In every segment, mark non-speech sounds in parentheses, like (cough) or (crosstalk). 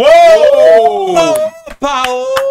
Uou! Opa, opa,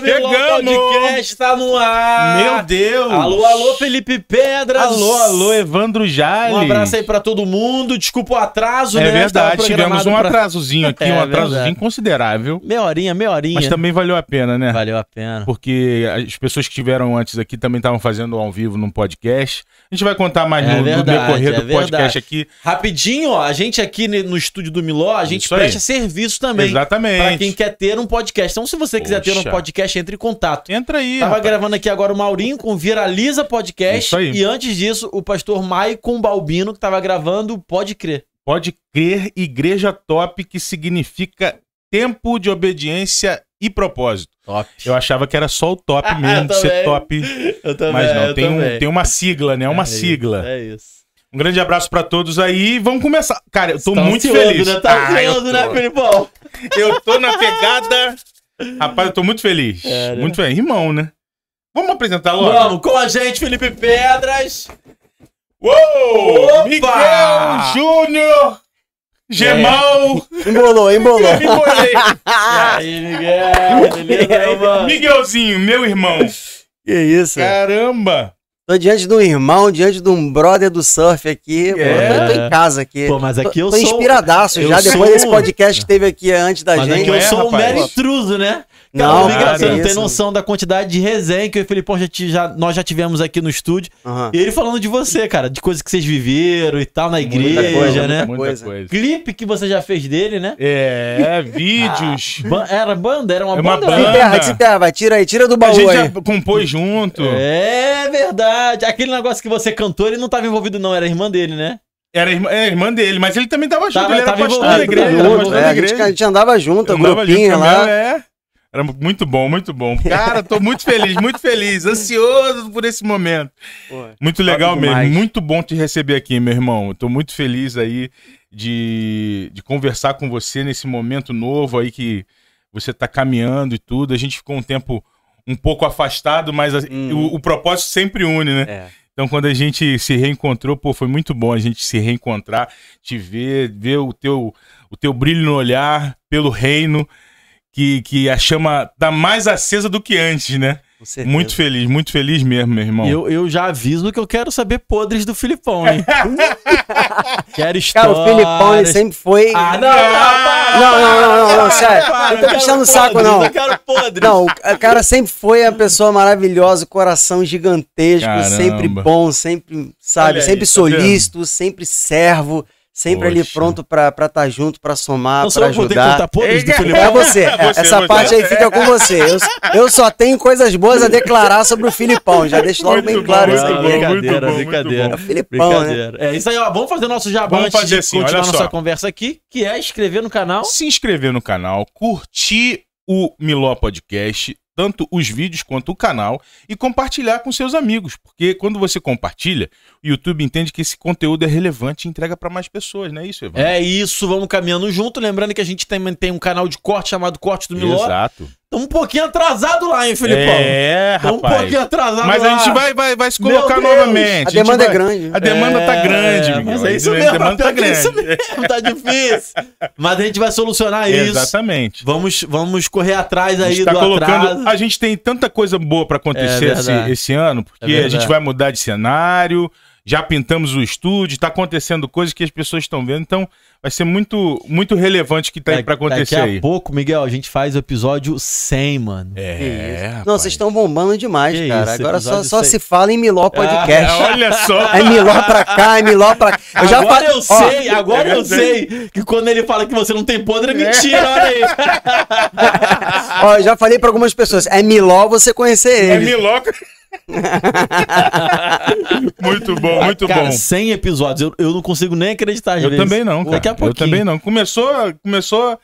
meu Chegamos! podcast tá no ar. Meu Deus! Alô, alô, Felipe Pedras. Alô, alô, Evandro Jales. Um abraço aí pra todo mundo. Desculpa o atraso, É né? Estava verdade, tivemos um pra- atrasozinho aqui, É um atrasozinho verdade. considerável. Meia horinha, meia horinha. Mas também valeu a pena, né? Valeu a pena. Porque as pessoas que estiveram antes aqui também estavam fazendo ao vivo num podcast. A gente vai contar mais É no, no verdade, decorrer é do podcast verdade. aqui. Rapidinho, ó, a gente aqui no estúdio do Miló, a gente presta serviço também. Exatamente. Pra quem quer ter um podcast. Então, se você quiser ter um Poxa. Podcast, entre em contato. Entra aí. Tava rapaz. gravando aqui agora o Maurinho com Viraliza Podcast. Isso aí. E antes disso, o pastor Maicon Balbino, que tava gravando Pode Crer. Pode crer, igreja top, que significa tempo de obediência e propósito. Top. Eu achava que era só o top mesmo, de ser top. Eu também. Mas não, tem, um, tem uma sigla, né? Uma É sigla. Isso, é isso. Um grande abraço pra todos aí. Vamos começar. Cara, eu tô Tá muito ansioso, feliz. Né? Tá Ah, eu ansioso, tô. né, Felipão? Eu tô na pegada. (laughs) Rapaz, eu tô muito feliz. É, né? Muito feliz. Irmão, né? Vamos apresentar logo? Vamos, com a gente, Felipe Pedras. Uou! Opa! Miguel Júnior! Gemal! Embolou, embolou. Me (laughs) embolei. E aí, Miguel? Beleza, mano? Miguelzinho, meu irmão. Que isso? Caramba! Tô diante de um irmão, diante de um brother do surf aqui. Pô, É. eu tô em casa aqui. Pô, mas aqui eu tô sou- inspiradaço eu já, sou- depois desse podcast que teve aqui antes da Mas gente. aqui eu É, sou um rapaz. mero intruso, né? Não, Miguel, cara, você não tem isso. noção da quantidade de resenha que o Felipão já, já- nós já tivemos aqui no estúdio. Aham. E ele falando de você, cara, de coisas que vocês viveram e tal na igreja, Muita coisa, né? Muita Coisa. coisa. Clipe que você já fez dele, né? É, vídeos. Ba- era banda? Era uma É uma banda? banda. Se enterra, se enterra, vai, tira aí, tira do A baú gente aí. já compôs junto. É verdade. Aquele negócio que você cantou, ele não tava envolvido, não. Era irmã dele, né? Era irmã, é, irmã dele, mas ele também tava junto. Tava- ele era tava pastor envolvido, da igreja. junto, É, a, gente, igreja. a gente andava junto, Eu um andava junto grupinho a lá. minha, é. Era muito bom, muito bom. Cara, tô muito feliz, muito feliz, ansioso por esse momento. Pô, Muito legal mesmo, demais. muito bom te receber aqui, meu irmão. Eu tô muito feliz aí de, de conversar com você nesse momento novo aí que você tá caminhando e tudo. A gente ficou um tempo um pouco afastado, mas a- Hum. o, o propósito sempre une, né? É. Então, quando a gente se reencontrou, pô, foi muito bom a gente se reencontrar, te ver, ver o teu, o teu brilho no olhar pelo reino, que, que a chama tá mais acesa do que antes, né? Muito feliz, muito feliz mesmo, meu irmão. Eu, eu já aviso que eu quero saber podres do Filipão, hein? (laughs) quero história. Cara, o Filipão, ele sempre foi... Ah, não, Ah, Não, não, não, não, não, sério. para, Não tô puxando o saco, não. Eu quero podres. Não, o cara sempre foi a pessoa maravilhosa, coração gigantesco, Caramba. sempre bom, sempre, sabe, sempre tá solícito, sempre servo, sempre ali Poxa. pronto pra estar junto, pra somar, Não sou pra ajudar. contar podres do É, Filipão. É você, É (laughs) você, essa parte aí fica com você. Eu, eu só tenho coisas boas a declarar sobre o Filipão, já deixo logo Muito bem bom, claro isso muito aqui. bom, muito brincadeira, bom, muito brincadeira. bom. É o Filipão, né? Brincadeira. É isso aí, ó. Vamos fazer nosso jabá Vamos antes fazer de assim, continuar nossa só. conversa aqui, que é inscrever no canal. se inscrever no canal, curtir o Miló Podcast, tanto os vídeos quanto o canal, e compartilhar com seus amigos, porque quando você compartilha, o YouTube entende que esse conteúdo é relevante e entrega para mais pessoas, não é isso, Evandro? É isso, vamos caminhando junto. Lembrando que a gente também tem um canal de corte chamado Corte do Miló. Exato. Estamos um pouquinho atrasado lá, hein, Filipão? É, Estamos um rapaz. pouquinho atrasado Mas lá. a gente vai, vai, vai se colocar novamente. A gente demanda é vai- grande. A demanda tá É, grande, Miguel. Mas é isso a mesmo, demanda tá (laughs) é grande. isso mesmo, tá difícil. Mas a gente vai solucionar isso. Exatamente. Vamos, vamos correr atrás A aí gente do tá colocando. atraso. A gente tem tanta coisa boa pra acontecer É esse, esse ano, porque É a gente vai mudar de cenário, já pintamos o estúdio, tá acontecendo coisas que as pessoas estão vendo, então vai ser muito, muito relevante o que tá aí pra acontecer Daqui a aí. pouco, Miguel, a gente faz o episódio 100, mano. Que É, isso. Não, vocês estão bombando demais, Que cara. isso, Agora só, só se fala em Miló Podcast. É, (laughs) olha só. É Miló pra cá, é Miló pra cá. (laughs) Eu já agora eu Ó, sei, agora eu sei que quando ele fala que você não tem podre é mentira, olha aí. (laughs) Ó, eu já falei pra algumas pessoas, é Miló você conhecer É ele. (laughs) Muito bom, muito Cara, bom. 100 episódios, eu, eu não consigo nem acreditar às Eu vezes. também não, cara. Daqui a eu pouquinho. também não. Começou, começou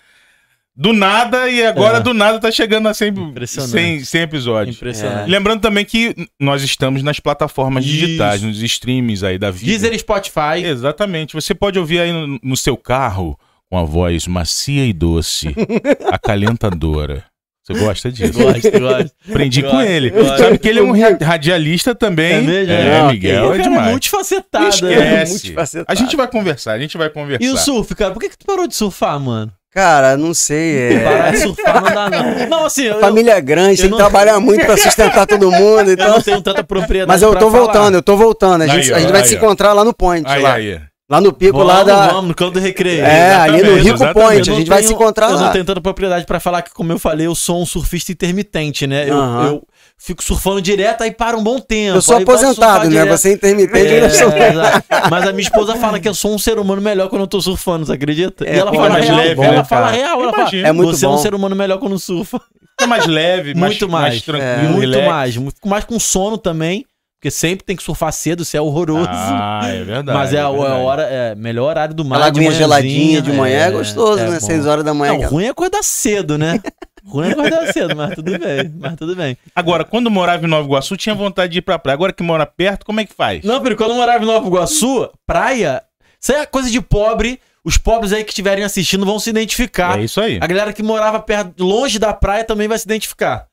do nada e agora É. do nada tá chegando a 100, Impressionante. 100, 100 episódios. Impressionante. Lembrando também que nós estamos nas plataformas Isso. digitais, nos streams aí da vida. Deezer e Spotify. Exatamente. Você pode ouvir aí no, no seu carro com a voz macia e doce, (laughs) acalentadora. Você gosta disso? Gosto, gosto. Aprendi com Gosto, ele. gosto. Sabe que ele é um ra- radialista também. É mesmo? É, Não, Miguel, é cara é demais. multifacetado. né? Esquece. Multifacetado. A gente vai conversar, a gente vai conversar. E o surf, cara? Por que, que tu parou de surfar, mano? Cara, não sei. É... Parar de surfar não dá, não. Não, assim, eu, Família grande, tem não- que trabalhar muito pra sustentar todo mundo. eu Então... não tenho tanta propriedade. Mas eu pra tô falar. voltando, eu tô voltando. A gente, Aí, a gente vai aí, se encontrar lá no Point, Aí, lá. aí. Lá no pico Vamos, lá da. vamos, no canto do recreio. É, ali no Rico exatamente. Point. Eu A gente vai se encontrar Eu lá. não tenho tanta propriedade pra falar que, como eu falei, eu sou um surfista intermitente, né? Eu, eu fico surfando direto, aí para um bom tempo. Eu sou aposentado, né? direto. Você é intermitente, É, eu (laughs) sou. exato. Mas a minha esposa fala que eu sou um ser humano melhor quando eu tô surfando, você acredita? É, e ela pô, fala mais real, leve, ela né, fala cara? real, ela fala. É muito você é um bom. ser humano melhor quando surfa. É mais leve, mais, Muito mais. tranquilo, É. Muito relax. mais, mais com sono também, porque sempre tem que surfar cedo, isso é horroroso. Ah, é verdade. Mas é, a- a verdade. hora, é melhor horário do mar. Aquela de aguinha manhãzinha, geladinha de manhã é, gostoso, é né? bom. 6 horas da manhã. Não, cara. ruim é acordar cedo, né? (laughs) ruim é acordar cedo, mas tudo bem, mas tudo bem. Agora, quando morava em Nova Iguaçu, tinha vontade de ir pra praia. Agora que mora perto, como é que faz? Não, Pedro, quando morava em Nova Iguaçu, praia, isso aí é coisa de pobre, os pobres aí que estiverem assistindo vão se identificar. É isso aí. A galera que morava perto, longe da praia também vai se identificar.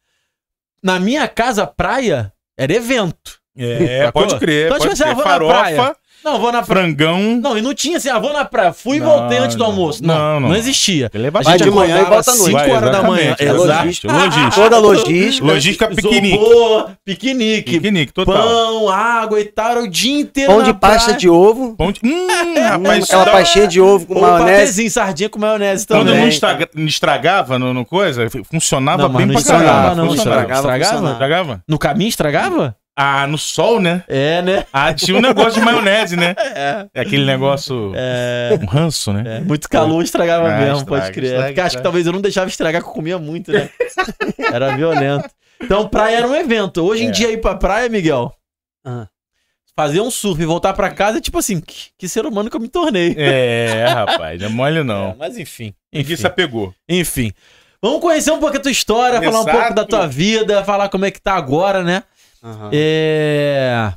Na minha casa, praia era evento. É, Sacou? pode crer. Então, pode tipo assim, crer. ah, vou na praia. Farofa, Não, vou na praia. frangão. Não, e não tinha assim, ah, vou na praia, fui e Não, voltei antes do não. almoço. Não, Não, não. não, existia. Ele é A Vai gente de manhã e volta à noite. 5 Vai, horas da manhã. exatamente, É Exato. logística, logística. Toda logística. Logística piquenique. Piquenique. Piquenique, total. Pão, água e tal, o dia inteiro Pão na de pasta praia. de ovo. Pão de... Hum, rapaz, Hum, isso aquela dá- pastinha de ovo com Ou maionese. patezinho, sardinha com maionese Quando também. não estraga- estragava no, no coisa, funcionava Não, bem não pra estragava, caramba. não, Funcionava. estragava. Estragava? Estragava? No caminho estragava? Ah, no sol, né? É, né? Ah, tinha um negócio de maionese, né? (laughs) É. É aquele negócio. É. Um ranço, né? É, muito calor estragava Ah, mesmo, estraga, pode crer. estraga, Porque acho que estraga. talvez eu não deixava estragar, porque eu comia muito, né? Era violento. Então, praia era um evento. Hoje em É. dia, ir pra praia, Miguel, Ah. fazer um surf e voltar pra casa é tipo assim, que, que ser humano que eu me tornei. É, rapaz, não é mole (laughs) É, não. mas enfim. Enfim. se apegou. enfim. Vamos conhecer um pouco a tua história, falar um pouco da tua vida, falar como é que tá agora, né? Aham. É.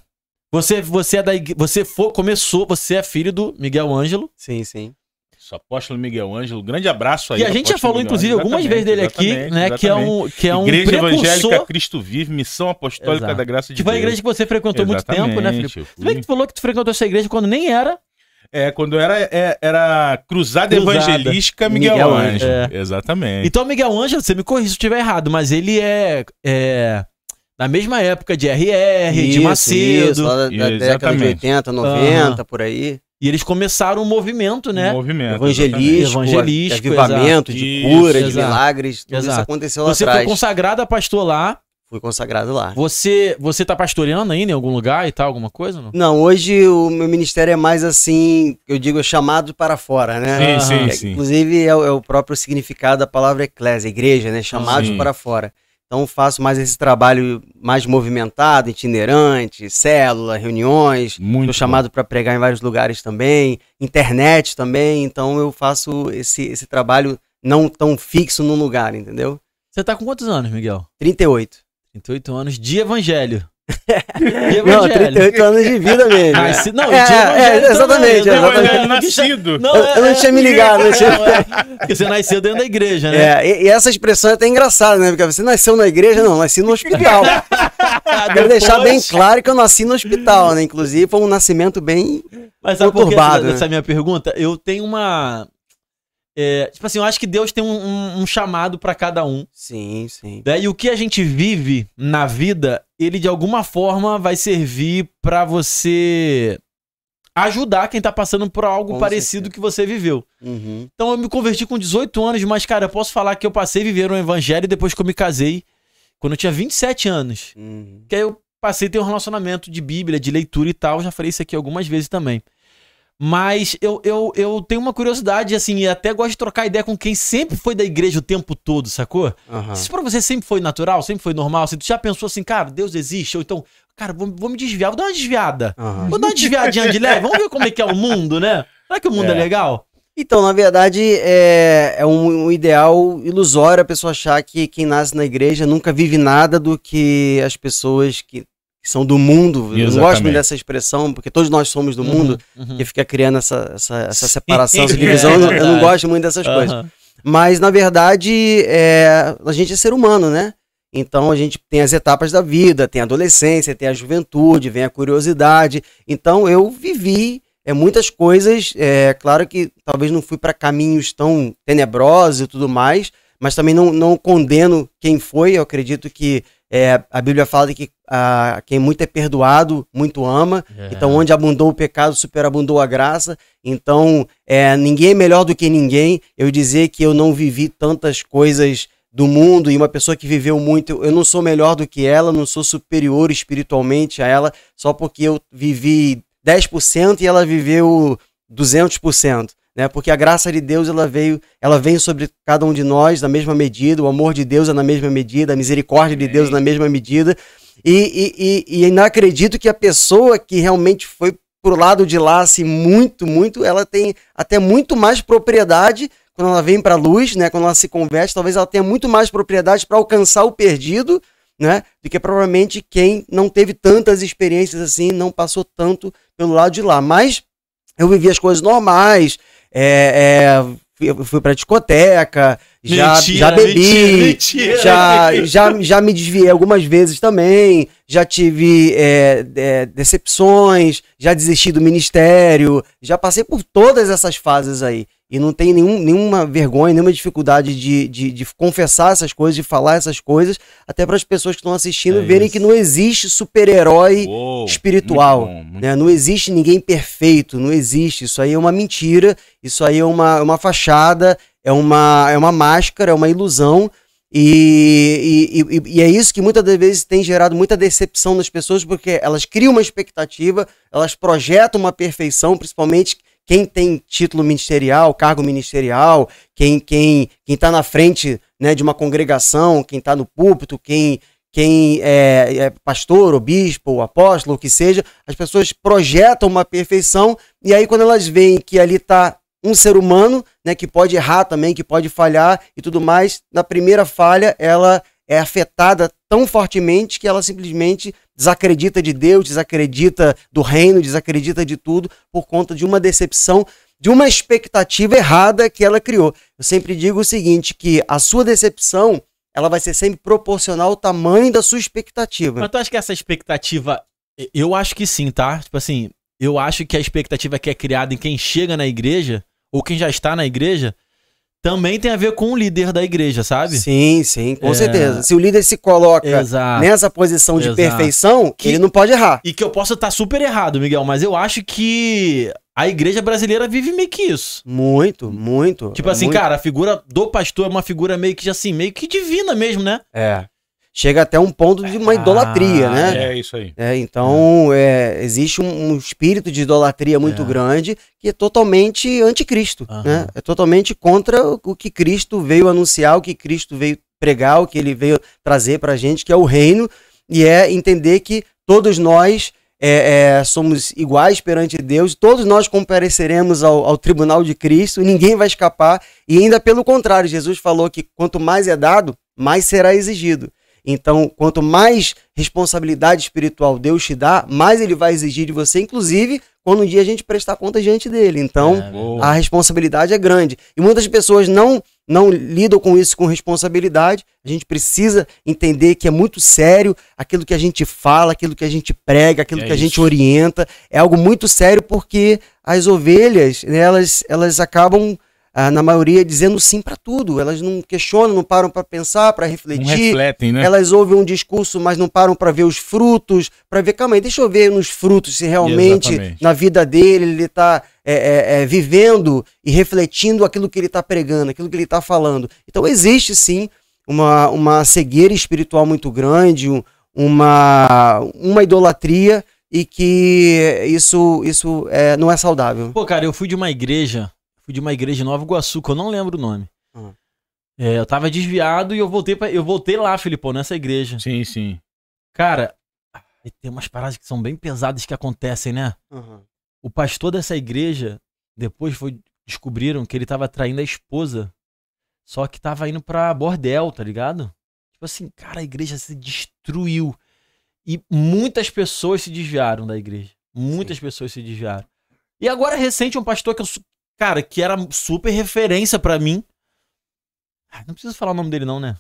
Você, você é da igre- você for, começou, você é filho do Miguel Ângelo. Sim, sim. Sou apóstolo Miguel Ângelo, grande abraço aí. E a gente já falou, Miguel inclusive, algumas Exatamente, vezes dele aqui, exatamente, né? Que é exatamente. um, que é um Igreja precursor. Evangélica Cristo Vive, Missão Apostólica Exato. da Graça de Que foi a Deus. igreja que você frequentou muito tempo, né, Felipe? Exatamente, bem que tu falou que tu frequentou essa igreja quando nem era. É, quando era, é, era Cruzada, Cruzada. Evangelística Miguel, Miguel Ângelo. Ângelo. Exatamente. Então, Miguel Ângelo, você me corrija se eu estiver errado, mas ele é, é da mesma época de RR, de Isso, Macedo. Isso, lá da, da década de Exatamente. 80, 90, por aí. E eles começaram um movimento, né? Um movimento. Evangelístico, Evangelístico, avivamento, de Isso, cura, de exato. milagres. Tudo isso Exato. aconteceu lá Você foi atrás. consagrado a pastor lá. Fui consagrado lá. Você, você tá pastoreando ainda em algum lugar e tal, alguma coisa? Não? Não, hoje o meu ministério é mais assim, eu digo, chamado para fora, né? Sim, sim, É, sim. Inclusive é, o é o próprio significado da palavra eclésia, igreja, né? Chamados Sim. para fora. Então faço mais esse trabalho mais movimentado, itinerante, célula, reuniões. Muito Sou chamado para pregar em vários lugares também, internet também. Então eu faço esse, esse trabalho não tão fixo num lugar, entendeu? Você tá com quantos anos, Miguel? 38. 38 anos de evangelho. Não, 38 anos de vida mesmo. né? Nasci- não, É, evangelho é, também, exatamente, né? exatamente. Evangelho nascido. Não, Eu- eu não tinha me ligado, não tinha- é, Porque você nasceu dentro da igreja, né? É, e, e essa expressão é até engraçada, né? Porque você nasceu na igreja, não, nasci no hospital. (laughs) Quero deixar bem claro que eu nasci no hospital, né? Inclusive, foi um nascimento bem. Mas sabe por que conturbado, essa, né? minha pergunta? Eu tenho uma. é, tipo assim, eu acho que Deus tem um, um- um chamado pra cada um. Sim, sim. né? E o que a gente vive na vida, ele de alguma forma vai servir pra você ajudar quem tá passando por algo Com parecido certeza. que você viveu. Uhum. Então eu me converti com 18 anos, mas cara, eu posso falar que eu passei a viver um evangelho depois que eu me casei, quando eu tinha 27 anos. Uhum. Que aí eu passei a ter um relacionamento de Bíblia, de leitura e tal. Já falei isso aqui algumas vezes também. Mas eu, eu, eu tenho uma curiosidade, assim, e até gosto de trocar ideia com quem sempre foi da igreja o tempo todo, sacou? Aham. Isso pra você sempre foi natural, sempre foi normal? Assim, tu já pensou assim, cara, Deus existe? Ou então, cara, vou, vou me desviar, vou dar uma desviada. Aham. Vou dar uma desviadinha de leve, vamos ver como é que é o mundo, né? Será que o mundo é, É. legal? Então, na verdade, é, é um, um ideal ilusório a pessoa achar que quem nasce na igreja nunca vive nada do que as pessoas que, que são do mundo. Eu não gosto Exatamente. muito dessa expressão, porque todos nós somos do mundo, Uhum, uhum. que fica criando essa, essa, essa separação, essa divisão. É eu, não, eu não gosto muito dessas coisas. Aham. Mas, na verdade, é, a gente é ser humano, né? Então a gente tem as etapas da vida, tem a adolescência, tem a juventude, vem a curiosidade. Então eu vivi é muitas coisas. É claro que talvez não fui para caminhos tão tenebrosos e tudo mais, mas também não, não condeno quem foi. Eu acredito que é, a Bíblia fala que a, quem muito é perdoado, muito ama. É. Então, onde abundou o pecado, superabundou a graça. Então, é, ninguém é melhor do que ninguém. Eu dizer que eu não vivi tantas coisas do mundo e uma pessoa que viveu muito, eu não sou melhor do que ela, não sou superior espiritualmente a ela, só porque eu vivi 10% e ela viveu 200%. Né? Porque a graça de Deus ela veio, ela vem sobre cada um de nós na mesma medida, o amor de Deus é na mesma medida, a misericórdia de Deus é na mesma medida. E, e, e, e ainda acredito que a pessoa que realmente foi pro lado de lá, assim, muito, muito, ela tem até muito mais propriedade quando ela vem para a luz, né? Quando ela se converte, talvez ela tenha muito mais propriedade para alcançar o perdido, né? Do que provavelmente quem não teve tantas experiências assim, não passou tanto pelo lado de lá. Mas eu vivi as coisas normais, é, é, fui, fui pra discoteca, já, Mentira, já bebi, mentira, mentira. já, já, já me desviei algumas vezes também, já tive é, é, decepções, já desisti do ministério, já passei por todas essas fases aí. E não tem nenhum, nenhuma vergonha, nenhuma dificuldade de, de, de confessar essas coisas, de falar essas coisas, até para as pessoas que estão assistindo É verem isso. que não existe super-herói espiritual. muito bom, muito né? Não existe ninguém perfeito, não existe. Isso aí é uma mentira, isso aí é uma, uma fachada, é uma, é uma máscara, é uma ilusão. E, e, e- e é isso que muitas das vezes tem gerado muita decepção nas pessoas, porque elas criam uma expectativa, elas projetam uma perfeição, principalmente quem tem título ministerial, cargo ministerial, quem quem quem está na frente né, de uma congregação, quem está no púlpito, quem quem é, é pastor, ou bispo, ou apóstolo, o que seja, as pessoas projetam uma perfeição e aí quando elas veem que ali está um ser humano, né, que pode errar também, que pode falhar e tudo mais, na primeira falha ela é afetada tão fortemente que ela simplesmente desacredita de Deus, desacredita do reino, desacredita de tudo por conta de uma decepção, de uma expectativa errada que ela criou. Eu sempre digo o seguinte, que a sua decepção, ela vai ser sempre proporcional ao tamanho da sua expectativa. Mas tu acha que essa expectativa. Eu acho que sim, tá? Tipo assim, eu acho que a expectativa que é criada em quem chega na igreja, ou quem já está na igreja, também tem a ver com o líder da igreja, sabe? Sim, sim, com É. certeza. Se o líder se coloca Exato. nessa posição de Exato. perfeição, Que- ele não pode errar. E que eu posso estar super errado, Miguel, mas eu acho que a igreja brasileira vive meio que isso. Muito, muito. Tipo assim, muito. cara, a figura do pastor é uma figura meio que assim, meio que divina mesmo, né? É. Chega até um ponto de uma idolatria, Ah, né? É isso aí. É, então, é, existe um, um espírito de idolatria muito É. grande que é totalmente anticristo, Aham. né? É totalmente contra o o que Cristo veio anunciar, o que Cristo veio pregar, o que ele veio trazer pra gente, que é o reino, e é entender que todos nós é, é, somos iguais perante Deus, todos nós compareceremos ao, ao tribunal de Cristo, ninguém vai escapar, e ainda pelo contrário, Jesus falou que quanto mais é dado, mais será exigido. Então, quanto mais responsabilidade espiritual Deus te dá, mais ele vai exigir de você, inclusive quando um dia a gente prestar conta diante dele. Então, É, a responsabilidade é grande. E muitas pessoas não não lidam com isso com responsabilidade. A gente precisa entender que é muito sério aquilo que a gente fala, aquilo que a gente prega, aquilo É que a gente isso. orienta. É algo muito sério porque as ovelhas, né, elas, elas acabam, ah, na maioria, dizendo sim para tudo. Elas não questionam, não param para pensar, para Não refletir. refletem, né? Elas ouvem um discurso, mas não param para ver os frutos, para ver, calma aí, deixa eu ver nos frutos se realmente Exatamente. na vida dele ele está vivendo e refletindo aquilo que ele está pregando, aquilo que ele está falando. Então existe sim uma, uma cegueira espiritual muito grande, um- uma, uma idolatria e que isso, isso é, não é saudável. Pô, cara, eu fui de uma igreja, fui de uma igreja em Nova Iguaçu, que eu não lembro o nome. Hum. É, eu tava desviado e eu voltei para eu voltei lá, Filipão, nessa igreja. Sim, sim. Cara, tem umas paradas que são bem pesadas que acontecem, né? O pastor dessa igreja, depois foi, descobriram que ele tava traindo a esposa. Só que tava indo pra bordel, tá ligado? Tipo assim, cara, a igreja se destruiu. E muitas pessoas se desviaram da igreja. Muitas pessoas se desviaram. E agora, recente, um pastor que eu. Cara, que era super referência pra mim. Ah, Não preciso falar o nome dele, não, né?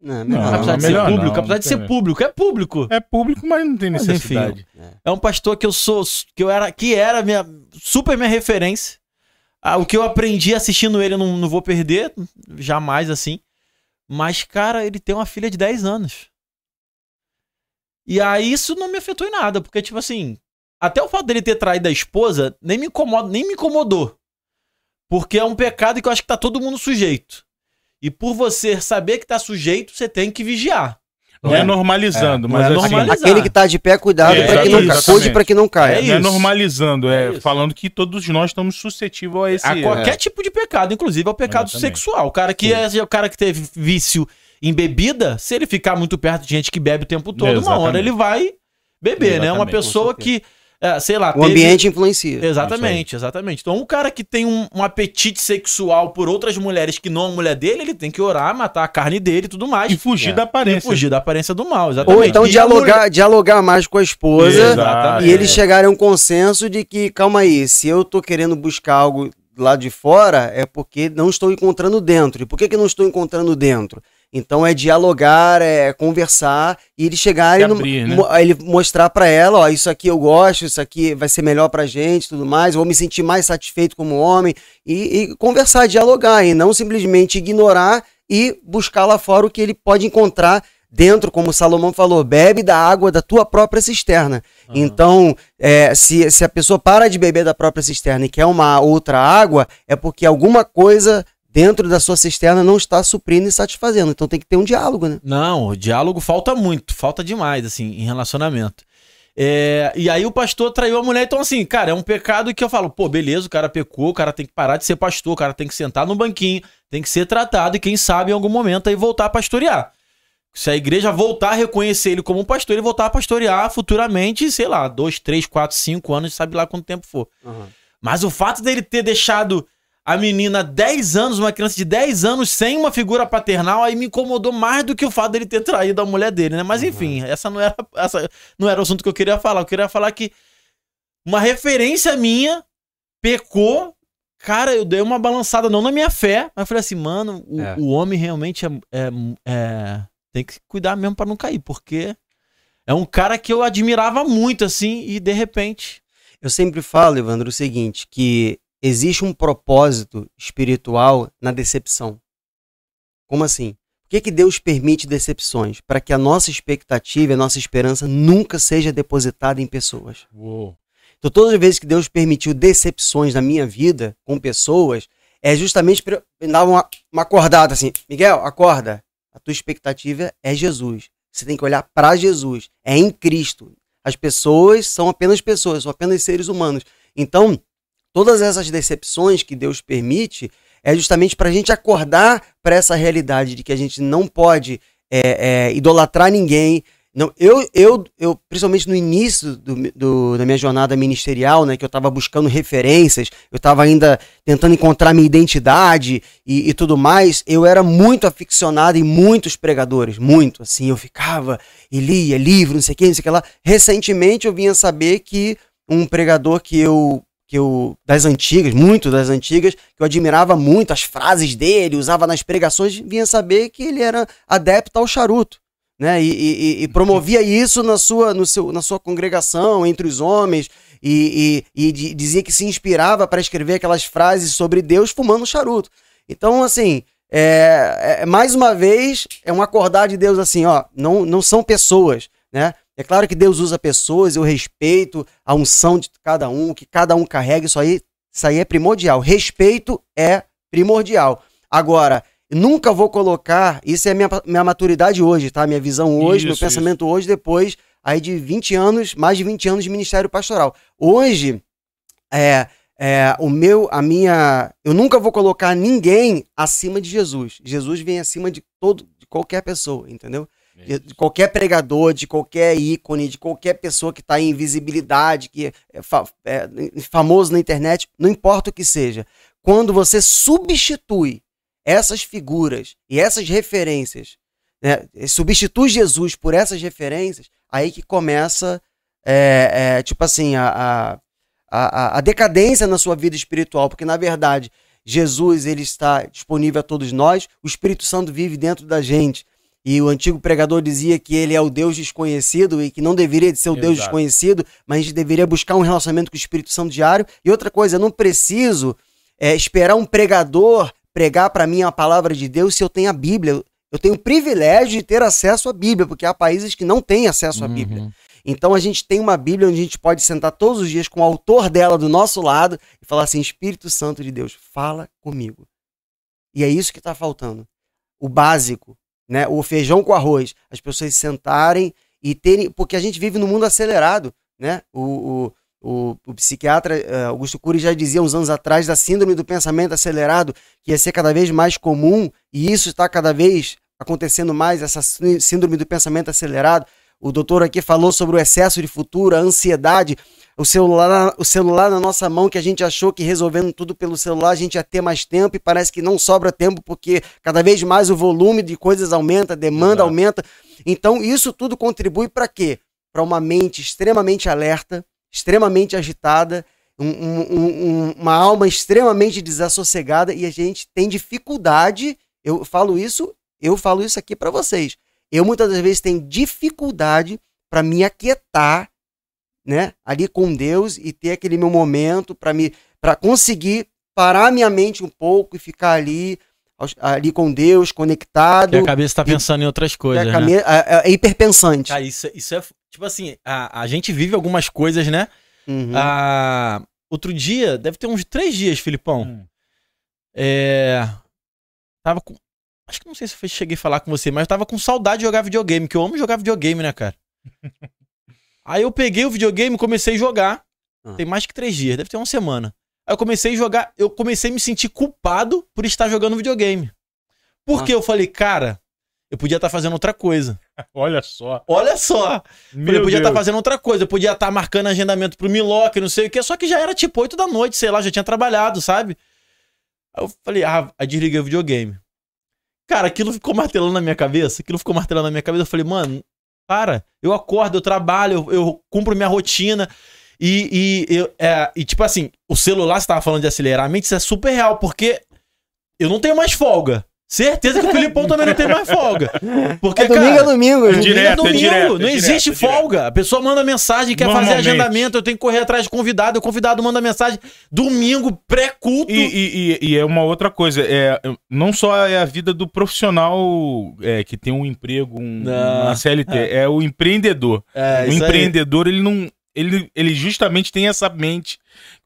Não, Não, melhor apesar não, de ser melhor público, não, apesar de não ser público, é público. É público, mas não tem Mas, necessidade. É um pastor que eu sou, que eu era, que era minha, super minha referência. Ah, o que eu aprendi assistindo ele eu não, não vou perder, jamais assim. Mas, cara, ele tem uma filha de 10 anos. E aí isso não me afetou em nada, porque, tipo assim, até o fato dele ter traído a esposa nem me incomoda, nem me incomodou. Porque é um pecado que eu acho que tá todo mundo sujeito. E por você saber que tá sujeito, você tem que vigiar. Não é, É. normalizando, É, mas não é assim, normalizando. Aquele que tá de pé, cuidado É, para que não exatamente. cuide para que não caia. É não é normalizando, é, É falando que todos nós estamos suscetíveis a esse. a qualquer tipo de pecado, inclusive ao pecado Exatamente. sexual. O cara que é o cara que teve vício em bebida, se ele ficar muito perto de gente que bebe o tempo todo, uma Exatamente. hora ele vai beber, né? Uma Exatamente, pessoa que, é, sei lá, O teve- ambiente influencia. Exatamente, exatamente. Então, um cara que tem um, um apetite sexual por outras mulheres que não a mulher dele, ele tem que orar, matar a carne dele e tudo mais. E fugir É. da E aparência. fugir da aparência do mal, exatamente. Ou então E a dialogar, dialogar mais com a esposa Exato. e eles chegarem a um consenso de que, calma aí, se eu tô querendo buscar algo lá de fora, é porque não estou encontrando dentro. E por que, que não estou encontrando dentro? Então é dialogar, é conversar e eles chegarem Se no, abrir, né? mo- ele mostrar pra ela, ó, isso aqui eu gosto, isso aqui vai ser melhor pra gente, tudo mais, vou me sentir mais satisfeito como homem e, e conversar, dialogar e não simplesmente ignorar e buscar lá fora o que ele pode encontrar dentro, como Salomão falou, bebe da água da tua própria cisterna. Então, é, se, se a pessoa para de beber da própria cisterna e quer uma outra água, é porque alguma coisa dentro da sua cisterna não está suprindo e satisfazendo. Então tem que ter um diálogo, né? Não, o diálogo falta muito, falta demais, assim, em relacionamento. É, e aí o pastor traiu a mulher, então assim, cara, é um pecado que eu falo, pô, beleza, o cara pecou, o cara tem que parar de ser pastor, o cara tem que sentar no banquinho, tem que ser tratado e quem sabe em algum momento aí voltar a pastorear. Se a igreja voltar a reconhecer ele como um pastor, ele voltar a pastorear futuramente, sei lá, dois, três, quatro, cinco anos, sabe lá quanto tempo for. Mas o fato dele ter deixado a menina 10 anos, uma criança de 10 anos, sem uma figura paternal, aí me incomodou mais do que o fato dele ter traído a mulher dele, né? Mas enfim, essa não era, essa não era o assunto que eu queria falar. Eu queria falar que uma referência minha pecou. Cara, eu dei uma balançada, não na minha fé, mas falei assim, mano, o, É. o homem realmente é, é- é- tem que cuidar mesmo pra não cair, porque é um cara que eu admirava muito, assim, e de repente. Eu sempre falo, Evandro, o seguinte, que existe um propósito espiritual na decepção. Como assim? Por que, que Deus permite decepções? Para que a nossa expectativa a nossa esperança nunca seja depositada em pessoas. Uou. Então, todas as vezes que Deus permitiu decepções na minha vida com pessoas, é justamente para me dar uma, uma acordada assim: Miguel, acorda. A tua expectativa é Jesus. Você tem que olhar para Jesus. É em Cristo. As pessoas são apenas pessoas, são apenas seres humanos. Então, todas essas decepções que Deus permite é justamente para a gente acordar para essa realidade de que a gente não pode é, é, idolatrar ninguém. Não, eu, eu, eu, principalmente no início do, do- da minha jornada ministerial, né, que eu estava buscando referências, eu estava ainda tentando encontrar minha identidade e, e tudo mais, eu era muito aficionado em muitos pregadores, muito, assim, eu ficava e lia livro, não sei o que, não sei o que lá. Recentemente eu vinha saber que um pregador que eu que eu das antigas, muito das antigas, que eu admirava muito as frases dele, usava nas pregações, vinha saber que ele era adepto ao charuto, né? E, e- e promovia isso na sua, no seu, na sua congregação, entre os homens, e, e- e di- dizia que se inspirava para escrever aquelas frases sobre Deus fumando charuto. Então, assim, é, é- mais uma vez, é um acordar de Deus assim, ó, não, não são pessoas, né? É claro que Deus usa pessoas, eu respeito a unção de cada um, que cada um carrega, isso aí, isso aí é primordial. Respeito é primordial. Agora, nunca vou colocar, isso é minha, minha maturidade hoje, tá? Minha visão hoje, meu Isso, pensamento hoje, depois aí de 20 anos, mais de 20 anos de ministério pastoral. Hoje, é, é, o meu, a minha, eu nunca vou colocar ninguém acima de Jesus. Jesus vem acima de todo, de qualquer pessoa, entendeu? De, de qualquer pregador, de qualquer ícone, de qualquer pessoa que está em visibilidade, que é, fa- é famoso na internet, não importa o que seja. Quando você substitui essas figuras e essas referências, né, substitui Jesus por essas referências, aí que começa, é, é, tipo assim, a, a, a decadência na sua vida espiritual, porque na verdade Jesus ele está disponível a todos nós, o Espírito Santo vive dentro da gente E o antigo pregador dizia que ele é o Deus desconhecido e que não deveria de ser o Deus Exato. desconhecido, mas a gente deveria buscar um relacionamento com o Espírito Santo diário. E outra coisa, eu não preciso é, esperar um pregador pregar para mim a palavra de Deus se eu tenho a Bíblia. Eu tenho o privilégio de ter acesso à Bíblia, porque há países que não têm acesso à Bíblia. Uhum. Então a gente tem uma Bíblia onde a gente pode sentar todos os dias com o autor dela do nosso lado e falar assim: Espírito Santo de Deus, fala comigo. E é isso que está faltando. O básico, né? O feijão com arroz. As pessoas sentarem e terem. Porque a gente vive num mundo acelerado, né? O, o, o, o psiquiatra eh, Augusto Cury já dizia uns anos atrás da síndrome do pensamento acelerado, que ia ser cada vez mais comum, e isso está cada vez acontecendo mais, essa sí- síndrome do pensamento acelerado. O doutor aqui falou sobre o excesso de futuro, a ansiedade, o celular, o celular na nossa mão, que a gente achou que resolvendo tudo pelo celular a gente ia ter mais tempo e parece que não sobra tempo porque cada vez mais o volume de coisas aumenta, a demanda Exato. aumenta. Então isso tudo contribui para quê? Para uma mente extremamente alerta, extremamente agitada, um- um- um- um- uma alma extremamente desassossegada e a gente tem dificuldade. Eu falo isso, eu falo isso aqui para vocês. Eu muitas das vezes tenho dificuldade para me aquietar, né, ali com Deus e ter aquele meu momento para me para conseguir parar minha mente um pouco e ficar ali ali com Deus, conectado. Que a cabeça tá E- pensando em outras coisas, né? é- é hiperpensante. Cara, isso, isso é. Tipo assim, a, a gente vive algumas coisas, né? Uhum. Ah, outro dia, deve ter uns três dias, Filipão. Hum. É. Tava com. Acho que não sei se eu cheguei a falar com você, mas eu tava com saudade de jogar videogame, que eu amo jogar videogame, né, cara? (laughs) Aí eu peguei o videogame e comecei a jogar. Ah. Tem mais que três dias, deve ter uma semana. Aí eu comecei a jogar, eu comecei a me sentir culpado por estar jogando videogame. Porque eu falei, cara, eu podia estar fazendo outra coisa. (laughs) Olha só. Olha só! Meu eu podia estar Deus. fazendo outra coisa, eu podia estar marcando agendamento pro Miloc, não sei o que, só que já era tipo 8 da noite, sei lá, já tinha trabalhado, sabe? Aí eu falei, ah, aí desliguei o videogame. Cara, aquilo ficou martelando na minha cabeça, aquilo ficou martelando na minha cabeça. Eu falei, mano, para, eu acordo, eu trabalho, eu, eu cumpro minha rotina. E, e, eu- é, e, tipo assim, o celular, você tava falando de acelerar a mente, isso é super real, porque eu não tenho mais folga. Certeza que o Filipão também não tem mais folga. Porque, é domingo cara, é domingo. É gente. direto, é domingo, direto, é não existe é direto. folga. A pessoa manda mensagem, quer fazer agendamento, eu tenho que correr atrás de convidado, o convidado manda mensagem domingo, pré-culto. E, e- e- e é uma outra coisa, é, não só é a vida do profissional é, que tem um emprego, um, Não. uma CLT, (laughs) é o empreendedor. É, o isso aí. empreendedor, ele não. Ele, ele justamente tem essa mente.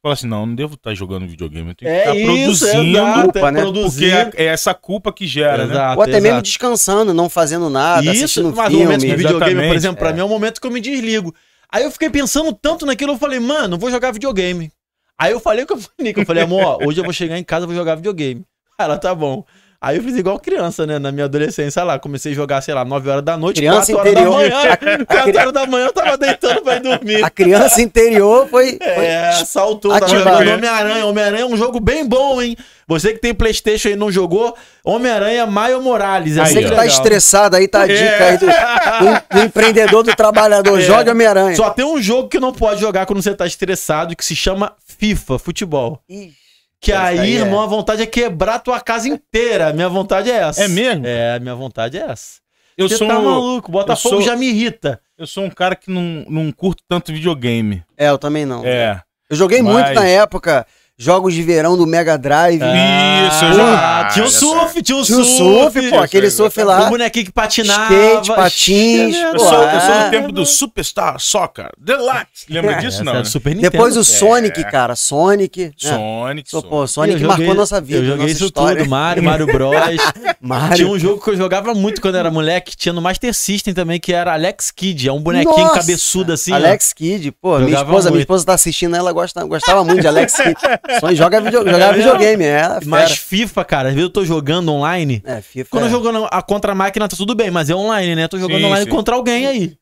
Fala assim: não, não devo estar jogando videogame, eu tenho que É estar isso, produzindo. exato, culpa, é né? Porque é, é essa culpa que gera, né? Exato, Ou até mesmo exato. descansando, não fazendo nada, Isso, assistindo mas o filme. momento de videogame, por Exatamente, exemplo, pra é. mim é o momento que eu me desligo. Aí eu fiquei pensando tanto naquilo, eu falei, mano, vou jogar videogame. Aí eu falei com a Monica, eu falei, amor, hoje eu vou chegar em casa e vou jogar videogame. Ela, tá bom. Aí eu fiz igual criança, né? Na minha adolescência lá. Comecei a jogar, sei lá, 9 horas da noite, Criança 4 horas interior. da manhã. (laughs) A- 4 horas da manhã eu tava deitando pra ir dormir. A criança interior foi. foi- É, saltou. Tava Ativado. jogando Homem-Aranha. Homem-Aranha é um jogo bem bom, hein? Você que tem Playstation e não jogou, Homem-Aranha Maio Morales. É Aí, Você muito que tá estressado aí, tá a dica aí do, do- do empreendedor, do trabalhador. (laughs) É. Joga Homem-Aranha. Só tem um jogo que não pode jogar quando você tá estressado, que se chama FIFA, futebol. Ih, Que Essa aí, aí é. irmão, a vontade é quebrar a tua casa inteira. Minha vontade é essa. É mesmo? É, a minha vontade é essa. Eu Você sou, tá maluco, Botafogo sou- já me irrita. eu sou um cara que não, não curto tanto videogame. É, eu também não. É. Eu joguei Mas- muito na época, jogos de verão do Mega Drive. Isso, eu Ah, já- tinha o surf, tinha o Tinha o surf. surf, pô, aquele surf O lá. bonequinho que patinava. Skate, patins, É, Eu Pô, sou, eu sou é. do tempo do Superstar Soccer Deluxe. Lembra disso, Essa não? é né? Super Nintendo. Depois o É. Sonic, cara. Sonic. né? Sonic. Sou, Sonic. pô, Sonic joguei- marcou nossa vida. Eu joguei nossa isso história. tudo, Mario, Mario Bros. (laughs) Mario. Tinha um jogo que eu jogava muito quando era moleque, tinha no Master System também, que era Alex Kidd. É um bonequinho Nossa! cabeçudo assim. ó. Alex Kidd, pô, minha Jogava esposa, minha muito. esposa tá assistindo, ela gosta, gostava muito de Alex Kidd. (laughs) Só joga video, videogame, é. ela é Mas fera. FIFA, cara, às vezes eu tô jogando online. É, FIFA. Quando é. eu jogando a contra a máquina, tá tudo bem, mas é online, né? Tô jogando Sim, online sim. contra alguém aí.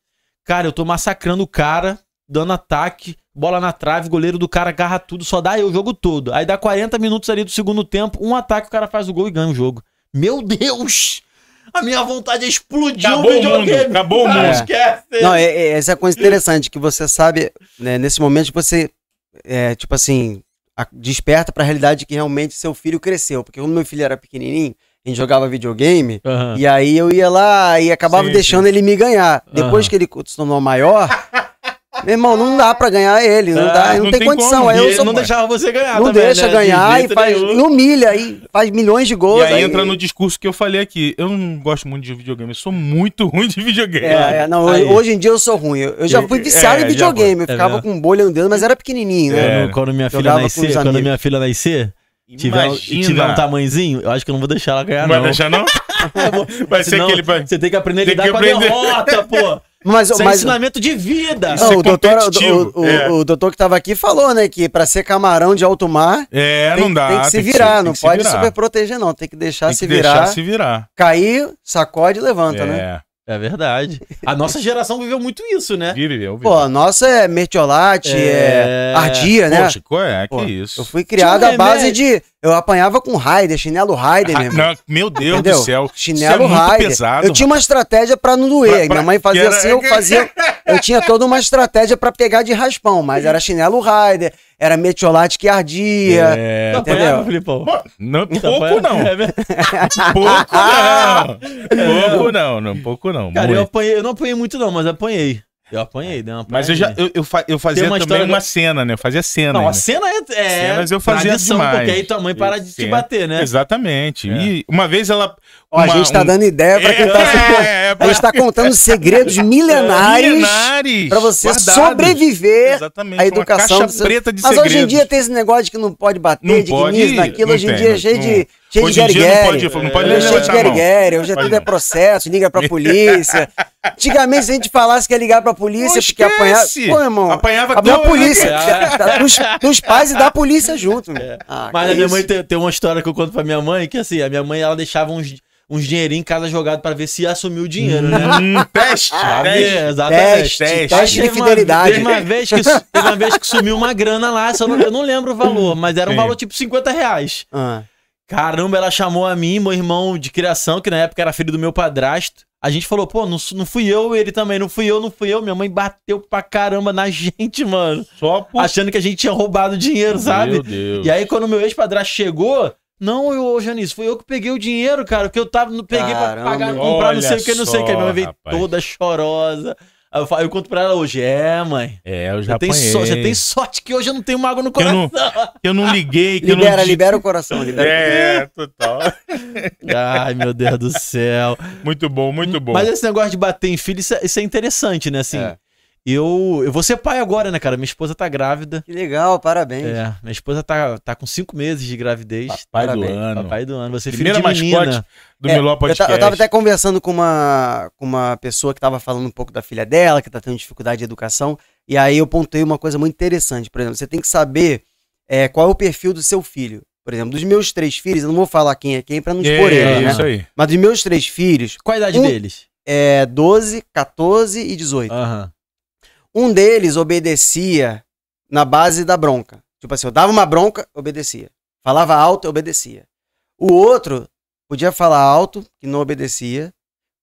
Cara, eu tô massacrando o cara, dando ataque, bola na trave, goleiro do cara agarra tudo, só dá eu o jogo todo. Aí dá 40 minutos ali do segundo tempo, um ataque, o cara faz o gol e ganha o jogo. Meu Deus! A minha vontade é explodir Acabou o videogame. mundo, acabou o Ah, mundo. Esquece! Não, é, é- essa é a coisa interessante, que você sabe, né, nesse momento que você, é, tipo assim, a- desperta pra realidade que realmente seu filho cresceu. Porque quando meu filho era pequenininho, A gente jogava videogame. Aham. E aí eu ia lá e acabava Sim, deixando ele me ganhar. Depois que ele se tornou maior, (laughs) meu irmão, não dá pra ganhar ele. Não, Ah, dá, não, não tem, tem condição. como. Aí E eu ele sou, não não deixava você ganhar também, deixa né? De ganhar e, jeito faz, nenhum. e humilha. Aí faz milhões de gols. E aí entra no discurso que eu falei aqui. Eu não gosto muito de videogame, eu sou muito (laughs) ruim de videogame. É, é, não, Aí. hoje em dia eu sou ruim. Eu, já fui viciado É, em já videogame. Eu. É ficava mesmo. com bolha no dedo, mas era pequenininho, né? É. Quando, minha filha nascer, quando minha filha nascer, tiver, um- tiver um tamanhozinho, eu acho que eu não vou deixar ela ganhar, Não vai não. deixar, não? (laughs) Vai ser (laughs) Senão, aquele. vai- Você tem que aprender a Tem lidar que com aprender. a derrota, pô. (laughs) Mas, Isso é mas ensinamento de vida. Isso não, é o, doutor, o, o- é. o doutor que tava aqui falou, né, que pra ser camarão de alto mar, É, tem, não dá. tem que se virar, tem não que se pode super proteger, não. Tem que deixar Tem se que virar, deixar se virar. cair, sacode e levanta, né? É. É verdade. A nossa geração viveu muito isso, né? Vive, eu vive. Pô, a nossa é mertiolate, é, É. ardia, né? Poxa, qual é? Pô, que isso? Eu fui criado à base de. Eu apanhava com Raider, chinelo Raider, Ah, meu irmão. não, meu Deus Entendeu? do céu. Chinelo é muito Raider. eu tinha uma estratégia pra não doer. Pra- pra- Minha mãe fazia era- assim, eu fazia. (laughs) Eu tinha toda uma estratégia pra pegar de raspão, mas era chinelo Raider, era metiolate que ardia. É, Tu entendeu? apanhava, Filipão? Pô, não, Tu pouco apanhava? não. É. (laughs) Pouco não. (laughs) Pouco não, não, pouco não. Cara, eu, apanhei, eu não apanhei muito, não, mas apanhei. Eu apanhei, dei uma Mas eu já eu, eu, fa- eu fazia uma também uma do- cena, né? Eu fazia cena. Não, a cena é, é Cenas eu fazia tradição, demais. porque aí tua mãe para de te bater, né? Exatamente. É. E uma vez ela. Ó, a uma- gente tá um- dando ideia pra quem tá assistindo. É, é, A gente tá contando (laughs) segredos milenares milenares pra você guardados. sobreviver Exatamente. a educação. Uma caixa preta de Mas segredos. hoje em dia tem esse negócio de que não pode bater, Não de pode, que nisso, naquilo. Hoje em dia é cheio de, cheio Hoje de em dia não gueriguere. pode, não pode Hoje é cheio de gueriguere, hoje é tudo é processo, liga pra (laughs) polícia. Antigamente, se a gente falasse que ia ligar pra polícia, porque apanhar. esquece. Pô, irmão. Apanhava tudo, polícia. né? da- (laughs) dos, dos pais e da polícia junto. meu. Ah, Mas a minha isso. mãe tem, tem uma história que eu conto pra minha mãe, que assim, a minha mãe, ela deixava uns, uns dinheirinhos em casa jogado pra ver se ia assumir o dinheiro, né? Hum, teste, ver, teste. exatamente. Teste, teste. teste de fidelidade. Teve uma, vez que, teve uma vez que sumiu uma grana lá, só não- eu não lembro o valor, mas era um Sim. valor tipo 50 reais. Ah, Caramba, ela chamou a mim, meu irmão de criação, que na época era filho do meu padrasto. A gente falou, pô, não, não fui eu, ele também, não fui eu, não fui eu. Minha mãe bateu pra caramba na (laughs) gente, mano. Só por. Achando que a gente tinha roubado dinheiro, sabe? Meu Deus. E aí, quando meu ex-padrasto chegou, não, eu, Janice, foi eu que peguei o dinheiro, cara, que eu tava, não peguei pra Caramba. pagar, comprar não sei o que, não sei o que. Minha mãe veio toda chorosa. Eu, falo- eu conto pra ela hoje, é, mãe. É, eu já Você tem, apanhei. so- você tem sorte que hoje eu não tenho mágoa no Que eu não- coração. Que eu não liguei, que eu libera, não... di- libera o coração. Libera. É, total. (laughs) Ai, meu Deus do céu. Muito bom, muito bom. Mas esse negócio de bater em filho, isso é, isso é interessante, né? Assim, É. eu, eu vou ser pai agora, né, cara? Minha esposa tá grávida. Que legal, parabéns. É, minha esposa tá, tá com cinco meses de gravidez. Pai do Parabéns. ano. Papai do ano. Você é filho Primeira de menina. mascote do É, Miló Eu, Podcast. eu tava até conversando com uma, com uma pessoa que tava falando um pouco da filha dela, que tá tendo dificuldade de educação, e aí eu pontei uma coisa muito interessante. Por exemplo, você tem que saber é, qual é o perfil do seu filho. Por exemplo, dos meus três filhos, eu não vou falar quem é quem pra não expor É, eles, né? isso aí. Mas dos meus três filhos, Qual a idade Um- deles? é 12, 14 e 18. Aham. Um deles obedecia na base da bronca. Tipo assim, eu dava uma bronca, obedecia. Falava alto, obedecia. O outro podia falar alto, que não obedecia.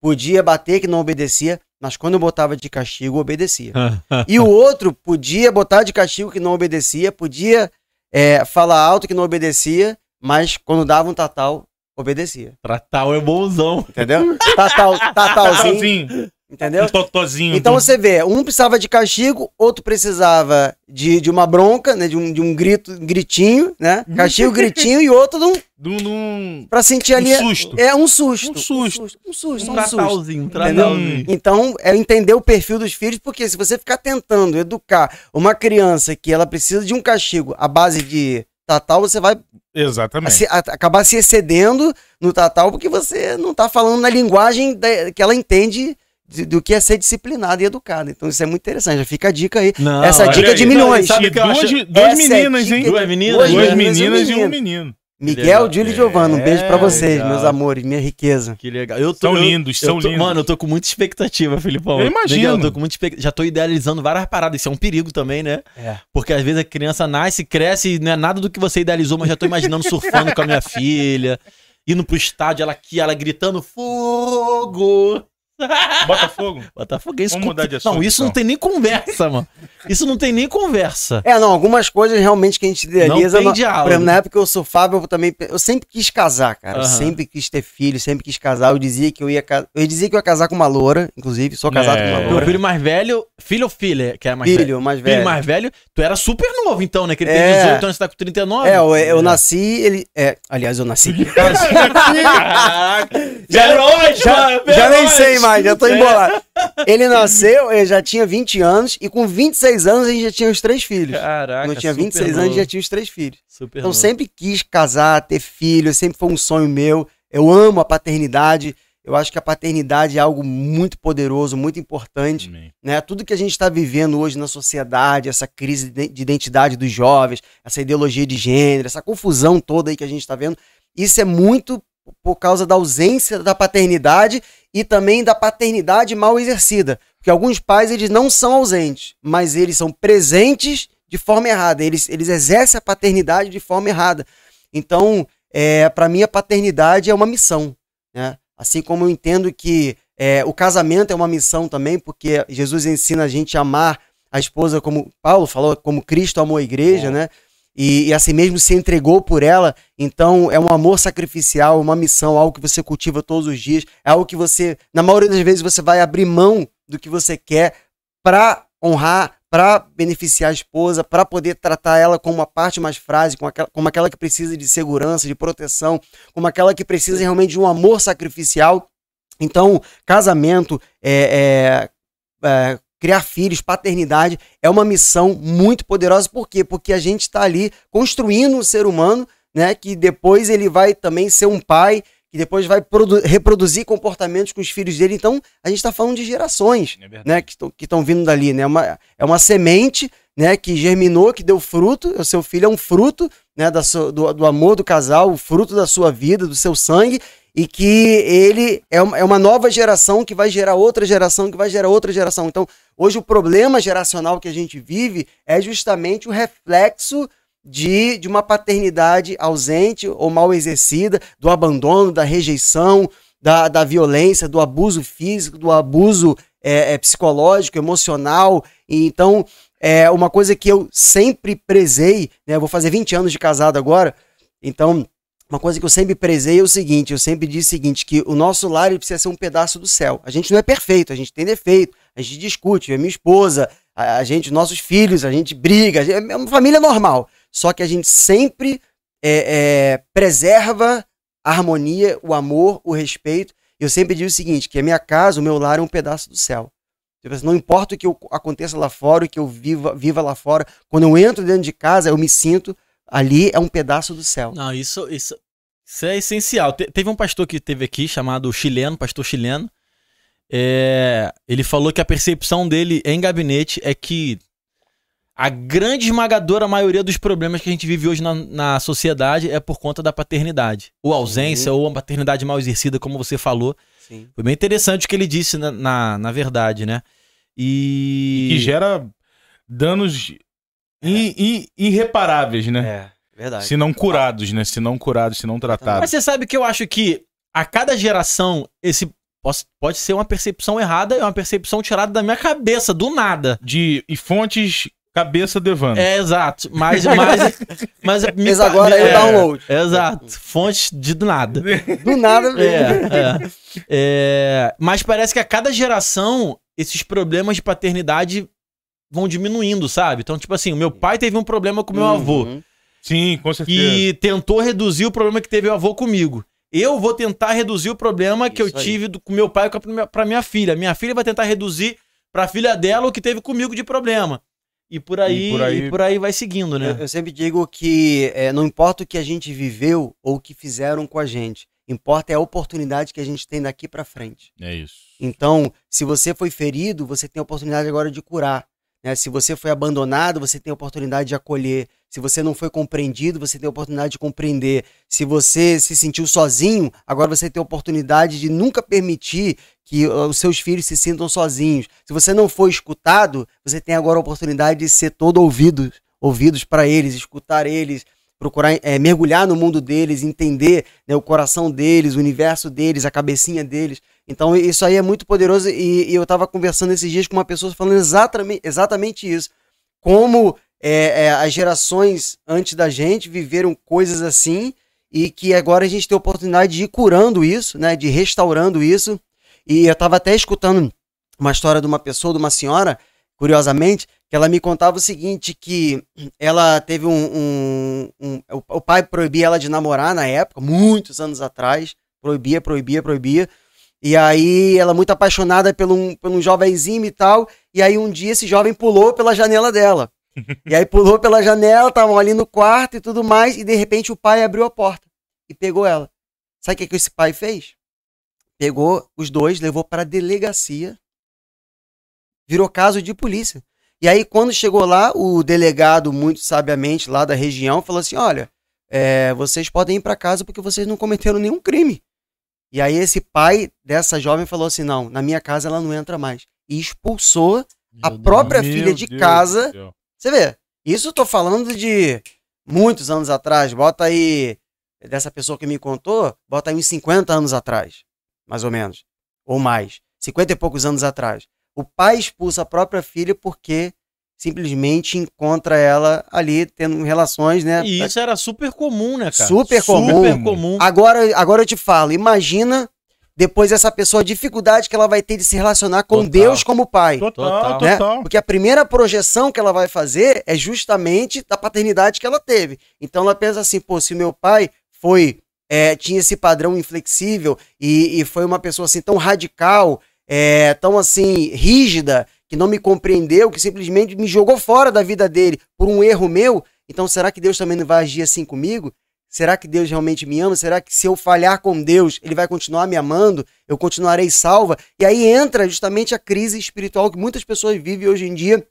Podia bater, que não obedecia. Mas quando eu botava de castigo, obedecia. (laughs) E o outro podia botar de castigo, que não obedecia. Podia é, falar alto, que não obedecia. Mas quando dava um tatal, obedecia. Tratal é bonzão. Entendeu? Tatal, tatalzinho. Totozinho. Entendeu? Um totozinho. Então do- você vê, um precisava de castigo, outro precisava de, de uma bronca, né? De um, de um grito, um gritinho, né? Castigo, gritinho, e outro de um, de um- de um- pra sentir ali. um susto. É um susto. Um susto. Um susto, um susto. Um Um susto. tratalzinho, um Entendeu? tratalzinho. Então, é entender o perfil dos filhos, porque se você ficar tentando educar uma criança que ela precisa de um castigo à base de tatal, você vai Exatamente. se- a- acabar se excedendo no tatal, porque você não tá falando na linguagem da- que ela entende de- do que é ser disciplinado e educado. Então isso é muito interessante. Já fica a dica aí. Não, Essa dica aí. de milhões. sabe eu duas, acho? duas é meninas, dica hein? Duas meninas? Duas Duas meninas e um meninas e um menino. Miguel. Júlio e Giovanni, um beijo pra É, vocês, legal. meus amores, minha riqueza. Que legal. Eu tô, São eu- lindos, eu são tô- lindos. Mano, eu tô com muita expectativa, Filipão. Eu imagino. Miguel, eu tô com muita expectativa. Já tô idealizando várias paradas. Isso é um perigo também, né? É. Porque às vezes a criança nasce, cresce e não é nada do que você idealizou, mas já tô imaginando surfando com a minha filha, indo pro estádio, ela aqui, ela gritando fogo. Botafogo? Botafoguense. Vamos mudar de assunto, Não, isso não então. tem nem conversa, mano. Isso não tem nem conversa. É, não, algumas coisas realmente que a gente idealiza. Não tem diálogo. Exemplo, na época que eu surfava, eu também. Eu sempre quis casar, cara. Eu Aham. sempre quis ter filho, sempre quis casar. Eu dizia que eu ia casar. Eu dizia que eu ia casar com uma loura, inclusive. Sou casado É. com uma Teu loura. filho mais velho, filho ou filha, que era mais Filho, velho? mais velho. Filho mais velho, tu era super novo então, né? Que ele tem É. 18 anos, você tá com 39. É, eu, eu nasci, ele. É, aliás, eu nasci. (laughs) Já, já, já nem sei mais, já tô embolado. (laughs) Ele nasceu, ele já tinha 20 anos, e com 26 anos a gente já tinha os três filhos. Caraca, Quando eu tinha super 26 novo. anos, já tinha os três filhos. Super Então sempre quis casar, ter filho, sempre foi um sonho meu. Eu amo a paternidade. Eu acho que a paternidade é algo muito poderoso, muito importante. Né? Tudo que a gente está vivendo hoje na sociedade, essa crise de de identidade dos jovens, essa ideologia de gênero, essa confusão toda aí que a gente está vendo, isso é muito por causa da ausência da paternidade e também da paternidade mal exercida. Porque alguns pais eles não são ausentes, mas eles são presentes de forma errada. Eles, eles exercem a paternidade de forma errada. Então, é, para mim, a paternidade é uma missão. Né? Assim como eu entendo que é, o casamento é uma missão também, porque Jesus ensina a gente a amar a esposa como Paulo falou, como Cristo amou a igreja, Bom. né? E, e assim mesmo se entregou por ela. Então é um amor sacrificial, uma missão, algo que você cultiva todos os dias, é algo que você, na maioria das vezes, você vai abrir mão do que você quer para honrar, para beneficiar a esposa, para poder tratar ela como uma parte mais frágil, como aquela, como aquela que precisa de segurança, de proteção, como aquela que precisa realmente de um amor sacrificial. Então, casamento, é, é, é, criar filhos, paternidade, é uma missão muito poderosa. Por quê? Porque a gente está ali construindo um ser humano, né? Que depois ele vai também ser um pai, que depois vai produ- reproduzir comportamentos com os filhos dele. Então, a gente está falando de gerações É né, que estão vindo dali, né? Uma, é uma semente, né, que germinou, que deu fruto. O seu filho é um fruto, né, da do, do amor do casal, o fruto da sua vida, do seu sangue, e que ele é uma, é uma nova geração que vai gerar outra geração, que vai gerar outra geração. Então, hoje o problema geracional que a gente vive é justamente o reflexo de, de uma paternidade ausente ou mal exercida, do abandono, da rejeição, da, da violência, do abuso físico, do abuso é, é, psicológico, emocional. E, então, é uma coisa que eu sempre prezei, né? Eu vou fazer 20 anos de casado agora, então, uma coisa que eu sempre prezei é o seguinte: eu sempre disse o seguinte, que o nosso lar precisa ser um pedaço do céu. A gente não é perfeito, a gente tem defeito, a gente discute, e minha esposa, a, a gente, nossos filhos, a gente briga, a gente- é uma família normal. Só que a gente sempre é, é, preserva a harmonia, o amor, o respeito. Eu sempre digo o seguinte: que a minha casa, o meu lar é um pedaço do céu. Tipo assim, Não importa o que aconteça lá fora, o que eu viva, viva lá fora, quando eu entro dentro de casa, eu me sinto ali é um pedaço do céu. Não, isso, isso, isso é essencial. Te- teve um pastor que teve aqui, chamado chileno, pastor chileno. É, ele falou que a percepção dele em gabinete é que a grande esmagadora maioria dos problemas que a gente vive hoje na, na sociedade é por conta da paternidade. Ou ausência, ou a paternidade mal exercida, como você falou. Sim. Foi bem interessante o que ele disse na, na, na verdade, né? E. Que gera danos i- irreparáveis, né? É, verdade. Se não curados, né? Se não curados, se não Mas tratados. você sabe que eu acho que a cada geração esse pode, ser uma percepção errada, é uma percepção tirada da minha cabeça, do nada. De, e fontes cabeça devando. É, exato. Mas, mas, (laughs) mas, Mas agora é o é, download. Exato. Fontes de do nada. Do nada, É, é. É, mas parece que a cada geração esses problemas de paternidade vão diminuindo, sabe? Então, tipo assim, o meu pai teve um problema com o meu avô. Sim, com certeza. e tentou reduzir o problema que teve o avô comigo. Eu vou tentar reduzir o problema que eu Isso aí. tive do, com meu pai com a minha- pra minha filha. Minha filha vai tentar reduzir pra filha dela o que teve comigo de problema. E por aí, E por aí- e por aí vai seguindo, né? Eu, eu sempre digo que é, não importa o que a gente viveu ou o que fizeram com a gente, importa é a oportunidade que a gente tem daqui pra frente. É isso. Então, se você foi ferido, você tem a oportunidade agora de curar. né? Se você foi abandonado, você tem a oportunidade de acolher. Se você não foi compreendido, você tem a oportunidade de compreender. Se você se sentiu sozinho, agora você tem a oportunidade de nunca permitir que uh, os seus filhos se sintam sozinhos. Se você não foi escutado, você tem agora a oportunidade de ser todo ouvido, ouvidos para eles, escutar eles, procurar eh, mergulhar no mundo deles, entender né, o coração deles, o universo deles, a cabecinha deles. Então isso aí é muito poderoso e, e eu estava conversando esses dias com uma pessoa falando exatamente, exatamente isso. Como é, é, as gerações antes da gente viveram coisas assim e que agora a gente tem a oportunidade de ir curando isso, né, de restaurando isso. E eu estava até escutando uma história de uma pessoa, de uma senhora, curiosamente, que ela me contava o seguinte, que ela teve um, um, um, o pai proibia ela de namorar na época, muitos anos atrás, proibia, proibia, proibia. E aí ela muito apaixonada por um, por um jovenzinho e tal, e aí um dia esse jovem pulou pela janela dela. (laughs) e aí pulou pela janela, estavam ali no quarto e tudo mais, e de repente o pai abriu a porta e pegou ela. Sabe o que, que esse pai fez? Pegou os dois, levou para a delegacia, virou caso de polícia. E aí, quando chegou lá, o delegado, muito sabiamente lá da região, falou assim: olha, é, vocês podem ir para casa porque vocês não cometeram nenhum crime. E aí, esse pai dessa jovem falou assim: não, na minha casa ela não entra mais. E expulsou a própria Deus, filha de Deus casa. Você vê, isso eu tô falando de muitos anos atrás. Bota aí, dessa pessoa que me contou, bota aí uns 50 anos atrás, mais ou menos. Ou mais. 50 e poucos anos atrás. O pai expulsa a própria filha porque simplesmente encontra ela ali tendo relações, né? E isso era super comum, né, cara? Super comum. Super comum. Agora, agora eu te falo, imagina depois essa pessoa a dificuldade que ela vai ter de se relacionar com total. Deus como pai. Total, né? total. Porque a primeira projeção que ela vai fazer é justamente da paternidade que ela teve. Então ela pensa assim, pô, se meu pai foi é, tinha esse padrão inflexível e, e foi uma pessoa assim tão radical é, tão assim, rígida, que não me compreendeu, que simplesmente me jogou fora da vida dele por um erro meu. Então, será que Deus também não vai agir assim comigo? Será que Deus realmente me ama? Será que se eu falhar com Deus, ele vai continuar me amando? Eu continuarei salva? E aí entra justamente a crise espiritual que muitas pessoas vivem hoje em dia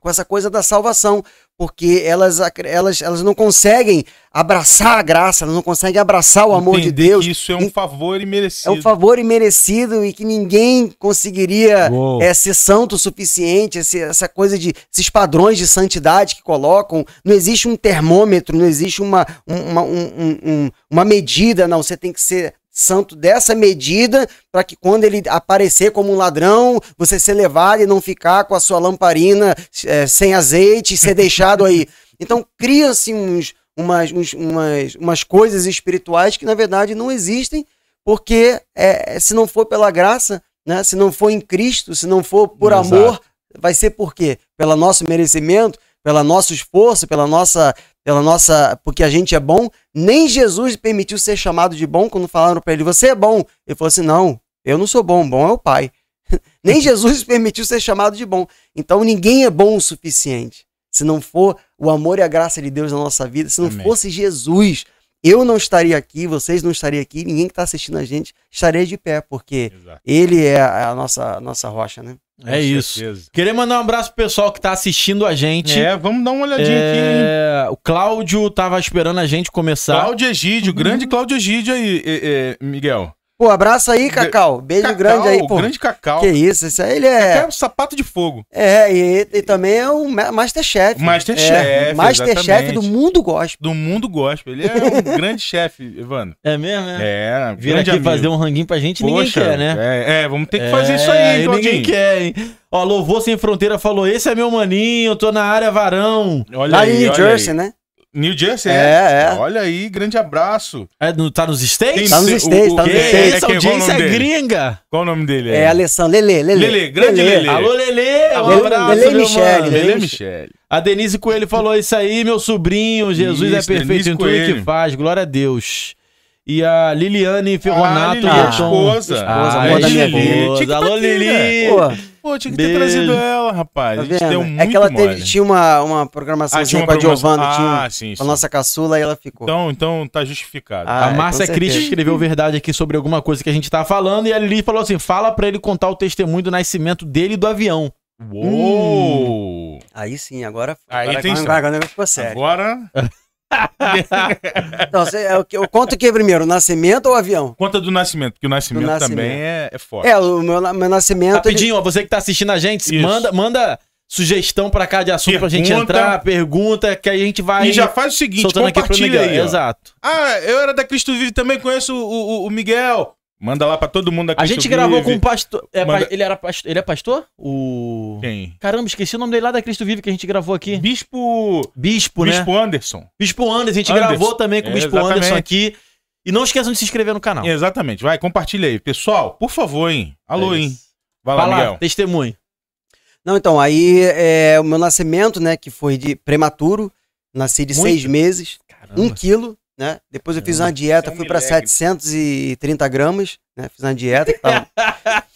com essa coisa da salvação, porque elas, elas, elas não conseguem abraçar a graça, elas não conseguem abraçar o amor de Deus. isso é um favor imerecido. É um favor imerecido e que ninguém conseguiria é, ser santo o suficiente, essa coisa de esses padrões de santidade que colocam. Não existe um termômetro, não existe uma, uma, um, um, uma medida, não. Você tem que ser santo dessa medida para que quando ele aparecer como um ladrão, você ser levado e não ficar com a sua lamparina é, sem azeite e ser deixado aí. (laughs) Então cria-se uns, umas, uns, umas, umas coisas espirituais que na verdade não existem, porque é, se não for pela graça, né, se não for em Cristo, se não for por Exato. amor, vai ser por quê? Pelo nosso merecimento, pelo nosso esforço, pela nossa pela nossa, porque a gente é bom, nem Jesus permitiu ser chamado de bom quando falaram para ele: "Você é bom". Ele falou assim: "Não, eu não sou bom, bom é o Pai". (laughs) nem Jesus permitiu ser chamado de bom. Então ninguém é bom o suficiente. Se não for o amor e a graça de Deus na nossa vida, se não Amém. fosse Jesus, eu não estaria aqui, vocês não estariam aqui, ninguém que está assistindo a gente estaria de pé, porque Exato. ele é a nossa, a nossa rocha, né? É Com isso. Certeza. Queria mandar um abraço pro pessoal que tá assistindo a gente. É, vamos dar uma olhadinha é... aqui. Hein? O Cláudio tava esperando a gente começar. Cláudio Egídio, uhum. grande Cláudio Egídio aí, é, é, Miguel. Pô, abraço aí, Cacau. Beijo Cacau, grande aí, pô. grande Cacau. Que isso, isso aí ele é... Cacau é um sapato de fogo. É, e, e também é um Masterchef. Masterchef, é, Masterchef do mundo gospel. Do mundo gospel. Ele é um (laughs) grande chefe, Evandro. É mesmo, né? É, Vir aqui amigo. fazer um ranguinho pra gente, Poxa, ninguém quer, né? É, é vamos ter que é, fazer isso aí, Claudinho. Ninguém quer, hein? Ó, Louvor Sem Fronteira falou, esse é meu maninho, tô na área varão. Olha aí, em New Jersey, aí. né? New Jersey, é, é. é. Olha aí, grande abraço. É, no, tá nos States? Tá nos States, tá nos States. É, Essa audiência é gringa. Qual o nome dele? É, é Alessandro Lele, Lele. Lele, grande Lele. Alô, Lele, um Lele, abraço, Lele Michele. Lele Michele. A Denise Coelho falou isso aí, meu sobrinho, Jesus é isso, é perfeito Denise em tudo Coelho. que faz, glória a Deus. E a Liliane Ferronato. Ah, a esposa. Esposa, ah, amor da minha vida. Alô, Lili. Pô, tinha que ter Beijo. trazido ela, rapaz. Tá a gente deu muito É que ela teve, tinha uma, uma programação ah, tinha uma com a Giovanna, ah, tinha sim, com a nossa caçula e ela ficou. Então, então tá justificado. Ah, a Márcia Cris escreveu verdade aqui sobre alguma coisa que a gente tá falando e a Lili falou assim: fala pra ele contar o testemunho do nascimento dele e do avião. Uou! Hum. Aí sim, agora. Aí agora, tem agora, agora o negócio ficou sério. Agora. então, você, é, eu conto o que primeiro, o nascimento ou o avião? Conta do nascimento, porque o nascimento, nascimento. também é, é forte. É, o meu, meu nascimento. Rapidinho, ele... ó, você que tá assistindo a gente, manda, manda sugestão pra cá de assunto pergunta, pra gente entrar, pergunta, que aí a gente vai. E já faz o seguinte, compartilha aí. Exato. Ah, eu era da Cristo Vive também, conheço o, o, o Miguel. Manda lá pra todo mundo aqui. A gente gravou Vive. com o pastor. é, Manda- ele, era pastor ele é pastor? O. Quem? Caramba, esqueci o nome dele lá da Cristo Vive que a gente gravou aqui. Bispo. Bispo, né? Bispo Anderson. Bispo Anderson, a gente Anderson. gravou também com o É, Bispo exatamente. Anderson aqui. E não esqueçam de se inscrever no canal. Exatamente. Vai, compartilha aí. Pessoal, por favor, hein? Alô, É hein? Vai lá, Vai lá, Miguel. testemunho. Não, então, aí é, o meu nascimento, né, que foi de prematuro, nasci de Muito? seis meses, Caramba. um quilo, né? Depois eu fiz Caramba. uma dieta, é um fui pra milagre. 730 gramas, né? Fiz uma dieta que tava... (laughs)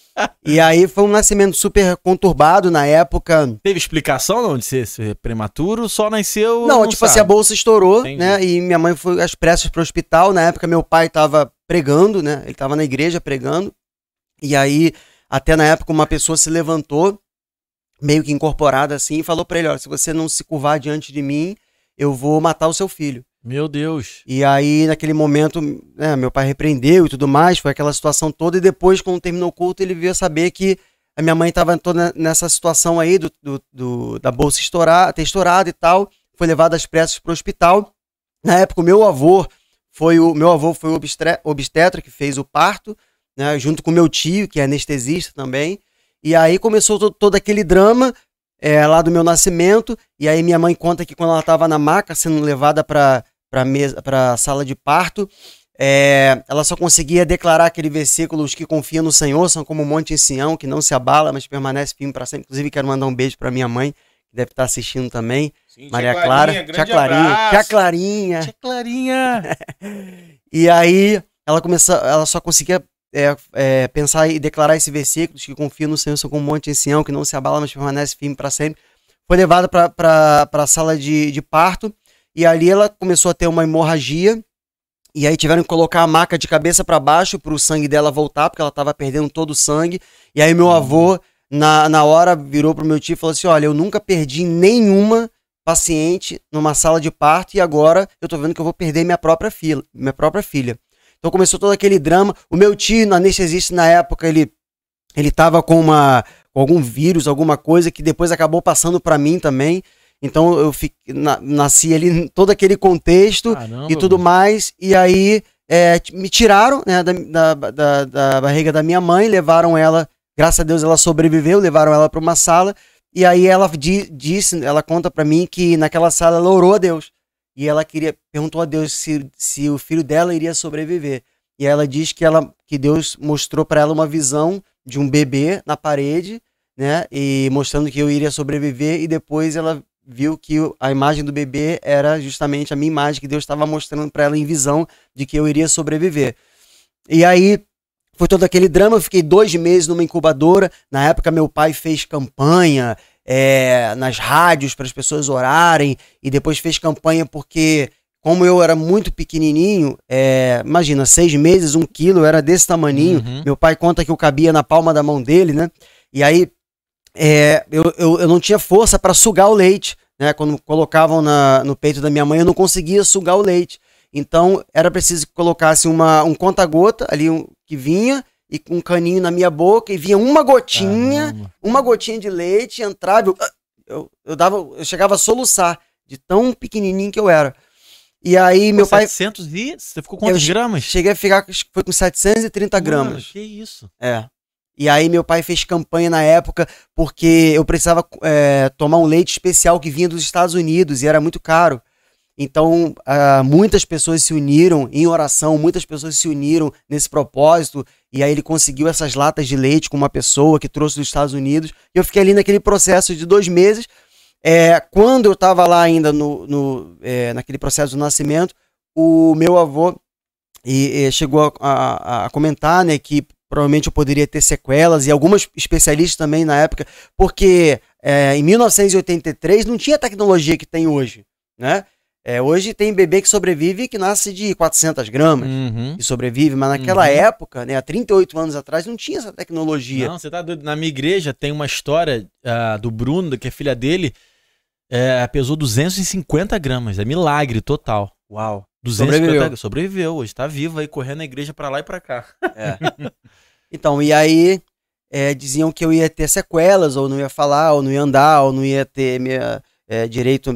E aí foi um nascimento super conturbado na época. Teve explicação não, de ser, ser prematuro? Só nasceu. Não, tipo assim, a sabe. bolsa estourou, Entendi. né? E minha mãe foi às pressas pro hospital. Na época, meu pai tava pregando, né? Ele tava na igreja pregando. E aí, até na época, uma pessoa se levantou, meio que incorporada assim, e falou pra ele: Olha, se você não se curvar diante de mim, eu vou matar o seu filho. Meu Deus. E aí, naquele momento, né, meu pai repreendeu e tudo mais, foi aquela situação toda. E depois, quando terminou o culto, ele veio saber que a minha mãe estava toda nessa situação aí do, do- do- da bolsa estourar, ter estourado e tal. Foi levado às pressas para o hospital. Na época, meu avô foi o meu avô foi o obstetra que fez o parto, né, junto com meu tio, que é anestesista também. E aí começou to- todo aquele drama é, lá do meu nascimento. E aí minha mãe conta que quando ela estava na maca sendo levada para para mesa, para sala de parto, é, ela só conseguia declarar aquele versículo: os que confiam no Senhor são como o monte em Sião, que não se abala, mas permanece firme para sempre. Inclusive quero mandar um beijo para minha mãe, que deve estar assistindo também, Sim, Maria tia Clara, tia Clarinha, tia Clarinha. Tia Clarinha. (laughs) E aí ela começou, ela só conseguia é, é, pensar e declarar esse versículo: os que confiam no Senhor são como um monte em Sião, que não se abala, mas permanece firme para sempre. Foi levada para a sala de, de parto e ali ela começou a ter uma hemorragia. E aí tiveram que colocar a maca de cabeça para baixo para o sangue dela voltar, porque ela estava perdendo todo o sangue. E aí meu avô, na, na hora, virou pro meu tio e falou assim: Olha, eu nunca perdi nenhuma paciente numa sala de parto e agora eu tô vendo que eu vou perder minha própria filha, minha própria filha. Então começou todo aquele drama. O meu tio, no anestesista na época, ele ele tava com uma com algum vírus, alguma coisa que depois acabou passando para mim também. Então eu fiquei, na- nasci ali em todo aquele contexto Caramba, e tudo mano. mais. E aí é, me tiraram né, da, da, da, da barriga da minha mãe, levaram ela, graças a Deus ela sobreviveu, levaram ela para uma sala. E aí ela di- disse, ela conta para mim que naquela sala ela orou a Deus. E ela queria, perguntou a Deus se, se o filho dela iria sobreviver. E ela diz que, ela, que Deus mostrou para ela uma visão de um bebê na parede, né? E mostrando que eu iria sobreviver. E depois ela viu que a imagem do bebê era justamente a minha imagem que Deus estava mostrando para ela em visão de que eu iria sobreviver. E aí foi todo aquele drama. Eu fiquei dois meses numa incubadora. Na época, meu pai fez campanha é, nas rádios para as pessoas orarem. E depois fez campanha porque, como eu era muito pequenininho, é, imagina, seis meses, um quilo, eu era desse tamaninho. Uhum. Meu pai conta que eu cabia na palma da mão dele, né? E aí é, eu, eu, eu não tinha força para sugar o leite, né? Quando colocavam na, no peito da minha mãe, eu não conseguia sugar o leite. Então era preciso que colocasse uma, um conta-gota ali um, que vinha e com um caninho na minha boca e vinha uma gotinha, Caramba. uma gotinha de leite, entrava, eu, eu, eu dava, eu chegava a soluçar de tão pequenininho que eu era. E aí meu Pô, pai 700 e... Você ficou quantos Eu- gramas? cheguei a ficar foi com 730 Mano, gramas. que isso? É. E aí meu pai fez campanha na época porque eu precisava é, tomar um leite especial que vinha dos Estados Unidos e era muito caro. Então, ah, muitas pessoas se uniram em oração, muitas pessoas se uniram nesse propósito, e aí ele conseguiu essas latas de leite com uma pessoa que trouxe dos Estados Unidos. E eu fiquei ali naquele processo de dois meses. É, quando eu estava lá ainda no, no, é, naquele processo do nascimento, o meu avô e, e chegou a, a- a comentar né, que provavelmente eu poderia ter sequelas, e algumas especialistas também na época, porque é, em 1983 não tinha a tecnologia que tem hoje, né? É, hoje tem bebê que sobrevive e que nasce de 400 gramas, Uhum. que sobrevive, mas naquela Uhum. época, né, há 38 anos atrás, não tinha essa tecnologia. Não, você tá doido. Na minha igreja tem uma história ah, do Bruno, que é filha dele, é, pesou 250 gramas. É milagre total. Uau. 250 Sobreviveu. sobreviveu. Hoje tá vivo aí, correndo na igreja pra lá e pra cá. É. então, e aí é, diziam que eu ia ter sequelas, ou não ia falar, ou não ia andar, ou não ia ter minha, é, direito.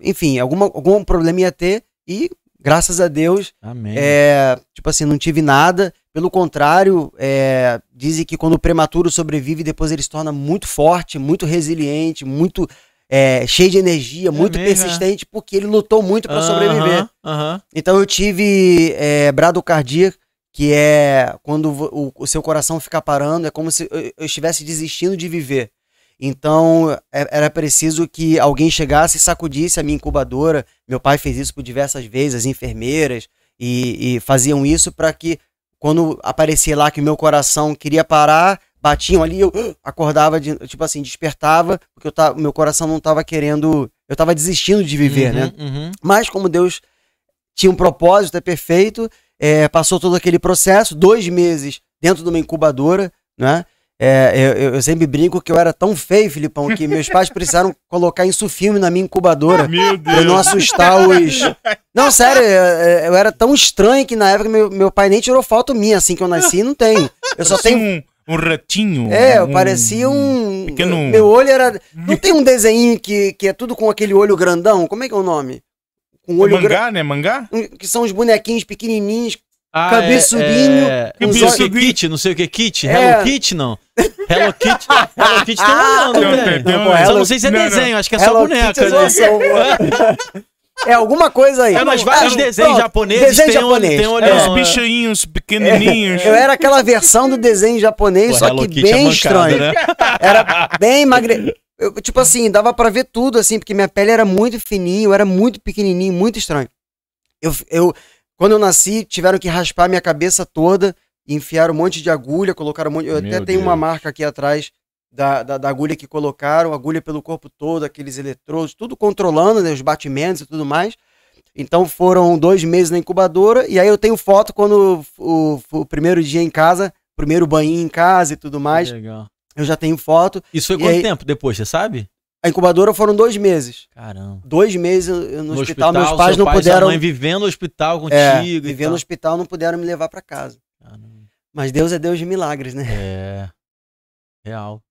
Enfim, alguma, algum problema ia ter. E Graças a Deus, é, tipo assim, não tive nada. Pelo contrário, é, dizem que quando o prematuro sobrevive, depois ele se torna muito forte, muito resiliente, muito é, cheio de energia, muito mesmo, é? persistente, porque ele lutou muito para sobreviver. Aham, aham. Então eu tive é, bradocardia, que é quando o, o seu coração fica parando, é como se eu, eu estivesse desistindo de viver. Então é- era preciso que alguém chegasse e sacudisse a minha incubadora. Meu pai fez isso por diversas vezes, as enfermeiras, e, e faziam isso para que quando aparecia lá que o meu coração queria parar, batiam ali, eu acordava, de, tipo assim, despertava, porque eu tava, meu coração não estava querendo, eu estava desistindo de viver, Uhum, né? uhum. Mas como Deus tinha um propósito, é perfeito, é, passou todo aquele processo, dois meses dentro de uma incubadora, né? É, eu, eu- sempre brinco que eu era tão feio, Filipão, que meus pais precisaram (laughs) colocar isso filme na minha incubadora Meu pra não Deus. assustar os. (laughs) Não, sério, eu, eu era tão estranho que na época meu, meu pai nem tirou foto minha, assim que eu nasci, não tenho. Eu só tenho. um, um ratinho. É, eu um- parecia um. pequeno- Meu olho era. Não tem um (laughs) desenho que, que é tudo com aquele olho grandão? Como é que é o nome? Com É olho grandão. mangá, né? Mangá? Que são os bonequinhos pequenininhos. Ah, Cabeçudinho, É, com é, os não sei o olhos- que Kit, não sei o que Kit. É. Hello Kitty, não. Hello Kitty. Hello Kitty tem velho. tem- tem Não, um- Hello- não sei se é Não, não. desenho, acho que é só Hello boneca. Kitty é né? (laughs) É alguma coisa aí. É, mas vários é, desenhos pronto, japoneses desenho tem, japonês. tem É, olhão. os é. bichinhos pequenininhos. Eu era aquela versão do desenho japonês, Pô, só Hello que Kitty é bem mancada, estranho. né? Era bem magre. Eu, tipo assim, dava pra ver tudo, assim, porque minha pele era muito fininha, eu era muito pequenininho, muito estranho. Eu, eu, quando eu nasci, tiveram que raspar minha cabeça toda, enfiaram um monte de agulha, colocaram um monte. Eu Meu até tenho uma Deus. marca aqui atrás da, da, da agulha que colocaram, agulha pelo corpo todo, aqueles eletrodos, tudo controlando, né, os batimentos e tudo mais. Então foram dois meses na incubadora, e aí eu tenho foto quando o, o, o primeiro dia em casa, primeiro banho em casa e tudo mais. Legal. Eu já tenho foto. Isso foi quanto aí- tempo depois, você sabe? A incubadora foram dois meses. Caramba. Dois meses eu no, hospital, meus pais não pai sua puderam. mãe vivendo no hospital contigo É, e vivendo no tal. hospital, não puderam me levar pra casa. Caramba. Mas Deus é Deus de milagres, né? É. Real.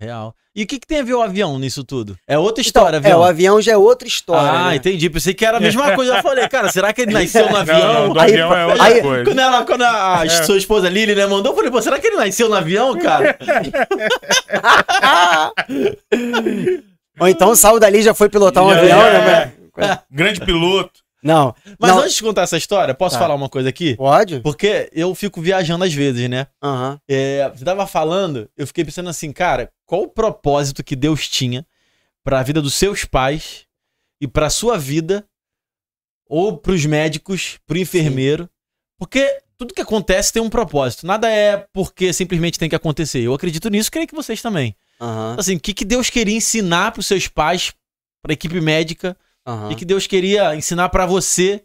Real. E o que, que tem a ver o avião nisso tudo? É outra história, Então, é, avião. o avião já é outra história. ah, né? entendi. Pensei que era a mesma (laughs) coisa. Eu falei, cara, será que ele nasceu no Não, avião? não, do Aí- avião é outra aí- coisa. Quando, ela, quando a, a É. sua esposa Lili, né, mandou, eu falei, pô, será que ele nasceu no avião, cara? (laughs) Ou então saiu dali já foi pilotar um avião, é. né? mas- Grande piloto. Não. Mas não. antes de contar essa história, posso Tá. falar uma coisa aqui? Pode? Porque eu fico viajando às vezes, né? Aham. É, você tava falando, eu fiquei pensando assim, cara, qual o propósito que Deus tinha pra vida dos seus pais e pra sua vida, ou pros médicos, pro enfermeiro? Porque tudo que acontece tem um propósito. Nada é porque simplesmente tem que acontecer. Eu acredito nisso, creio que vocês também. Aham. Assim, o que, que Deus queria ensinar pros seus pais, pra equipe médica, aham. e que Deus queria ensinar pra você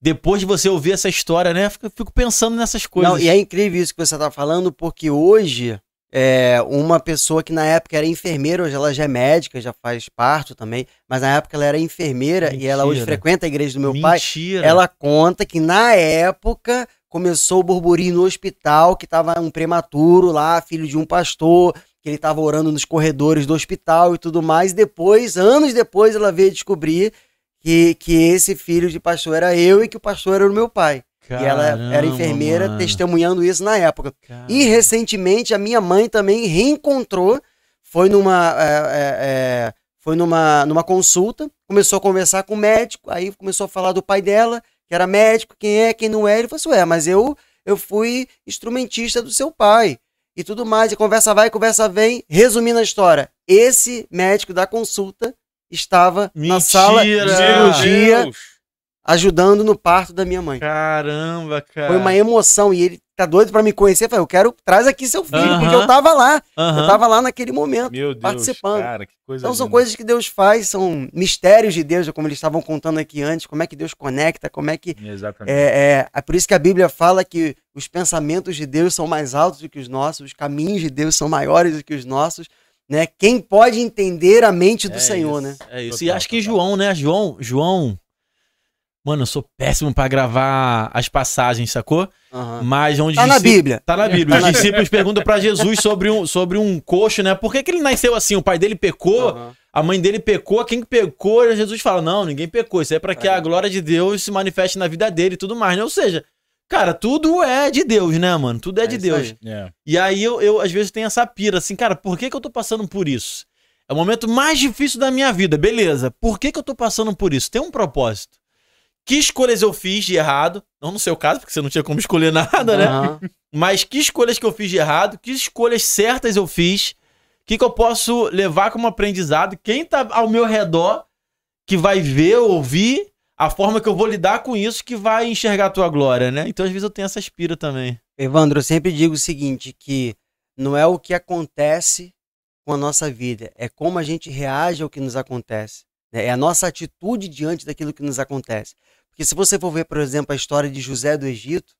depois de você ouvir essa história, né? Fico, fico pensando nessas coisas. Não, e é incrível isso que você tá falando, porque hoje, é, uma pessoa que na época era enfermeira, hoje ela já é médica, já faz parto também, mas na época ela era enfermeira e ela hoje Mentira. frequenta a igreja do meu pai. Mentira. Ela conta que na época começou o burburinho no hospital, que tava um prematuro lá, filho de um pastor, que ele tava orando nos corredores do hospital e tudo mais. Depois, anos depois, ela veio descobrir que, que esse filho de pastor era eu e que o pastor era o meu pai. e ela era Caramba, enfermeira, mano. testemunhando isso na época. Caramba. E recentemente a minha mãe também reencontrou, foi numa, é, é, é, foi numa, numa consulta, começou a conversar com o médico, aí começou a falar do pai dela, que era médico, quem é, quem não é. Ele falou assim: Ué, mas eu, eu fui instrumentista do seu pai e tudo mais. E conversa vai, conversa vem. Resumindo a história, esse médico da consulta estava na Mentira! sala de cirurgia Deus. ajudando no parto da minha mãe. Caramba, cara. Foi uma emoção e ele tá doido pra me conhecer. Eu falei, eu quero, traz aqui seu filho, Aham. porque eu tava lá. Aham. Eu tava lá naquele momento. Meu Deus, Participando. cara, que coisa Então são linda. coisas que Deus faz, são mistérios de Deus, como eles estavam contando aqui antes, como é que Deus conecta, como é que. Exatamente. É, é, é por isso que a Bíblia fala que os pensamentos de Deus são mais altos do que os nossos, os caminhos de Deus são maiores do que os nossos. Né? Quem pode entender a mente do É Senhor, isso, né? É isso. e acho que. João, né? João, João. Mano, eu sou péssimo pra gravar as passagens, sacou? Aham. Mas onde Tá na Bíblia. Tá na Bíblia. (laughs) Os discípulos perguntam pra Jesus sobre um, sobre um coxo, né? Por que, que ele nasceu assim? O pai dele pecou, Aham. a mãe dele pecou, quem que pecou? E Jesus fala: Não, ninguém pecou. Isso é pra que a glória de Deus se manifeste na vida dele e tudo mais, né? Ou seja, cara, tudo é de Deus, né, mano? Tudo é, É de Deus. aí. É. E aí eu, eu, às vezes, tenho essa pira, assim, cara, por que, que eu tô passando por isso? É o momento mais difícil da minha vida, beleza. Por que, que eu tô passando por isso? Tem um propósito. Que escolhas eu fiz de errado? Não no seu caso, porque você não tinha como escolher nada, né? Mas que escolhas que eu fiz de errado? Que escolhas certas eu fiz? O que, que eu posso levar como aprendizado? Quem tá ao meu redor que vai ver, ouvir a forma que eu vou lidar com isso que vai enxergar a tua glória, né? Então, às vezes, eu tenho essa espira também. Evandro, eu sempre digo o seguinte, que não é o que acontece com a nossa vida, é como a gente reage ao que nos acontece. né? É a nossa atitude diante daquilo que nos acontece. Porque se você for ver, por exemplo, a história de José do Egito,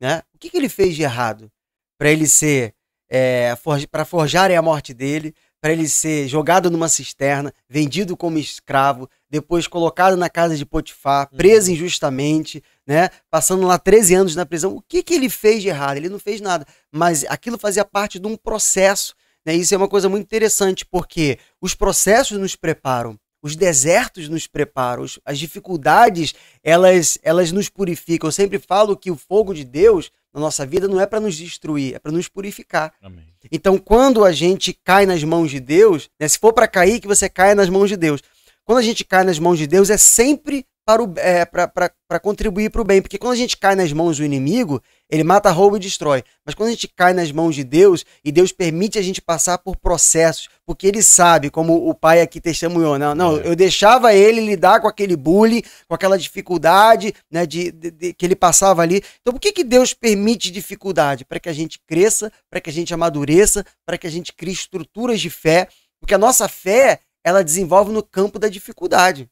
né? o que, que ele fez de errado para ele ser, é, para forjarem a morte dele, para ele ser jogado numa cisterna, vendido como escravo, depois colocado na casa de Potifar, preso injustamente, né? Passando lá 13 anos na prisão. O que, que ele fez de errado? Ele não fez nada. Mas aquilo fazia parte de um processo. Né? Isso é uma coisa muito interessante, porque os processos nos preparam. Os desertos nos preparam, os- as dificuldades, elas, elas nos purificam. Eu sempre falo que o fogo de Deus na nossa vida não é para nos destruir, é para nos purificar. Amém. Então, quando a gente cai nas mãos de Deus, né, se for para cair, que você caia nas mãos de Deus. Quando a gente cai nas mãos de Deus, é sempre para, o, é, para, para, para contribuir para o bem. Porque quando a gente cai nas mãos do inimigo, ele mata, rouba e destrói. Mas quando a gente cai nas mãos de Deus, e Deus permite a gente passar por processos, porque ele sabe, como o pai aqui testemunhou, não, não, É. eu deixava ele lidar com aquele bullying, com aquela dificuldade né, de, de- de- que ele passava ali. Então, por que, que Deus permite dificuldade? Para que a gente cresça, para que a gente amadureça, para que a gente crie estruturas de fé, porque a nossa fé, ela desenvolve no campo da dificuldade.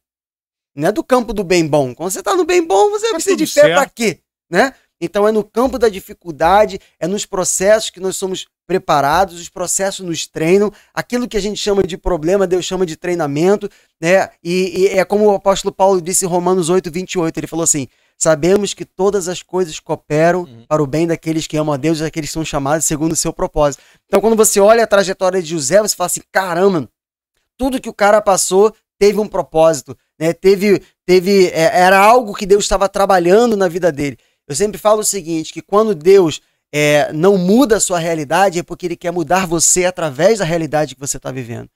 Não é do campo do bem bom. Quando você está no bem bom, você Tá precisa de fé para quê? Né? Então é no campo da dificuldade, é nos processos que nós somos preparados, os processos nos treinam, aquilo que a gente chama de problema, Deus chama de treinamento, né? E, e é como o apóstolo Paulo disse em Romanos 8, 28, ele falou assim: sabemos que todas as coisas cooperam Uhum. para o bem daqueles que amam a Deus e daqueles que são chamados segundo o seu propósito. Então, quando você olha a trajetória de José, você fala assim: caramba, tudo que o cara passou teve um propósito, né? Teve, teve, é, era algo que Deus estava trabalhando na vida dele. Eu sempre falo o seguinte, que quando Deus é, não muda a sua realidade, é porque ele quer mudar você através da realidade que você está vivendo.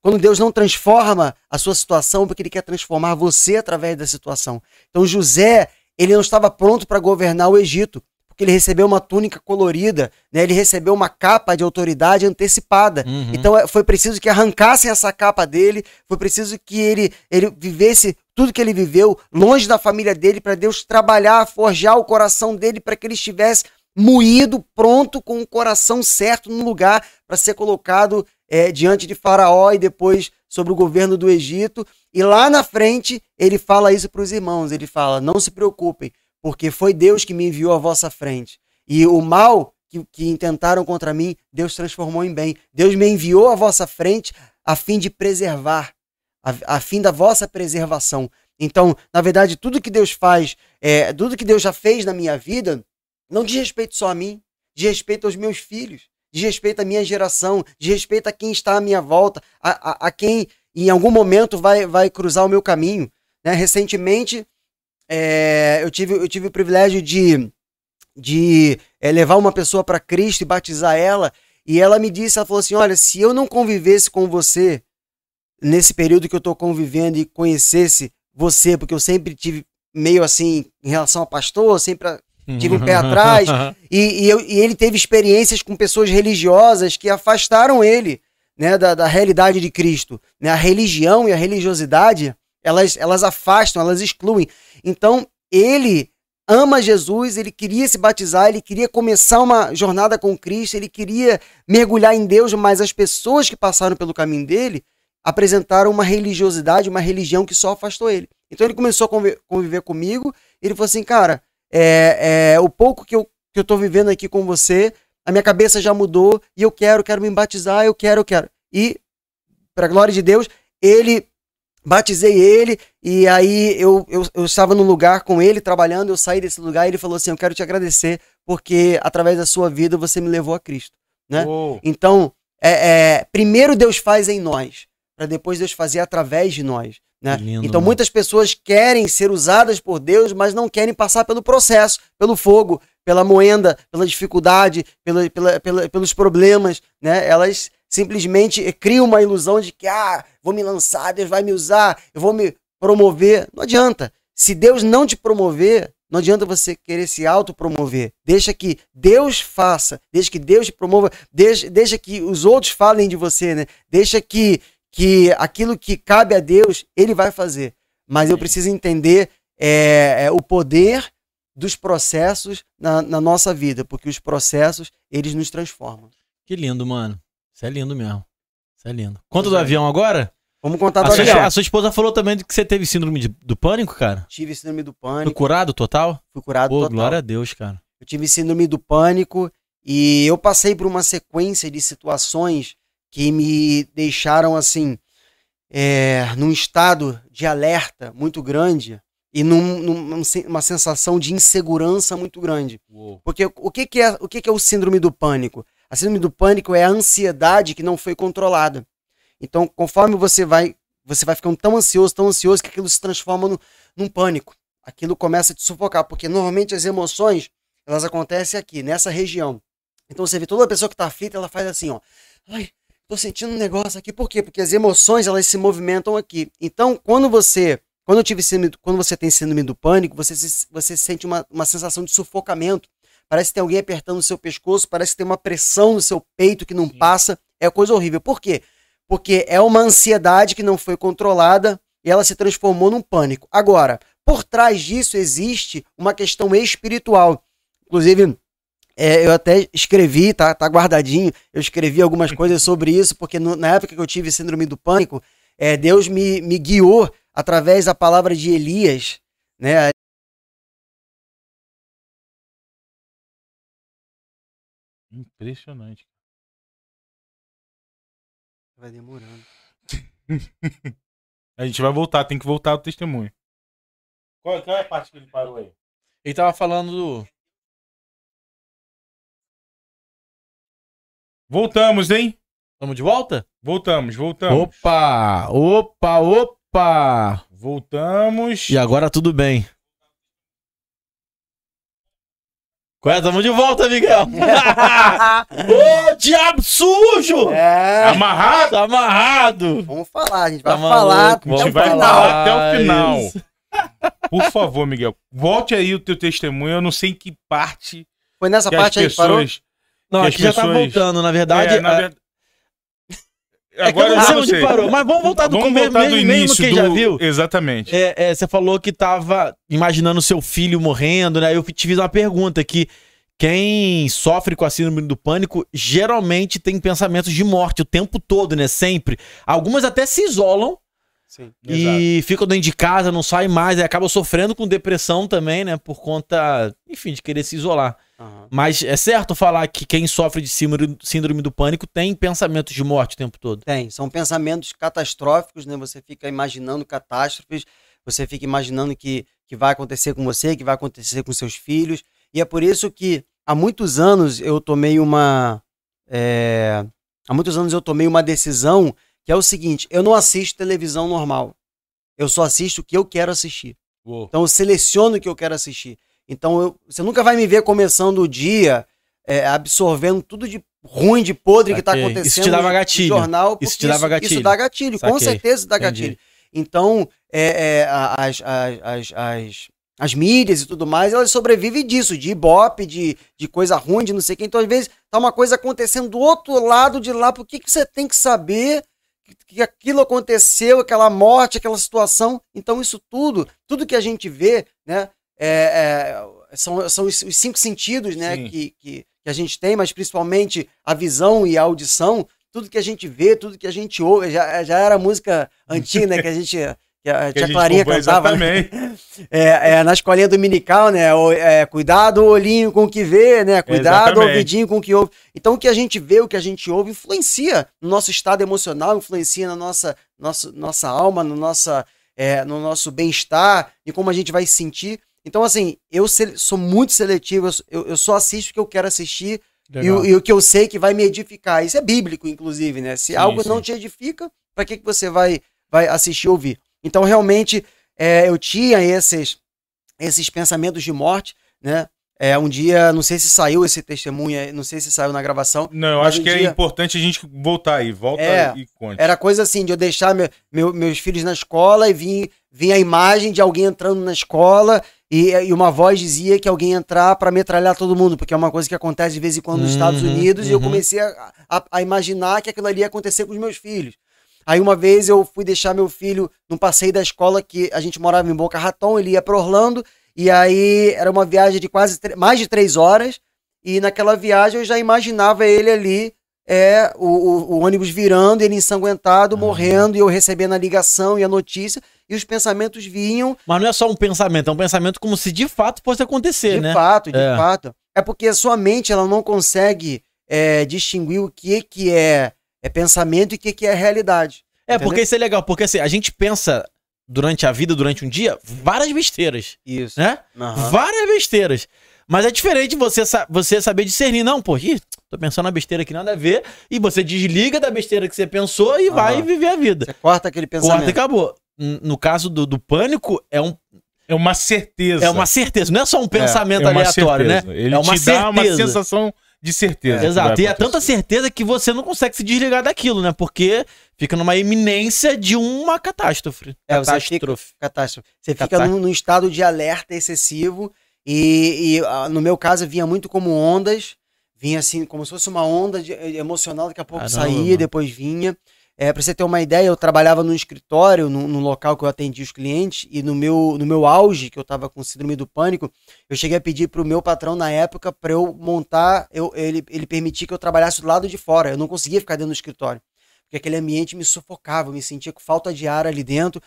Quando Deus não transforma a sua situação, é porque ele quer transformar você através da situação. Então José, ele não estava pronto para governar o Egito, ele recebeu uma túnica colorida, né? ele recebeu uma capa de autoridade antecipada. Uhum. Então é, foi preciso que arrancassem essa capa dele, foi preciso que ele, ele vivesse tudo que ele viveu longe da família dele, para Deus trabalhar, forjar o coração dele, para que ele estivesse moído, pronto, com o coração certo no lugar para ser colocado é, diante de Faraó e depois sobre o governo do Egito. E lá na frente ele fala isso para os irmãos: ele fala, não se preocupem, porque foi Deus que me enviou à vossa frente. E o mal que, que intentaram contra mim, Deus transformou em bem. Deus me enviou à vossa frente a fim de preservar, a, a fim da vossa preservação. Então, na verdade, tudo que Deus faz, é, tudo que Deus já fez na minha vida, não diz respeito só a mim, diz respeito aos meus filhos, diz respeito à minha geração, diz respeito a quem está à minha volta, a, a, a quem em algum momento vai, vai cruzar o meu caminho. Né? Recentemente, é, eu, tive, eu tive o privilégio de, de é, levar uma pessoa para Cristo e batizar ela, e ela me disse, ela falou assim, olha, se eu não convivesse com você nesse período que eu estou convivendo e conhecesse você, porque eu sempre tive meio assim em relação a pastor, sempre tive um pé atrás, (laughs) e, e, eu- e ele teve experiências com pessoas religiosas que afastaram ele né, da, da realidade de Cristo. Né? A religião e a religiosidade, elas, elas afastam, elas excluem. Então, ele ama Jesus, ele queria se batizar, ele queria começar uma jornada com Cristo, ele queria mergulhar em Deus, mas as pessoas que passaram pelo caminho dele apresentaram uma religiosidade, uma religião que só afastou ele. Então ele começou a convi- conviver comigo, ele falou assim, cara, é, é, o pouco que eu, que eu vivendo aqui com você, a minha cabeça já mudou, e eu quero, quero me batizar, eu quero, eu quero. E, para glória de Deus, ele batizei ele e aí eu, eu, eu estava num lugar com ele trabalhando, eu saí desse lugar e ele falou assim: Eu quero te agradecer porque através da sua vida você me levou a Cristo. Né? Uou. Então, é, é, primeiro Deus faz em nós, para depois Deus fazer através de nós. Né? Lindo, então, mano. muitas pessoas querem ser usadas por Deus, mas não querem passar pelo processo, pelo fogo, pela moenda, pela dificuldade, pela, pela- pela- pelos problemas. Né? Elas simplesmente criam uma ilusão de que, ah, vou me lançar, Deus vai me usar, eu vou me promover. Não adianta. Se Deus não te promover, não adianta você querer se autopromover. Deixa que Deus faça, deixa que Deus te promova, deixa, deixa que os outros falem de você, né? Deixa que, que aquilo que cabe a Deus, Ele vai fazer. Mas eu preciso entender é, é, o poder dos processos na, na nossa vida, porque os processos, eles nos transformam. Que lindo, mano. Isso é lindo mesmo. Isso é lindo. Conta do é. avião agora? Vamos contar A do sua, avião. a sua esposa falou também que você teve síndrome de- do pânico, cara? Tive síndrome do Foi pânico, curado total? fui curado Pô, total. glória a Deus, cara. Eu tive síndrome do pânico e eu passei por uma sequência de situações que me deixaram assim, é, num estado de alerta muito grande e num, num- uma sensação de insegurança muito grande. Porque o que, que, é, o que, que é o síndrome do pânico? A síndrome do pânico é a ansiedade que não foi controlada. Então, conforme você vai, você vai ficando tão ansioso, tão ansioso, que aquilo se transforma no, num pânico. Aquilo começa a te sufocar, porque normalmente as emoções, elas acontecem aqui, nessa região. Então você vê toda pessoa que está aflita, ela faz assim, ó. Ai, tô sentindo um negócio aqui. Por quê? Porque as emoções, elas se movimentam aqui. Então, quando você, quando eu tive síndrome, quando você tem síndrome do pânico, você, se- você sente uma, uma sensação de sufocamento. Parece que tem alguém apertando o seu pescoço, parece que tem uma pressão no seu peito que não Sim. passa. É coisa horrível. Por quê? Porque é uma ansiedade que não foi controlada e ela se transformou num pânico. Agora, por trás disso existe uma questão espiritual. Inclusive, é, eu até escrevi, tá, tá guardadinho, eu escrevi algumas (laughs) coisas sobre isso, porque no- na época que eu tive síndrome do pânico, é, Deus me, me guiou através da palavra de Elias, né? Impressionante. Vai demorando. (laughs) A gente vai voltar, tem que voltar o testemunho. Qual, qual é a parte que ele parou aí? Ele tava falando do. Voltamos, hein? Tamo de volta? Voltamos, voltamos. Opa! Opa, opa! Voltamos. E agora tudo bem. Qual é? Tamo de volta, Miguel! (laughs) Ô, diabo sujo! É, Amarrado. Tá amarrado! vamos falar, a gente vai Tá falar A gente o vai final. falar até o final. Por favor, Miguel, volte aí o teu testemunho. Eu não sei em que parte Foi nessa que parte as aí que parou? pessoas. Não, Que aqui as já tá pessoas- voltando, na verdade. É, na a- é que eu não sei onde parou, mas vamos voltar do Vamos começo voltar mesmo, do mesmo início. quem do... já viu. Exatamente. É, é, você falou que tava imaginando seu filho morrendo, né? Eu te fiz uma pergunta que quem sofre com a síndrome do pânico geralmente tem pensamentos de morte o tempo todo, né? Sempre. Algumas até se isolam Sim. e ficam dentro de casa, não saem mais, e acabam sofrendo com depressão também, né? Por conta, enfim, de querer se isolar. Aham. Mas é certo falar que quem sofre de síndrome síndrome do pânico tem pensamentos de morte o tempo todo. Tem, são pensamentos catastróficos, né? Você fica imaginando catástrofes, você fica imaginando que, que vai acontecer com você, que vai acontecer com seus filhos. E é por isso que há muitos anos eu tomei uma. é, há muitos anos eu tomei uma decisão que é o seguinte: eu não assisto televisão normal. Eu só assisto o que eu quero assistir. Uou. Então eu seleciono o que eu quero assistir. Então eu- você nunca vai me ver começando o dia é, absorvendo tudo de ruim, de podre que está Saquei. acontecendo Isso te dava no gatilho. jornal. Isso te dava gatilho. Isso dá gatilho, com Saquei. certeza dá Entendi. gatilho. Então, é, é, as, as, as, as, as mídias e tudo mais, elas sobrevivem disso, de ibope, de, de coisa ruim, de não sei o que. Então, às vezes, tá uma coisa acontecendo do outro lado de lá. Por que, que você tem que saber que- aquilo aconteceu, aquela morte, aquela situação? Então, isso tudo, tudo que a gente vê, né? é- é, são, são os, os cinco sentidos, né? Que, que, que a gente tem, mas principalmente a visão e a audição. Tudo que a gente vê, tudo que a gente ouve, já, já era música antiga, né? Que a gente que a Que a tia gente Clarinha cantava. né? (laughs) É, é, na escolinha dominical, né? o- é, cuidado o olhinho com o que vê, né? Cuidado o ouvidinho com o que ouve. Então, o que a gente vê, o que a gente ouve, influencia no nosso estado emocional, influencia na nossa, nossa, nossa alma, no, nossa, é, no nosso bem-estar e como a gente vai se sentir. Então, assim, eu sou muito seletivo, eu, eu- só assisto o que eu quero assistir e o, e o que eu sei que vai me edificar. Isso é bíblico, inclusive, né? Se Sim, algo sim. não te edifica, para que, que você vai, vai assistir ou ouvir? Então, realmente, é, eu tinha esses, esses pensamentos de morte, né? É, um dia, não sei se saiu esse testemunho, não sei se saiu na gravação. Não, eu acho um que é dia- importante a gente voltar aí. Volta É, e conte. Era coisa assim, de eu deixar meu- meu- meus filhos na escola e vir, a imagem de alguém entrando na escola e, e uma voz dizia que alguém ia entrar para metralhar todo mundo, porque é uma coisa que acontece de vez em quando nos Uhum, Estados Unidos, e eu uhum. comecei a, a- a imaginar que aquilo ali ia acontecer com os meus filhos. Aí uma vez eu fui deixar meu filho num passeio da escola que a gente morava em Boca Raton, ele ia para Orlando, e aí era uma viagem de quase mais de três horas, e naquela viagem eu já imaginava ele ali é o, o- o ônibus virando, ele ensanguentado, Ah. morrendo, e eu recebendo a ligação e a notícia, e os pensamentos vinham Mas não é só um pensamento, é um pensamento como se de fato fosse acontecer, de né? fato, de É. fato. É porque a sua mente ela não consegue é, distinguir o que, que é, é pensamento e o que, que é realidade. É, Entendeu? porque isso é legal, porque assim, a gente pensa durante a vida, durante um dia, várias besteiras, Isso. né? Várias besteiras. Mas é diferente você, sa- você saber discernir. Não, pô, ih, tô pensando na besteira que nada a ver. E você desliga da besteira que você pensou e vai Aham. viver a vida. Você corta aquele pensamento. Corta e acabou. No caso do, do pânico, é, um, É uma certeza. é uma certeza. Não é só um pensamento É uma aleatório, certeza. né? Ele é uma te dá uma certeza. sensação de certeza. que Exato. E é tanta certeza que você não consegue se desligar daquilo, né? Porque fica numa iminência de uma catástrofe. É, você catástrofe. Catástrofe. Você fica Catástrofe. num, num estado de alerta excessivo e, e, ah, no meu caso vinha muito como ondas, vinha assim como se fosse uma onda de- eh, emocional, daqui a pouco Caramba, saía, mano. depois vinha. É, pra você ter uma ideia, eu trabalhava num escritório, num, local que eu atendia os clientes, e no meu, no meu auge, que eu tava com síndrome do pânico, eu cheguei a pedir pro meu patrão na época para eu montar, eu, ele, ele permitia que eu trabalhasse do lado de fora. Eu não conseguia ficar dentro do escritório, porque aquele ambiente me sufocava, eu me sentia com falta de ar ali dentro.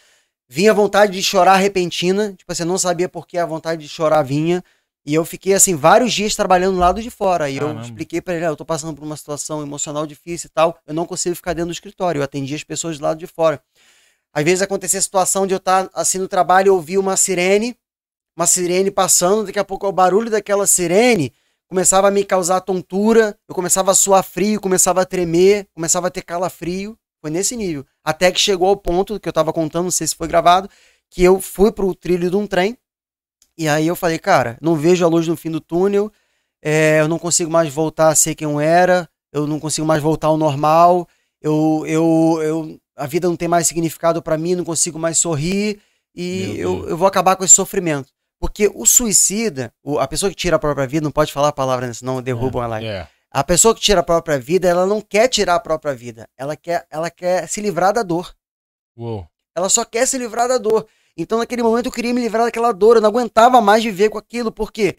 Vinha vontade de chorar repentina, tipo, você não sabia por que a vontade de chorar vinha. E eu fiquei, assim, vários dias trabalhando do lado de fora. E eu Caramba. expliquei pra ele, "Ah, eu tô passando por uma situação emocional difícil e tal, eu não consigo ficar dentro do escritório. Eu atendia as pessoas do lado de fora. Às vezes acontecia a situação de eu estar, assim, no trabalho e ouvir uma sirene, uma sirene passando, daqui a pouco o barulho daquela sirene começava a me causar tontura, eu começava a suar frio, começava a tremer, começava a ter calafrio. Foi nesse nível. Até que chegou ao ponto que eu tava contando, não sei se foi gravado, que eu fui pro trilho de um trem. E aí eu falei, cara, não vejo a luz no fim do túnel, é, eu não consigo mais voltar a ser quem eu era, eu não consigo mais voltar ao normal, eu, eu, eu, a vida não tem mais significado pra mim, não consigo mais sorrir, e eu, eu vou acabar com esse sofrimento. Porque o suicida, o- a pessoa que tira a própria vida, não pode falar a palavra, né, senão derrubam a live. É. A pessoa que tira a própria vida, ela não quer tirar a própria vida. Ela quer, ela quer se livrar da dor. Uou. Ela só quer se livrar da dor. Então, naquele momento, eu queria me livrar daquela dor. Eu não aguentava mais viver com aquilo. Por quê?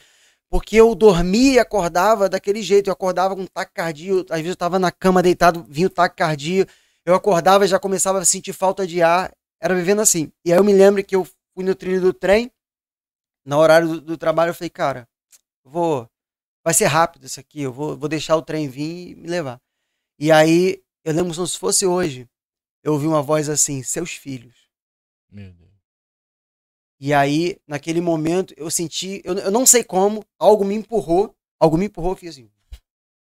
Porque eu dormia e acordava daquele jeito. Eu acordava com taquicardia. Às vezes eu estava na cama deitado, vinha o taquicardia. Eu acordava e já começava a sentir falta de ar. Era vivendo assim. E aí eu me lembro que eu fui no trilho do trem. Na horário do, do trabalho, eu falei, cara, vou. Vai ser rápido isso aqui. Eu vou, vou deixar o trem vir e me levar. E aí, eu lembro como se fosse hoje. Eu ouvi uma voz assim: seus filhos. Meu Deus. E aí, naquele momento, eu senti, eu, eu não sei como, algo me empurrou, algo me empurrou, fiz assim,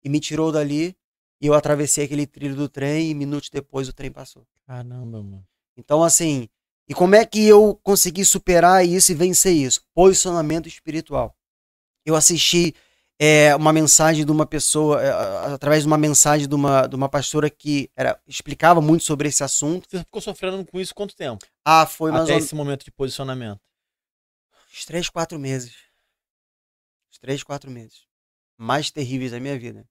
e me tirou dali, e eu atravessei aquele trilho do trem, e minutos depois o trem passou. Caramba, mano. Então, assim, e como é que eu consegui superar isso e vencer isso? Posicionamento espiritual. Eu assisti é, uma mensagem de uma pessoa, é, através de uma mensagem de uma, de uma pastora que era, explicava muito sobre esse assunto. Você ficou sofrendo com isso quanto tempo? Ah, foi mais Até ou esse momento de posicionamento. uns três, quatro meses. Uns três, quatro meses. Mais terríveis da minha vida.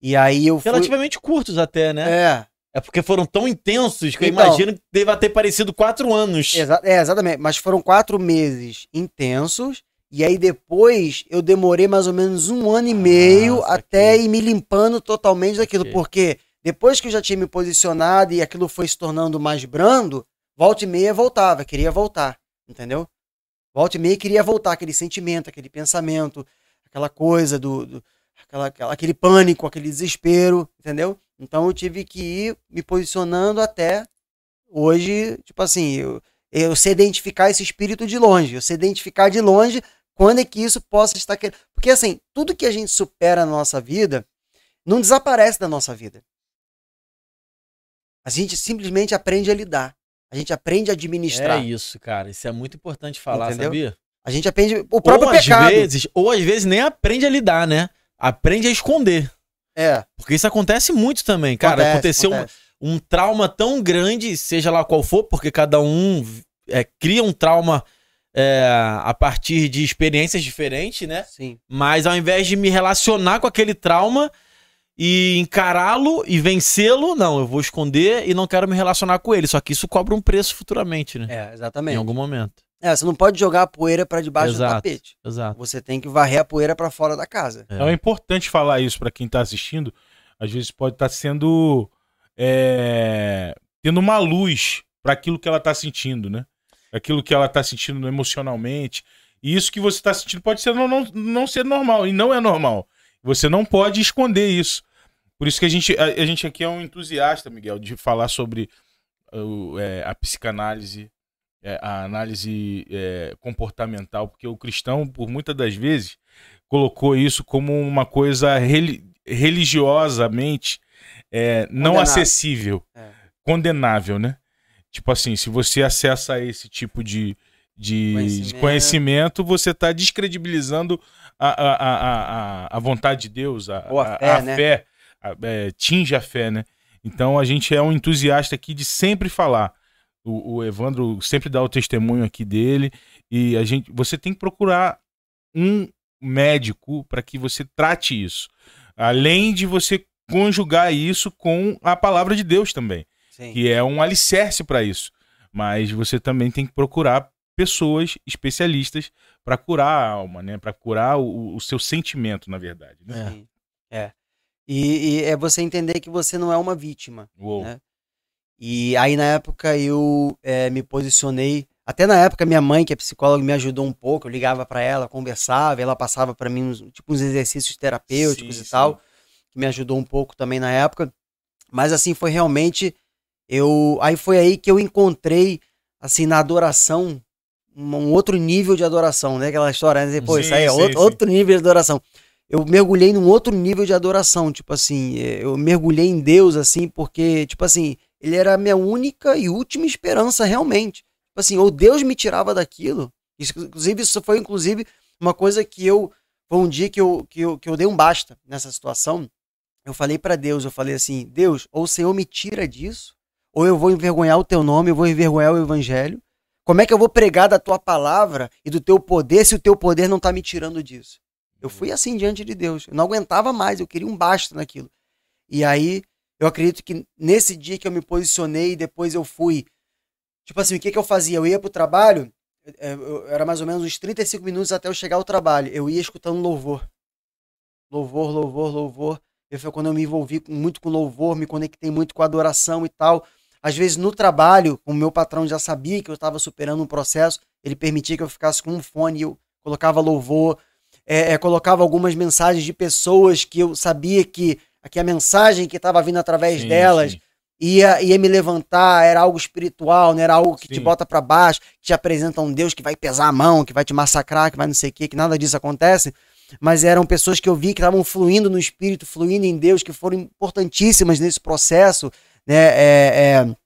E aí eu fui... Relativamente curtos até, né? É, É porque foram tão intensos que eu Então- imagino que deva ter parecido quatro anos. exa- é, exatamente. Mas foram quatro meses intensos. E aí depois eu demorei mais ou menos um ano e meio saquei. até ir me limpando totalmente daquilo. Saquei. Porque depois que eu já tinha me posicionado e aquilo foi se tornando mais brando, volta e meia voltava, queria voltar, entendeu? Volta e meia queria voltar, aquele sentimento, aquele pensamento, aquela coisa do, do aquela, aquela- aquele pânico, aquele desespero, entendeu? Então eu tive que ir me posicionando até hoje, tipo assim, eu, eu sei identificar esse espírito de longe, eu sei identificar de longe quando é que isso possa estar querendo. Porque assim, tudo que a gente supera na nossa vida não desaparece da nossa vida. A gente simplesmente aprende a lidar. A gente aprende a administrar. É isso, cara. Isso é muito importante falar, Entendeu? sabia? A gente aprende o próprio ou às pecado. vezes, ou às vezes nem aprende a lidar, né? Aprende a esconder. É, Porque isso acontece muito também, cara. acontece, aconteceu acontece. Um trauma tão grande, seja lá qual for, porque cada um é, cria um trauma é, a partir de experiências diferentes, né? Sim. Mas ao invés de me relacionar com aquele trauma e encará-lo e vencê-lo, não, eu vou esconder e não quero me relacionar com ele. Só que isso cobra um preço futuramente, né? É, Em exatamente. algum momento. É, você não pode jogar a poeira pra debaixo do Exato. tapete. Exato. Você tem que varrer a poeira pra fora da casa. É. É importante falar isso para quem tá assistindo. Às vezes pode estar sendo. É, tendo uma luz para aquilo que ela tá sentindo, né? Aquilo que ela tá sentindo emocionalmente. E isso que você tá sentindo pode ser não, não, não ser normal. E não é normal. Você não pode esconder isso. Por isso que a gente, a, a gente aqui é um entusiasta, Miguel, de falar sobre uh, é, a psicanálise, é, a análise é, comportamental, porque o cristão, por muitas das vezes, colocou isso como uma coisa reli- religiosamente é, não acessível, É. condenável, né? Tipo assim, se você acessa esse tipo de, de Conhecimento. de conhecimento, você está descredibilizando a, a, a, a, a vontade de Deus, a, Ou a fé, né? fé, a- é, tinge a fé, né? Então a gente é um entusiasta aqui de sempre falar. O, o Evandro sempre dá o testemunho aqui dele e a gente, você tem que procurar um médico para que você trate isso, além de você conjugar isso com a palavra de Deus também Sim. que é um alicerce para isso. Mas você também tem que procurar pessoas especialistas para curar a alma, né? Para curar o, o seu sentimento, na verdade. Né? É. É. E, e é você entender que você não é uma vítima. Uou. né? E aí, na época, eu eh, me posicionei. Até na época, minha mãe, que é psicóloga, me ajudou um pouco. Eu ligava pra ela, conversava, ela passava pra mim uns, tipo, uns exercícios terapêuticos Sim, e sim. tal, que me ajudou um pouco também na época. Mas, assim, foi realmente. eu Aí foi aí que eu encontrei, assim, na adoração, um, outro nível de adoração, né? Aquela história, né? Pô, isso Sim, aí é sim, outro, sim. outro nível de adoração eu mergulhei num outro nível de adoração, tipo assim, eh, eu mergulhei em Deus, assim, porque, tipo assim, ele era a minha única e última esperança, realmente. Tipo assim, ou Deus me tirava daquilo, isso, inclusive, isso foi, inclusive, uma coisa que eu, foi um dia que eu, que eu, que eu dei um basta nessa situação, eu falei pra Deus, eu falei assim, Deus, ou o Senhor me tira disso, ou eu vou envergonhar o teu nome, eu vou envergonhar o evangelho, como é que eu vou pregar da tua palavra e do teu poder se o teu poder não tá me tirando disso? Eu fui assim diante de Deus. Eu não aguentava mais, eu queria um basta naquilo. E aí, eu acredito que nesse dia que eu me posicionei, depois eu fui. Tipo assim, o que, que eu fazia? Eu ia pro trabalho, eh, eu- era mais ou menos uns 35 minutos até eu chegar ao trabalho. Eu ia escutando louvor. Louvor, louvor, louvor. Eu foi quando eu me envolvi muito com louvor, me conectei muito com adoração e tal. Às vezes no trabalho, o meu patrão já sabia que eu estava superando um processo, ele permitia que eu ficasse com um fone e eu colocava louvor é, é, colocava algumas mensagens de pessoas que eu sabia que, que a mensagem que estava vindo através Sim, delas sim. ia, ia me levantar, era algo espiritual, não era algo que te Sim. bota pra baixo, que te apresenta um Deus que vai pesar a mão, que vai te massacrar, que vai não sei o que, que nada disso acontece. Mas eram pessoas que eu vi que estavam fluindo no espírito, fluindo em Deus, que foram importantíssimas nesse processo, né? É, é,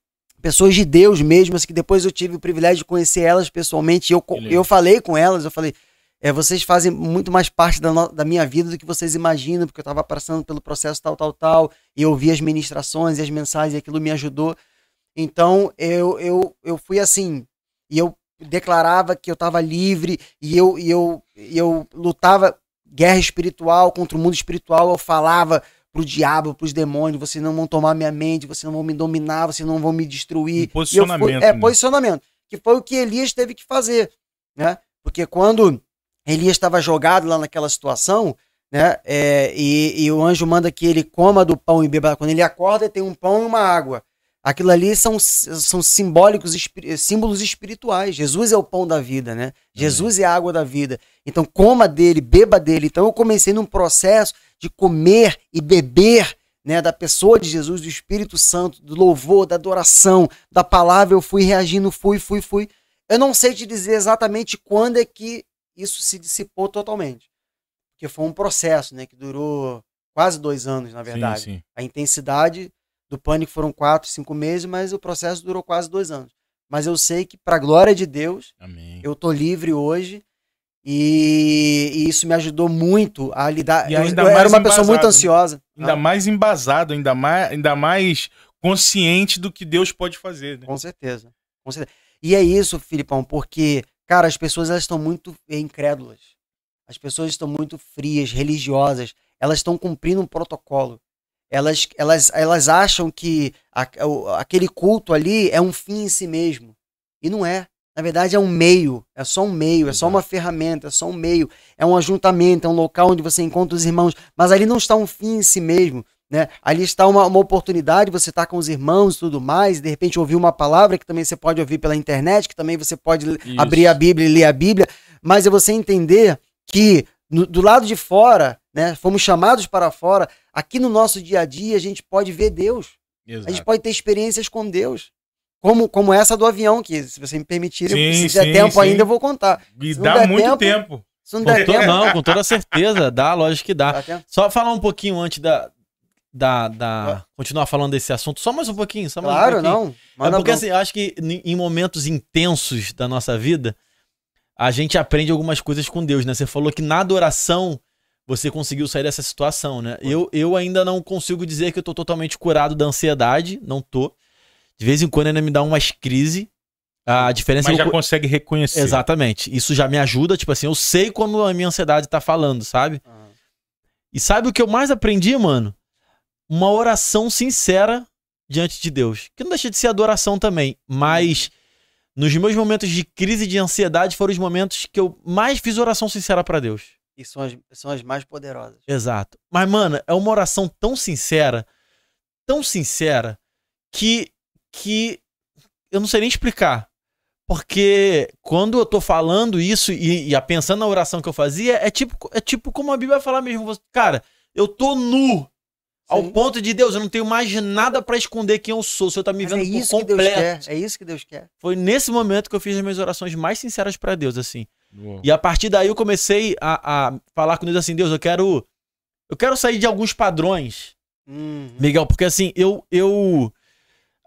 pessoas de Deus mesmo, assim, que depois eu tive o privilégio de conhecer elas pessoalmente. E eu, eu falei com elas, eu falei, é, vocês fazem muito mais parte da, da minha vida do que vocês imaginam, porque eu estava passando pelo processo tal, tal, tal, e eu ouvi as ministrações e as mensagens, e aquilo me ajudou. Então, eu, eu, eu fui assim, e eu declarava que eu estava livre, e eu, e eu, e eu lutava guerra espiritual contra o mundo espiritual, eu falava pro diabo, pros demônios, vocês não vão tomar minha mente, vocês não vão me dominar, vocês não vão me destruir. Um eu fui- posicionamento, é, né? posicionamento. Que foi o que Elias teve que fazer, né? Porque quando Elias estava jogado lá naquela situação, né? é, e, e o anjo manda que ele coma do pão e beba. Quando ele acorda, tem um pão e uma água. Aquilo ali são, são simbólicos, símbolos espirituais. Jesus é o pão da vida, né? Jesus é a água da vida. Então, coma dele, beba dele. Então, eu comecei num processo de comer e beber né, da pessoa de Jesus, do Espírito Santo, do louvor, da adoração, da palavra. Eu fui reagindo, fui, fui, fui. Eu não sei te dizer exatamente quando é que isso se dissipou totalmente. Porque foi um processo, né, que durou quase dois anos, na verdade. Sim, sim. A intensidade do pânico foram quatro, cinco meses, mas o processo durou quase dois anos. Mas eu sei que, para glória de Deus, Amém. eu tô livre hoje e, e isso me ajudou muito a lidar. Eu eu era uma pessoa muito né? ansiosa. Ainda Ah, mais embasado, ainda mais, ainda mais consciente do que Deus pode fazer. Né? Com certeza. Com certeza. E é isso, Filipão, porque, cara, as pessoas elas estão muito incrédulas. As pessoas estão muito frias, religiosas. Elas estão cumprindo um protocolo. Elas, elas, elas acham que a- aquele culto ali é um fim em si mesmo. E não é. Na verdade, é um meio. É só um meio. É só uma ferramenta. É só um meio. É um ajuntamento. É um local onde você encontra os irmãos. Mas ali não está um fim em si mesmo. Né? Ali está uma, uma oportunidade, você está com os irmãos e tudo mais, e de repente ouvir uma palavra que também você pode ouvir pela internet, que também você pode Isso. abrir a Bíblia e ler a Bíblia, mas é você entender que no- do lado de fora, né, fomos chamados para fora, aqui no nosso dia a dia a gente pode ver Deus, a gente Exato. pode ter experiências com Deus. Como, como essa do avião, que se você me permitir, Sim, se der sim, tempo sim. ainda eu vou contar. E dá der muito tempo- tempo. Se não Com der tempo, não, com toda certeza, dá, lógico que dá. dá. Só falar um pouquinho antes da. da, da continuar falando desse assunto, só mais um pouquinho, só mais um Claro, pouquinho. não. É porque assim, eu acho que em em momentos intensos da nossa vida, a gente aprende algumas coisas com Deus, né? Você falou que na adoração você conseguiu sair dessa situação, né? Eu, eu ainda não consigo dizer que eu tô totalmente curado da ansiedade, não tô. De vez em quando ainda me dá umas crises. A diferença Mas é que já eu... consegue reconhecer. Exatamente. Isso já me ajuda, tipo assim, eu sei quando a minha ansiedade tá falando, sabe? Ah, E sabe o que eu mais aprendi, mano? Uma oração sincera diante de Deus. Que não deixa de ser adoração também, mas nos meus momentos de crise e de ansiedade foram os momentos que eu mais fiz oração sincera pra Deus. E são as, são as mais poderosas. Exato. Mas, mano, é uma oração tão sincera, tão sincera, que, que eu não sei nem explicar. Porque quando eu tô falando isso e, e a- pensando na oração que eu fazia, é tipo, é tipo como a Bíblia vai falar mesmo. Você- Cara, eu tô nu. Ao Sim. ponto de Deus, eu não tenho mais nada pra esconder quem eu sou. O Senhor tá me Mas vendo é isso que Deus completo. quer. É isso que Deus quer. Foi nesse momento que eu fiz as minhas orações mais sinceras pra Deus, assim. Uou. E a partir daí eu comecei a, a falar com Deus assim, Deus, eu quero eu quero sair de alguns padrões, Uhum. Miguel, porque assim, eu eu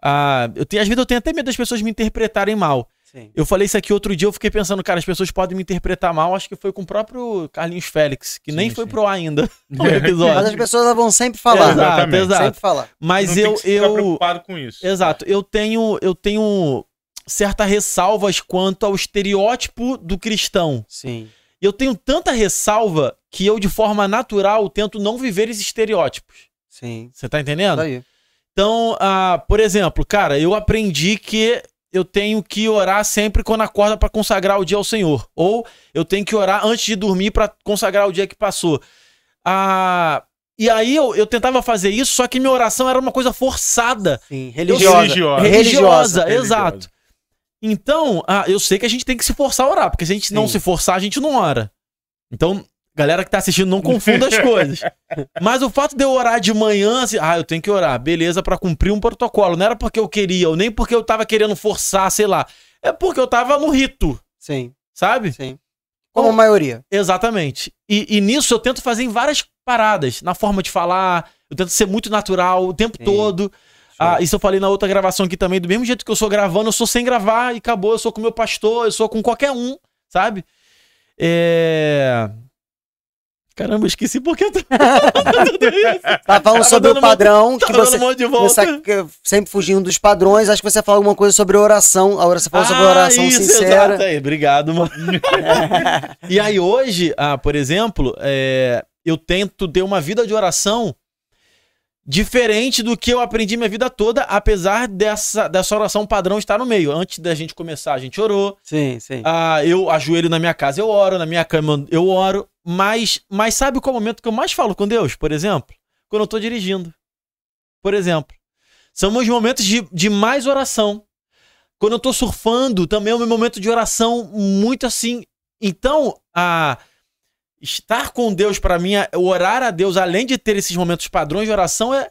ah, eu tenho às vezes eu tenho até medo das pessoas me interpretarem mal. Sim. Eu falei isso aqui outro dia, eu fiquei pensando, cara, as pessoas podem me interpretar mal, acho que foi com o próprio Carlinhos Félix, que Sim, nem foi sim. pro ar ainda (laughs) o Mas episódio. as pessoas vão sempre falar. Exato, exato. Sempre falar. Mas Não tem eu que ficar eu preocupado com isso. Exato, eu tenho eu tenho certas ressalvas quanto ao estereótipo do cristão. Sim. E eu tenho tanta ressalva que eu, de forma natural, tento não viver esses estereótipos. Sim. Você tá Isso entendendo? aí. Então, ah, por exemplo, cara, eu aprendi que eu tenho que orar sempre quando acorda pra consagrar o dia ao Senhor. Ou eu tenho que orar antes de dormir pra consagrar o dia que passou. Ah, e aí eu, eu tentava fazer isso, só que minha oração era uma coisa forçada. Sim. Religiosa. Religiosa. Religiosa, Religiosa. exato. Então, ah, eu sei que a gente tem que se forçar a orar, porque se a gente não Sim. se forçar, a gente não ora. Então, galera que tá assistindo, não confunda as (laughs) coisas. Mas o fato de eu orar de manhã, assim, ah, eu tenho que orar, beleza, pra cumprir um protocolo. Não era porque eu queria, ou nem porque eu tava querendo forçar, sei lá. É porque eu tava no rito, Sim. sabe? Sim. Como a maioria. Exatamente. E, e nisso eu tento fazer em várias paradas. Na forma de falar, eu tento ser muito natural o tempo Sim. todo. Ah, isso eu falei na outra gravação aqui também. Do mesmo jeito que eu sou gravando, eu sou sem gravar e acabou. Eu sou com meu pastor, eu sou com qualquer um, sabe? É. Caramba, esqueci porque eu tô. (laughs) Tá falando sobre o padrão que Tava dando você, um monte de você volta. que- sempre fugindo dos padrões. Acho que você falou alguma coisa sobre oração. Agora você falou sobre Ah, oração isso, sincera. exato aí. Obrigado, mano. (laughs) e aí hoje, ah, por exemplo, é, eu tento ter uma vida de oração diferente do que eu aprendi minha vida toda, apesar dessa, dessa oração padrão estar no meio. Antes da gente começar, a gente orou. Sim, sim. Ah, eu ajoelho na minha casa, eu oro, na minha cama eu oro. Mas, mas sabe qual é o momento que eu mais falo com Deus, por exemplo? Quando eu tô dirigindo. Por exemplo. São meus momentos de, de mais oração. Quando eu tô surfando, também é o meu momento de oração muito assim. Então, a estar com Deus pra mim, é- orar a Deus, além de ter esses momentos padrões de oração, é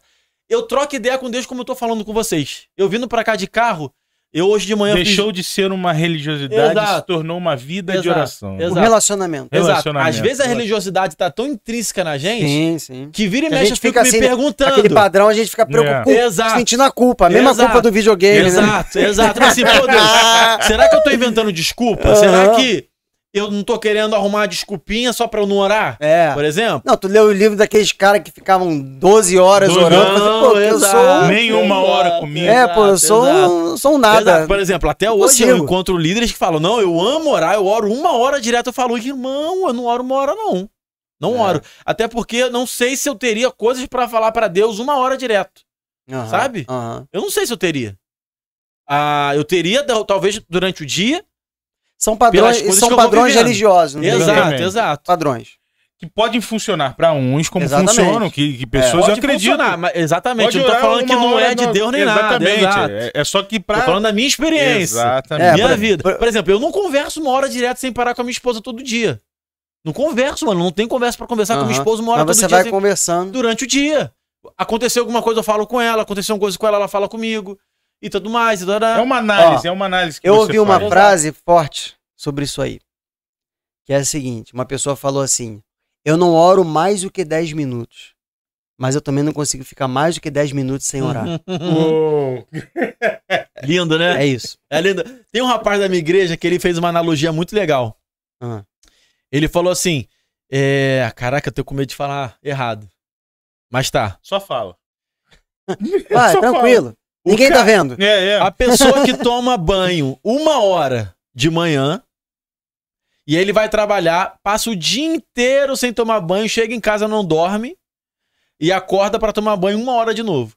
eu troco ideia com Deus como eu tô falando com vocês. Eu vindo pra cá de carro, eu hoje de manhã fiz- Deixou de ser uma religiosidade e se Exato. tornou uma vida de Exato, oração. O exato. relacionamento. Exato. Relacionamento. Às vezes a religiosidade tá tão intrínseca na gente Sim, sim. que vira e A mexe eu gente fico fica me assim, perguntando. Aquele padrão a gente fica preocupado, Exato. sentindo a culpa. A mesma Exato. culpa do videogame, né? Exato, exato. Mas assim, pô, Deus, (laughs) será que eu tô inventando desculpa? Será Aham. que eu não tô querendo arrumar uma desculpinha só pra eu não orar? É. Por exemplo? Não, tu leu o livro daqueles caras que ficavam 12 horas 12 orando. Mas, pô, eu Exato. sou. Nenhuma hora comigo. É, pô, eu sou, um- sou um nada. Exato. Por exemplo, até hoje eu consigo. encontro líderes que falam: não, eu amo orar, eu oro uma hora direto. Eu falo, irmão, eu não oro uma hora, não. Não É. oro. Até porque eu não sei se eu teria coisas pra falar pra Deus uma hora direto. Aham, sabe? aham. Eu não sei se eu teria. Ah, eu teria, talvez, durante o dia. São padrões, são eu padrões religiosos. Exato, Exatamente. exato. Padrões. Que podem funcionar pra uns, como Exatamente. funcionam, que, que pessoas Pode acreditam. funcionar, mas exatamente. Pode eu não tô falando que não é de Deus nem Exatamente. nada. Exato. É, é só que pra. Tô falando da minha experiência. Exatamente. É, minha por- vida. por- Por exemplo, eu não converso uma hora direto sem parar com a minha esposa todo dia. Não converso, mano. Não tem conversa pra conversar com a minha esposa uma hora Mas todo você dia vai sem- conversando. durante o dia. Aconteceu alguma coisa, eu falo com ela. Aconteceu uma coisa com ela, ela fala comigo. E tudo mais. E tudo É uma análise, é uma análise que Eu ouvi uma faz. frase forte sobre isso aí. Que é a seguinte: uma pessoa falou assim: Eu não oro mais do que 10 minutos. Mas eu também não consigo ficar mais do que 10 minutos sem orar. (laughs) Lindo, né? É isso. É lindo. Tem um rapaz da minha igreja que ele fez uma analogia muito legal. Ah. Ele falou assim: é, Caraca, eu tô com medo de falar errado. Mas tá. Só fala. Vai, (laughs) Só tranquilo. O Ninguém ca- tá vendo. É, é. A pessoa que toma banho uma hora de manhã e ele vai trabalhar, passa o dia inteiro sem tomar banho, chega em casa, não dorme e acorda pra tomar banho uma hora de novo.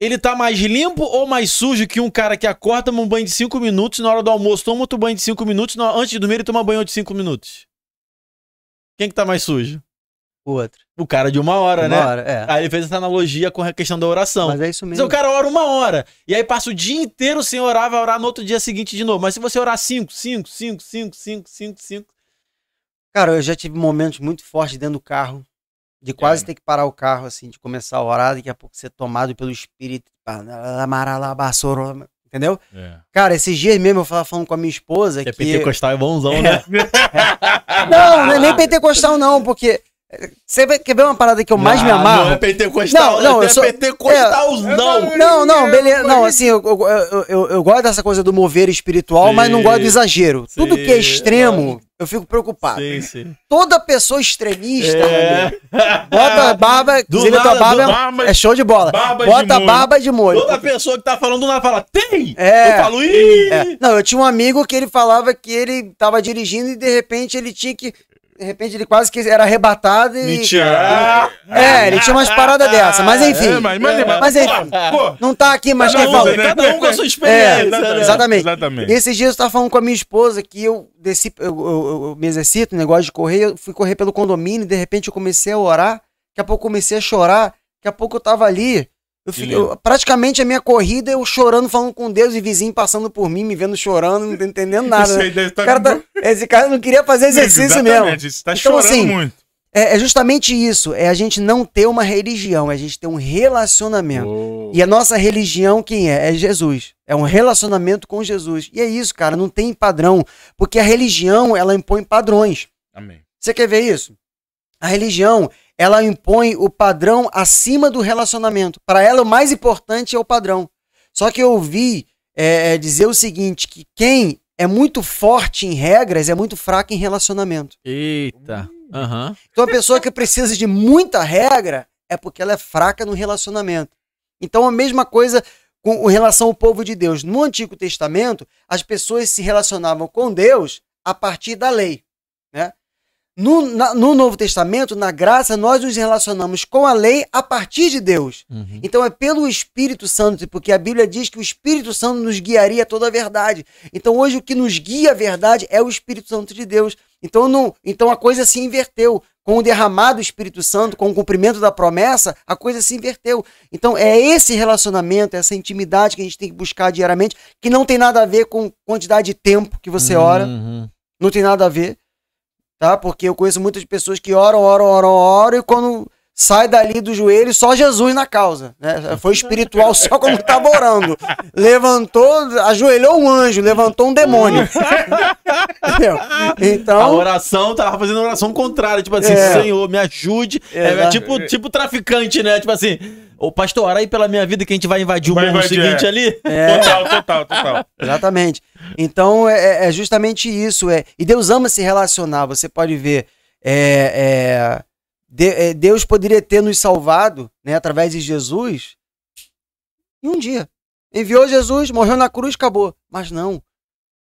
Ele tá mais limpo ou mais sujo que um cara que acorda, toma um banho de 5 minutos, na hora do almoço toma outro banho de 5 minutos, antes de dormir ele toma banho de 5 minutos? Quem que tá mais sujo? O outro. O cara de uma hora, Uma né? hora, é. Aí ele fez essa analogia com a questão da oração. Mas é isso mesmo. o cara ora uma hora. E aí passa o dia inteiro sem orar, vai orar no outro dia seguinte de novo. Mas se você orar 5, 5, 5, 5, 5, 5, 5. Cara, eu já tive momentos muito fortes dentro do carro. De quase É. ter que parar o carro, assim, de começar a orar, daqui a pouco ser tomado pelo Espírito. Entendeu? É. Cara, esses dias mesmo eu tava falando com a minha esposa Que é que. pentecostal é bonzão, né? (laughs) Não, não é nem pentecostal, não, porque. Você quer ver uma parada que eu mais me Ah, amarro? Não é pentecostal, Não, não, é eu sou- pentecostalzão. Não, não, beleza. Não, assim, eu, eu, eu, eu- gosto dessa coisa do mover espiritual, Sim. mas não gosto do exagero. Tudo que é Sim, extremo, lógico. eu fico preocupado. Sim, sim. Toda pessoa extremista, É. bota a barba, inclusive a tua nada, barba é- barba- é show de bola. Bota a barba de molho. Toda pessoa que tá falando do nada fala, tem! É. Eu falo, ih! É. Não, eu tinha um amigo que ele falava que ele tava dirigindo e de repente ele tinha que. De repente ele quase que era arrebatado e. Mentira. É, ele tinha umas paradas dessa, mas enfim. É, mas, mas, mas, enfim. pô, Não tá aqui, mas quem um, fala. né? Cada um com a sua É, experiência, né? exatamente. Exatamente. E esses dias eu tava falando com a minha esposa que eu desci, eu, eu- eu me exercito, negócio de correr, eu fui correr pelo condomínio, de repente eu comecei a orar, daqui a pouco eu comecei a chorar, daqui a pouco eu tava ali. Eu lindo. eu- praticamente a minha corrida, eu chorando, falando com Deus e vizinho passando por mim, me vendo chorando, não entendendo (laughs) nada. Esse né? tá cara tá- esse cara não queria fazer exercício mesmo. Exatamente, Você tá Então, chorando assim, muito. É, é justamente isso, é a gente não ter uma religião, é a gente ter um relacionamento. Uou. E a nossa religião quem é? É Jesus. É um relacionamento com Jesus. E é isso, cara, não tem padrão, porque a religião, ela impõe padrões. Amém. Você quer ver isso? A religião, ela impõe o padrão acima do relacionamento. Para ela, o mais importante é o padrão. Só que eu ouvi é, é, dizer o seguinte, que quem é muito forte em regras é muito fraco em relacionamento. Eita. Aham. Então a pessoa que precisa de muita regra é porque ela é fraca no relacionamento. Então a mesma coisa com relação ao povo de Deus. No Antigo Testamento, as pessoas se relacionavam com Deus a partir da lei, né? No, na- no Novo Testamento, na graça, nós nos relacionamos com a lei a partir de Deus. Uhum. Então é pelo Espírito Santo, porque a Bíblia diz que o Espírito Santo nos guiaria a toda a verdade. Então hoje o que nos guia a verdade é o Espírito Santo de Deus. Então, não, então a coisa se inverteu. Com o derramado do Espírito Santo, com o cumprimento da promessa, a coisa se inverteu. Então é esse relacionamento, essa intimidade que a gente tem que buscar diariamente, que não tem nada a ver com quantidade de tempo que você ora, Uhum. não tem nada a ver, tá? Porque eu conheço muitas pessoas que oram, oram, oram, oram e quando sai dali do joelho, só Jesus na causa, né? Foi espiritual (laughs) só quando estava orando. Levantou, ajoelhou um anjo, levantou um demônio. (laughs) Entendeu? A Então, oração, tava fazendo a oração contrária, tipo assim, É. Senhor, me ajude. É, Exato. tipo, tipo traficante, né? Tipo assim, ô pastor, ora aí pela minha vida que a gente vai invadir o Vai morro invadir, seguinte é. ali. é, Total, total, total. (laughs) Exatamente. Então é, é justamente isso. É, e Deus ama se relacionar. Você pode ver. é, é, de- é, Deus poderia ter nos salvado né, através de Jesus em um dia. Enviou Jesus, morreu na cruz, acabou. Mas não.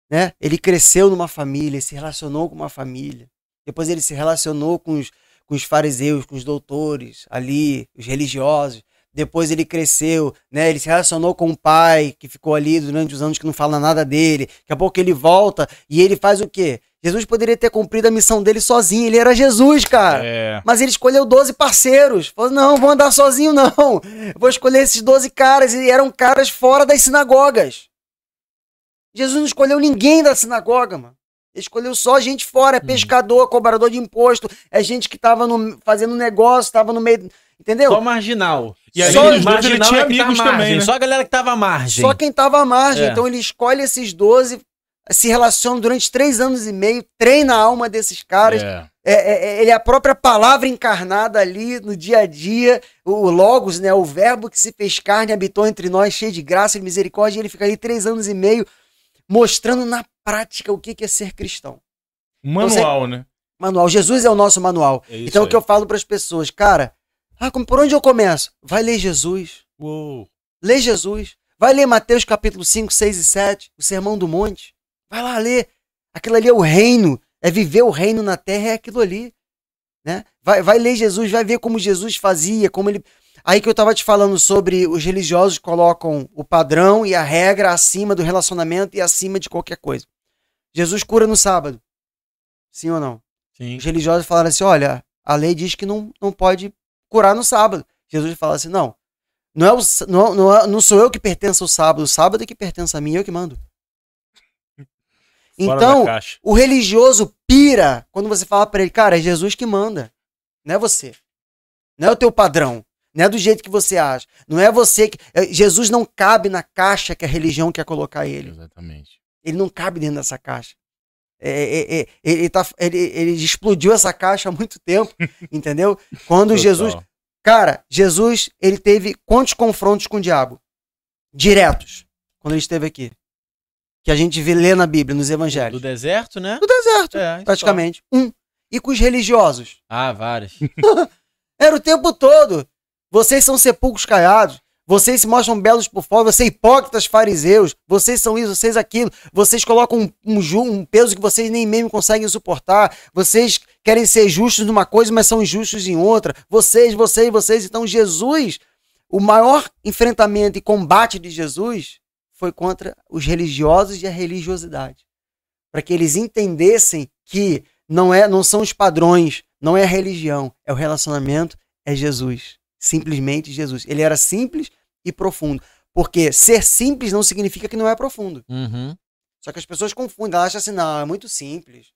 Né? Ele cresceu numa família, se relacionou com uma família. Depois ele se relacionou com os, com os fariseus, com os doutores ali, os religiosos. Depois ele cresceu, né? Ele se relacionou com o pai que ficou ali durante os anos que não fala nada dele. Daqui a pouco ele volta e ele faz o quê? Jesus poderia ter cumprido a missão dele sozinho. Ele era Jesus, cara. É. Mas ele escolheu 12 parceiros. Falou: não, vou andar sozinho, não. (laughs) Vou escolher esses 12 caras. E eram caras fora das sinagogas. Jesus não escolheu ninguém da sinagoga, mano. Ele escolheu só gente fora, é pescador, cobrador de imposto, é gente que tava no, fazendo negócio, tava no meio. Entendeu? Só marginal. E aí, Só- nos dois, ele tinha tá amigos margem, também, né? Só a galera que tava à margem. Só quem tava à margem. É. Então ele escolhe esses 12, se relaciona durante três anos e meio, treina a alma desses caras. É. É, é, é, ele é a própria palavra encarnada ali no dia a dia, o, o Logos, né, o verbo que se fez carne, habitou entre nós, cheio de graça e misericórdia, e ele fica ali três anos e meio mostrando na prática o que que é ser cristão. Manual, né? Manual, Jesus é o nosso manual. É então o aí. que eu falo para as pessoas, cara, ah, como- por onde eu começo? Vai ler Jesus. Uou. Lê Jesus. Vai ler Mateus capítulo 5, 6 e 7, o Sermão do Monte. Vai lá ler. Aquilo ali é o reino. É viver o reino na terra, é aquilo ali. Né? Vai, vai ler Jesus, vai ver como Jesus fazia, como ele. Aí que eu tava te falando sobre os religiosos colocam o padrão e a regra acima do relacionamento e acima de qualquer coisa. Jesus cura no sábado. Sim ou não? Sim. Os religiosos falaram assim: olha, a lei diz que não, não pode curar no sábado. Jesus fala assim: não, não, é o, não, não, é- não sou eu que pertenço ao sábado, o sábado é que pertence a mim, eu que mando. (laughs) Então, o religioso pira quando você fala pra ele, cara, é Jesus que manda, não é você. Não é o teu padrão, não é do jeito que você acha. Não é você que. é, Jesus não cabe na caixa que a religião quer colocar ele. Exatamente. Ele não cabe dentro dessa caixa. É, é, é, ele, tá, ele, ele explodiu essa caixa há muito tempo, (laughs) entendeu? Quando. Jesus. Cara, Jesus, ele teve quantos confrontos com o diabo? Diretos, quando ele esteve aqui. Que a gente vê ler na Bíblia, nos Do evangelhos. deserto, né? No deserto, É, isso praticamente. Um. E com os religiosos? só. Ah, várias. (laughs) Era o tempo todo. Vocês são sepulcros caiados. Vocês se mostram belos por fora. Vocês hipócritas fariseus. Vocês são isso, vocês aquilo. Vocês colocam um, um, um peso que vocês nem mesmo conseguem suportar. Vocês querem ser justos numa coisa, mas são injustos em outra. Vocês, vocês, vocês. Então, Jesus, o maior enfrentamento e combate de Jesus foi contra os religiosos e a religiosidade. Para que eles entendessem que não, é, não são os padrões, não é a religião, é o relacionamento, é Jesus. Simplesmente Jesus. Ele era simples e profundo. Porque ser simples não significa que não é profundo. Uhum. Só que as pessoas confundem, elas acham assim, não, é muito simples.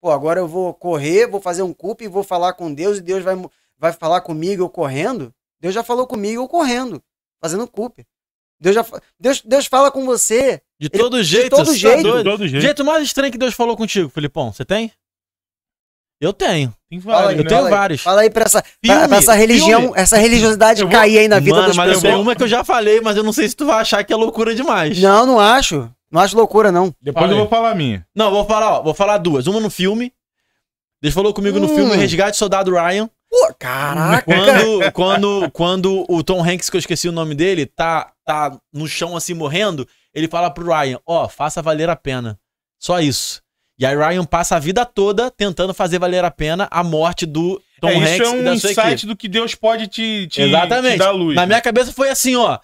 Pô, agora eu vou correr, vou fazer um cup e vou falar com Deus e Deus vai, vai falar comigo eu correndo. Deus já falou comigo eu correndo, fazendo cup. Deus já Deus, Deus fala com você. De todo jeito. todo você tá jeito. De doido? todo jeito. Jeito mais estranho que Deus falou contigo, Felipão. Você tem? Eu tenho. Tem Fala aí, vários, eu né? tenho aí. vários. Fala aí pra essa, pra- Filme, pra essa religião, filme. essa religiosidade Eu vou- cair aí na vida Mano, das mas eu pessoas. tenho uma que eu já falei, mas eu não sei se tu vai achar que é loucura demais. Não, não acho. Não acho loucura, não. Depois Fala eu vou falar a minha. Não, vou falar, ó, vou falar duas. Uma no filme. Deus falou comigo no Hum. filme Resgate Soldado Ryan. Pô, caraca. Quando, quando, quando o Tom Hanks, que eu esqueci o nome dele, tá, tá no chão assim morrendo, ele fala pro Ryan: Ó, faça valer a pena. Só isso. E aí Ryan passa a vida toda tentando fazer valer a pena a morte do Tom é, Hanks isso é e um da sua insight equipe. do que Deus pode te, te, Exatamente. te dar luz. Na né? minha cabeça foi assim, ó.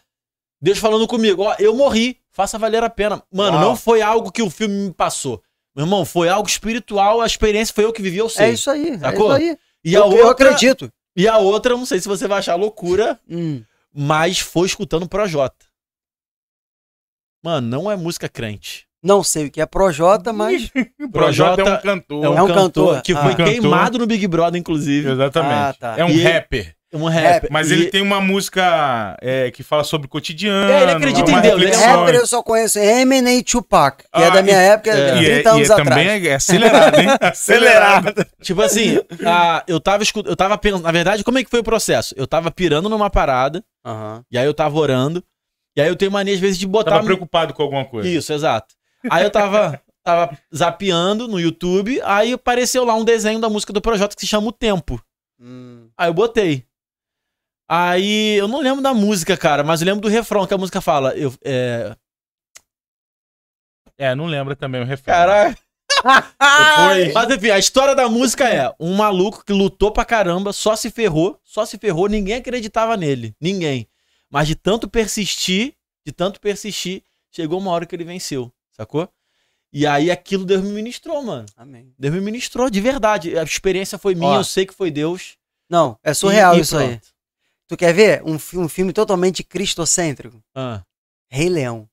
Deus falando comigo, ó, eu morri, faça valer a pena. Mano, Uau. não foi algo que o filme me passou. Meu irmão, foi algo espiritual, a experiência foi eu que vivi, eu sei. É isso aí. Sacou? É isso aí. E a eu, outra, eu acredito. E a outra, não sei se você vai achar loucura, Hum. mas foi escutando Projota. Mano, não é música crente. Não sei o que é Projota, mas. O (laughs) Projota é um cantor. É um, É um cantor, cantor. que Ah. foi Cantor. queimado no Big Brother, inclusive. Exatamente. Ah, tá. É um E ele- rapper. Um rapper. Mas E- ele tem uma música é, que fala sobre o cotidiano. É, ele acredita em Deus, ele é. Rapper eu só conheço Eminem e Tupac, que é Ah, da minha e- época, é. é, E, 30 é, anos e é atrás. também é acelerado, hein? (laughs) acelerado. Tipo assim, ah, eu tava escu- eu tava pensando, na verdade, como é que foi o processo? Eu tava pirando numa parada, Aham. e aí eu tava orando, e aí eu tenho mania às vezes de botar Tava preocupado com alguma coisa. Isso, exato. Aí eu tava tava zapeando no YouTube, aí apareceu lá um desenho da música do Projota que se chama O Tempo. Hum. Aí eu botei. Aí eu não lembro da música, cara, mas eu lembro do refrão que a música fala. Eu, é... É, não lembra também o refrão. Caralho. (laughs) Mas enfim, a história da música é um maluco que lutou pra caramba, só se ferrou, só se ferrou, ninguém acreditava nele. Ninguém. Mas de tanto persistir, de tanto persistir, chegou uma hora que ele venceu, sacou? E aí aquilo Deus me ministrou, mano. Amém. Deus me ministrou, de verdade. A experiência foi minha, Ó. eu sei que foi Deus. Não, é surreal E- e isso aí. pronto. Tu quer ver um, fi- um filme totalmente cristocêntrico? Ah. Rei Leão.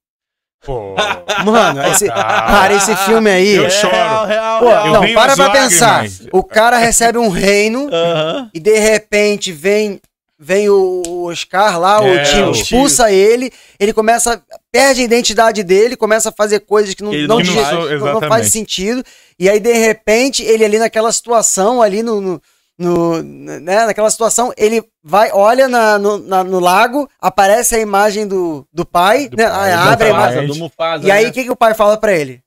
Pô. (laughs) Mano, esse, Ah. cara, esse filme aí. Eu choro. real, real, Pô, real. Eu não, venho para as pra pensar. lágrimas. O cara recebe um reino Aham. e de repente vem vem o Oscar lá, É, o tio o expulsa ele, ele começa perde a identidade dele, começa a fazer coisas que não, não, não diz- faz, não- faz sentido. E aí de repente ele ali naquela situação ali no, no, no- né, naquela situação ele vai olha na- no, na- no lago aparece a imagem do, do pai, Do né, pai, do abre a imagem do Mufasa, e aí, o né? que, que o pai fala pra ele?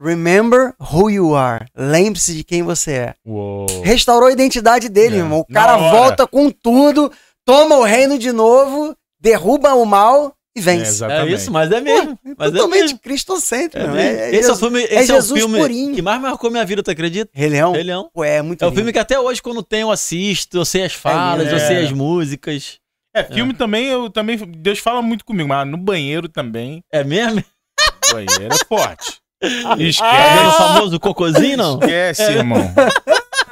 Remember who you are. Lembre-se de quem você é. Uou. Restaurou a identidade dele, É. irmão. O cara volta com tudo, toma o reino de novo, derruba o mal e É, vence. É exatamente. isso, mas é mesmo. Mas é Totalmente mesmo. cristocêntrico, É irmão. mesmo. É, é esse é o Jesus- filme, esse é, o filme purinho. que mais marcou minha vida, tu acredita? Rei Leão? Rei Leão. Pô, é muito É o lindo. filme que até hoje, quando tem, eu assisto, eu sei as falas, eu sei É. as músicas. É, filme também, eu também. Deus fala muito comigo, mas no banheiro também. É mesmo? Banheiro é forte. (laughs) Tá vendo o Esquece. famoso cocôzinho, não? Esquece, irmão.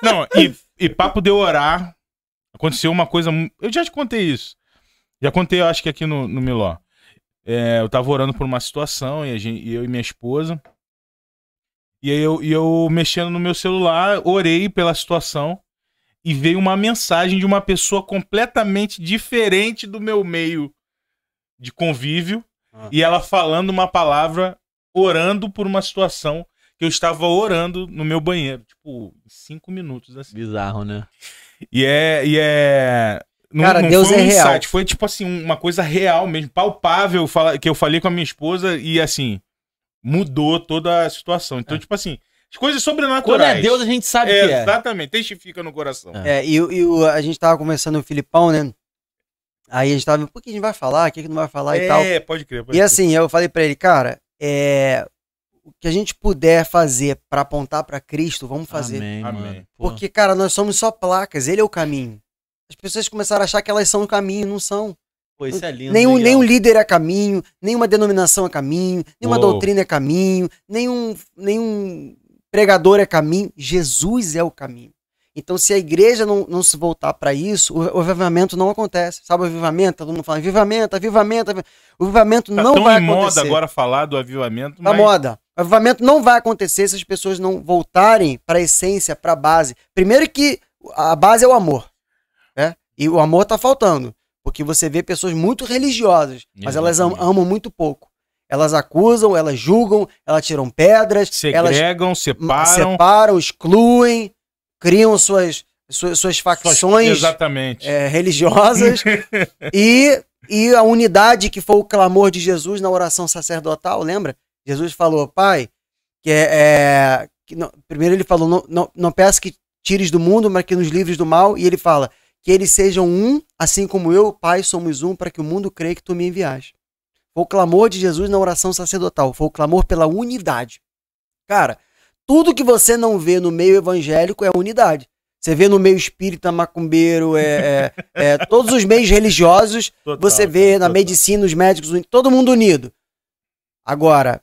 Não, e, e papo de orar. Aconteceu uma coisa. Eu já te contei isso. Já contei, eu acho que aqui no, no Miló. É, eu tava orando por uma situação, e, a gente, eu e minha esposa. E aí eu, e eu mexendo no meu celular, orei pela situação. E veio uma mensagem de uma pessoa completamente diferente do meu meio de convívio. Ah. E ela falando uma palavra, orando por uma situação que eu estava orando no meu banheiro. Tipo, cinco minutos assim. Bizarro, né? E é. E é não, Cara, não Deus foi é um real. insight, foi tipo assim, uma coisa real mesmo, palpável, que eu falei com a minha esposa e assim, mudou toda a situação. Então, tipo assim, as coisas Quando sobrenaturais. é Deus, a gente sabe É, que é. Exatamente, testifica no coração. É. É, e, o- e o- a gente tava conversando no Filipão, né? Aí a gente tava, por que a gente vai falar? O que, que não vai falar e tal? É, pode crer. Pode E crer. assim, eu falei pra ele, cara, é, o que a gente puder fazer pra apontar pra Cristo, vamos fazer. Amém, Amém. Porque, cara, nós somos só placas, ele é o caminho. As pessoas começaram a achar que elas são o caminho, não são. pô, isso é lindo. Nenhum, nenhum líder é caminho, nenhuma denominação é caminho, nenhuma Uou. doutrina é caminho, nenhum, nenhum pregador é caminho. Jesus é o caminho. Então, se a igreja não, não se voltar para isso, o, o avivamento não acontece. Sabe o avivamento? Todo mundo fala avivamento, avivamento, avivamento. O avivamento Tá não tão vai em acontecer. moda agora falar do avivamento, Tá mas moda. O avivamento não vai acontecer se as pessoas não voltarem para a essência, para a base. Primeiro que a base é o amor. E o amor tá faltando. Porque você vê pessoas muito religiosas, mas elas am- amam muito pouco. Elas acusam, elas julgam, elas tiram pedras, elas segregam, separam. separam, excluem, criam suas, suas, suas facções Exatamente. é, religiosas (laughs) e, e a unidade que foi o clamor de Jesus na oração sacerdotal, lembra? Jesus falou, Pai, que é, é, que não- primeiro ele falou, não, não, não peço que tires do mundo, mas que nos livres do mal, e ele fala, que eles sejam um, assim como eu, Pai, somos um, para que o mundo creia que tu me enviaste. Foi o clamor de Jesus na oração sacerdotal, foi o clamor pela unidade. Cara, tudo que você não vê no meio evangélico é unidade. Você vê no meio espírita, macumbeiro, é, é, é, todos os meios religiosos, Total, você vê na total. medicina, os médicos, todo mundo unido. Agora,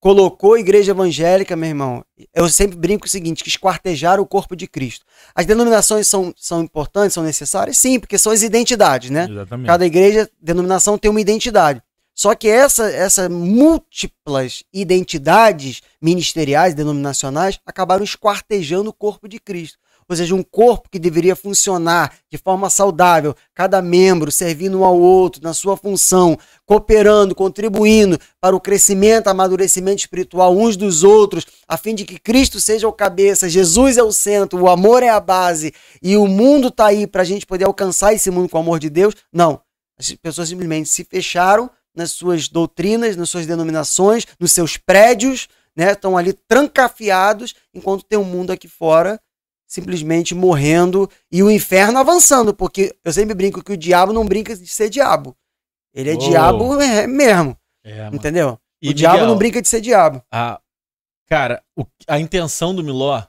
colocou a igreja evangélica, meu irmão, eu sempre brinco o seguinte, que esquartejaram o corpo de Cristo. As denominações são, são importantes, são necessárias? Sim, porque são as identidades, né? Exatamente. Cada igreja, denominação tem uma identidade. Só que essa, essa múltiplas identidades ministeriais, denominacionais, acabaram esquartejando o corpo de Cristo. Ou seja, um corpo que deveria funcionar de forma saudável, cada membro servindo um ao outro na sua função, cooperando, contribuindo para o crescimento, amadurecimento espiritual uns dos outros, a fim de que Cristo seja o cabeça, Jesus é o centro, o amor é a base e o mundo está aí para a gente poder alcançar esse mundo com o amor de Deus. Não. As pessoas simplesmente se fecharam nas suas doutrinas, nas suas denominações, nos seus prédios, né? Estão ali trancafiados, enquanto tem um mundo aqui fora simplesmente morrendo e o inferno avançando, porque eu sempre brinco que o diabo não brinca de ser diabo. Ele é Uou. diabo é, mesmo, É, entendeu? E, o diabo Miguel, não brinca de ser diabo. a- cara, o- a intenção do Miló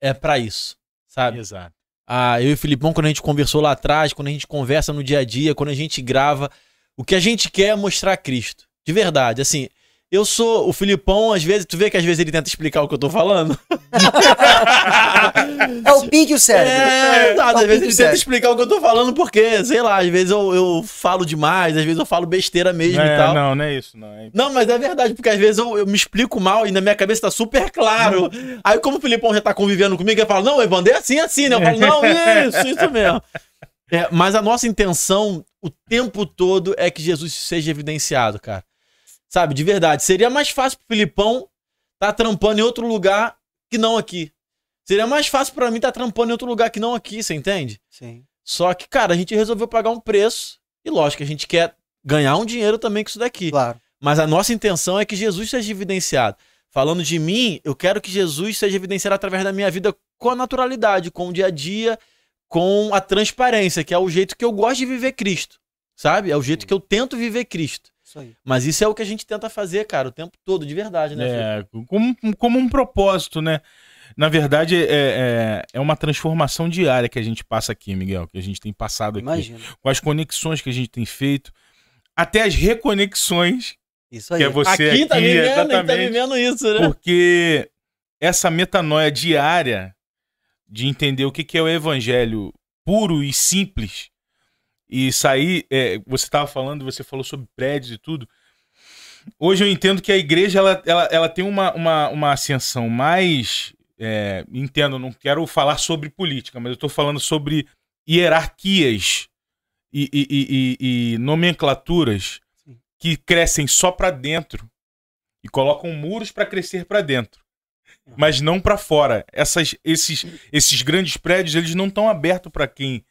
é pra isso, sabe? Exato. Ah, eu e o Filipão, quando a gente conversou lá atrás, quando a gente conversa no dia a dia, quando a gente grava, o que a gente quer é mostrar Cristo. De verdade, assim. Eu sou o Filipão, às vezes, tu vê que às vezes ele tenta explicar o que eu tô falando? É o pink e o cérebro. É, exato. É o Às vezes e ele tenta explicar o que eu tô falando, porque, sei lá, às vezes eu, eu falo demais, às vezes eu falo besteira mesmo e É, tal. não, não é isso, não. É... Não, mas é verdade, porque às vezes eu, eu me explico mal e na minha cabeça tá super claro. Aí, como o Filipão já tá convivendo comigo, ele fala: Não, Evander é assim, assim, né? Eu falo: Não, isso, isso mesmo. É, mas a nossa intenção o tempo todo é que Jesus seja evidenciado, cara. Sabe, de verdade. Seria mais fácil pro Filipão tá trampando em outro lugar que não aqui. Seria mais fácil pra mim tá trampando em outro lugar que não aqui, você entende? Sim. Só que, cara, a gente resolveu pagar um preço. E lógico, a gente quer ganhar um dinheiro também com isso daqui. Claro. Mas a nossa intenção é que Jesus seja evidenciado. Falando de mim, eu quero que Jesus seja evidenciado através da minha vida com a naturalidade, com o dia a dia, com a transparência, que é o jeito que eu gosto de viver Cristo. Sabe? É o jeito que eu tento viver Cristo. Isso aí. Mas isso é o que a gente tenta fazer, cara, o tempo todo, de verdade, né? Felipe? É, como, como um propósito, né? Na verdade, é, é, é uma transformação diária que a gente passa aqui, Miguel, que a gente tem passado aqui. Imagina. Com as conexões que a gente tem feito, até as reconexões, Isso aí. que é você aqui, aqui, tá vivendo, gente tá vivendo isso, né? Porque essa metanoia diária de entender o que que é o evangelho puro e simples e sair. é, você estava falando, você falou sobre prédios e tudo. Hoje eu entendo que a igreja ela, ela, ela tem uma, uma, uma ascensão mais. é, entendo, não quero falar sobre política, mas eu estou falando sobre hierarquias e, e- e- e- nomenclaturas Sim. que crescem só para dentro e colocam muros para crescer para dentro, mas não para fora. Essas, esses, esses grandes prédios eles não estão abertos para quem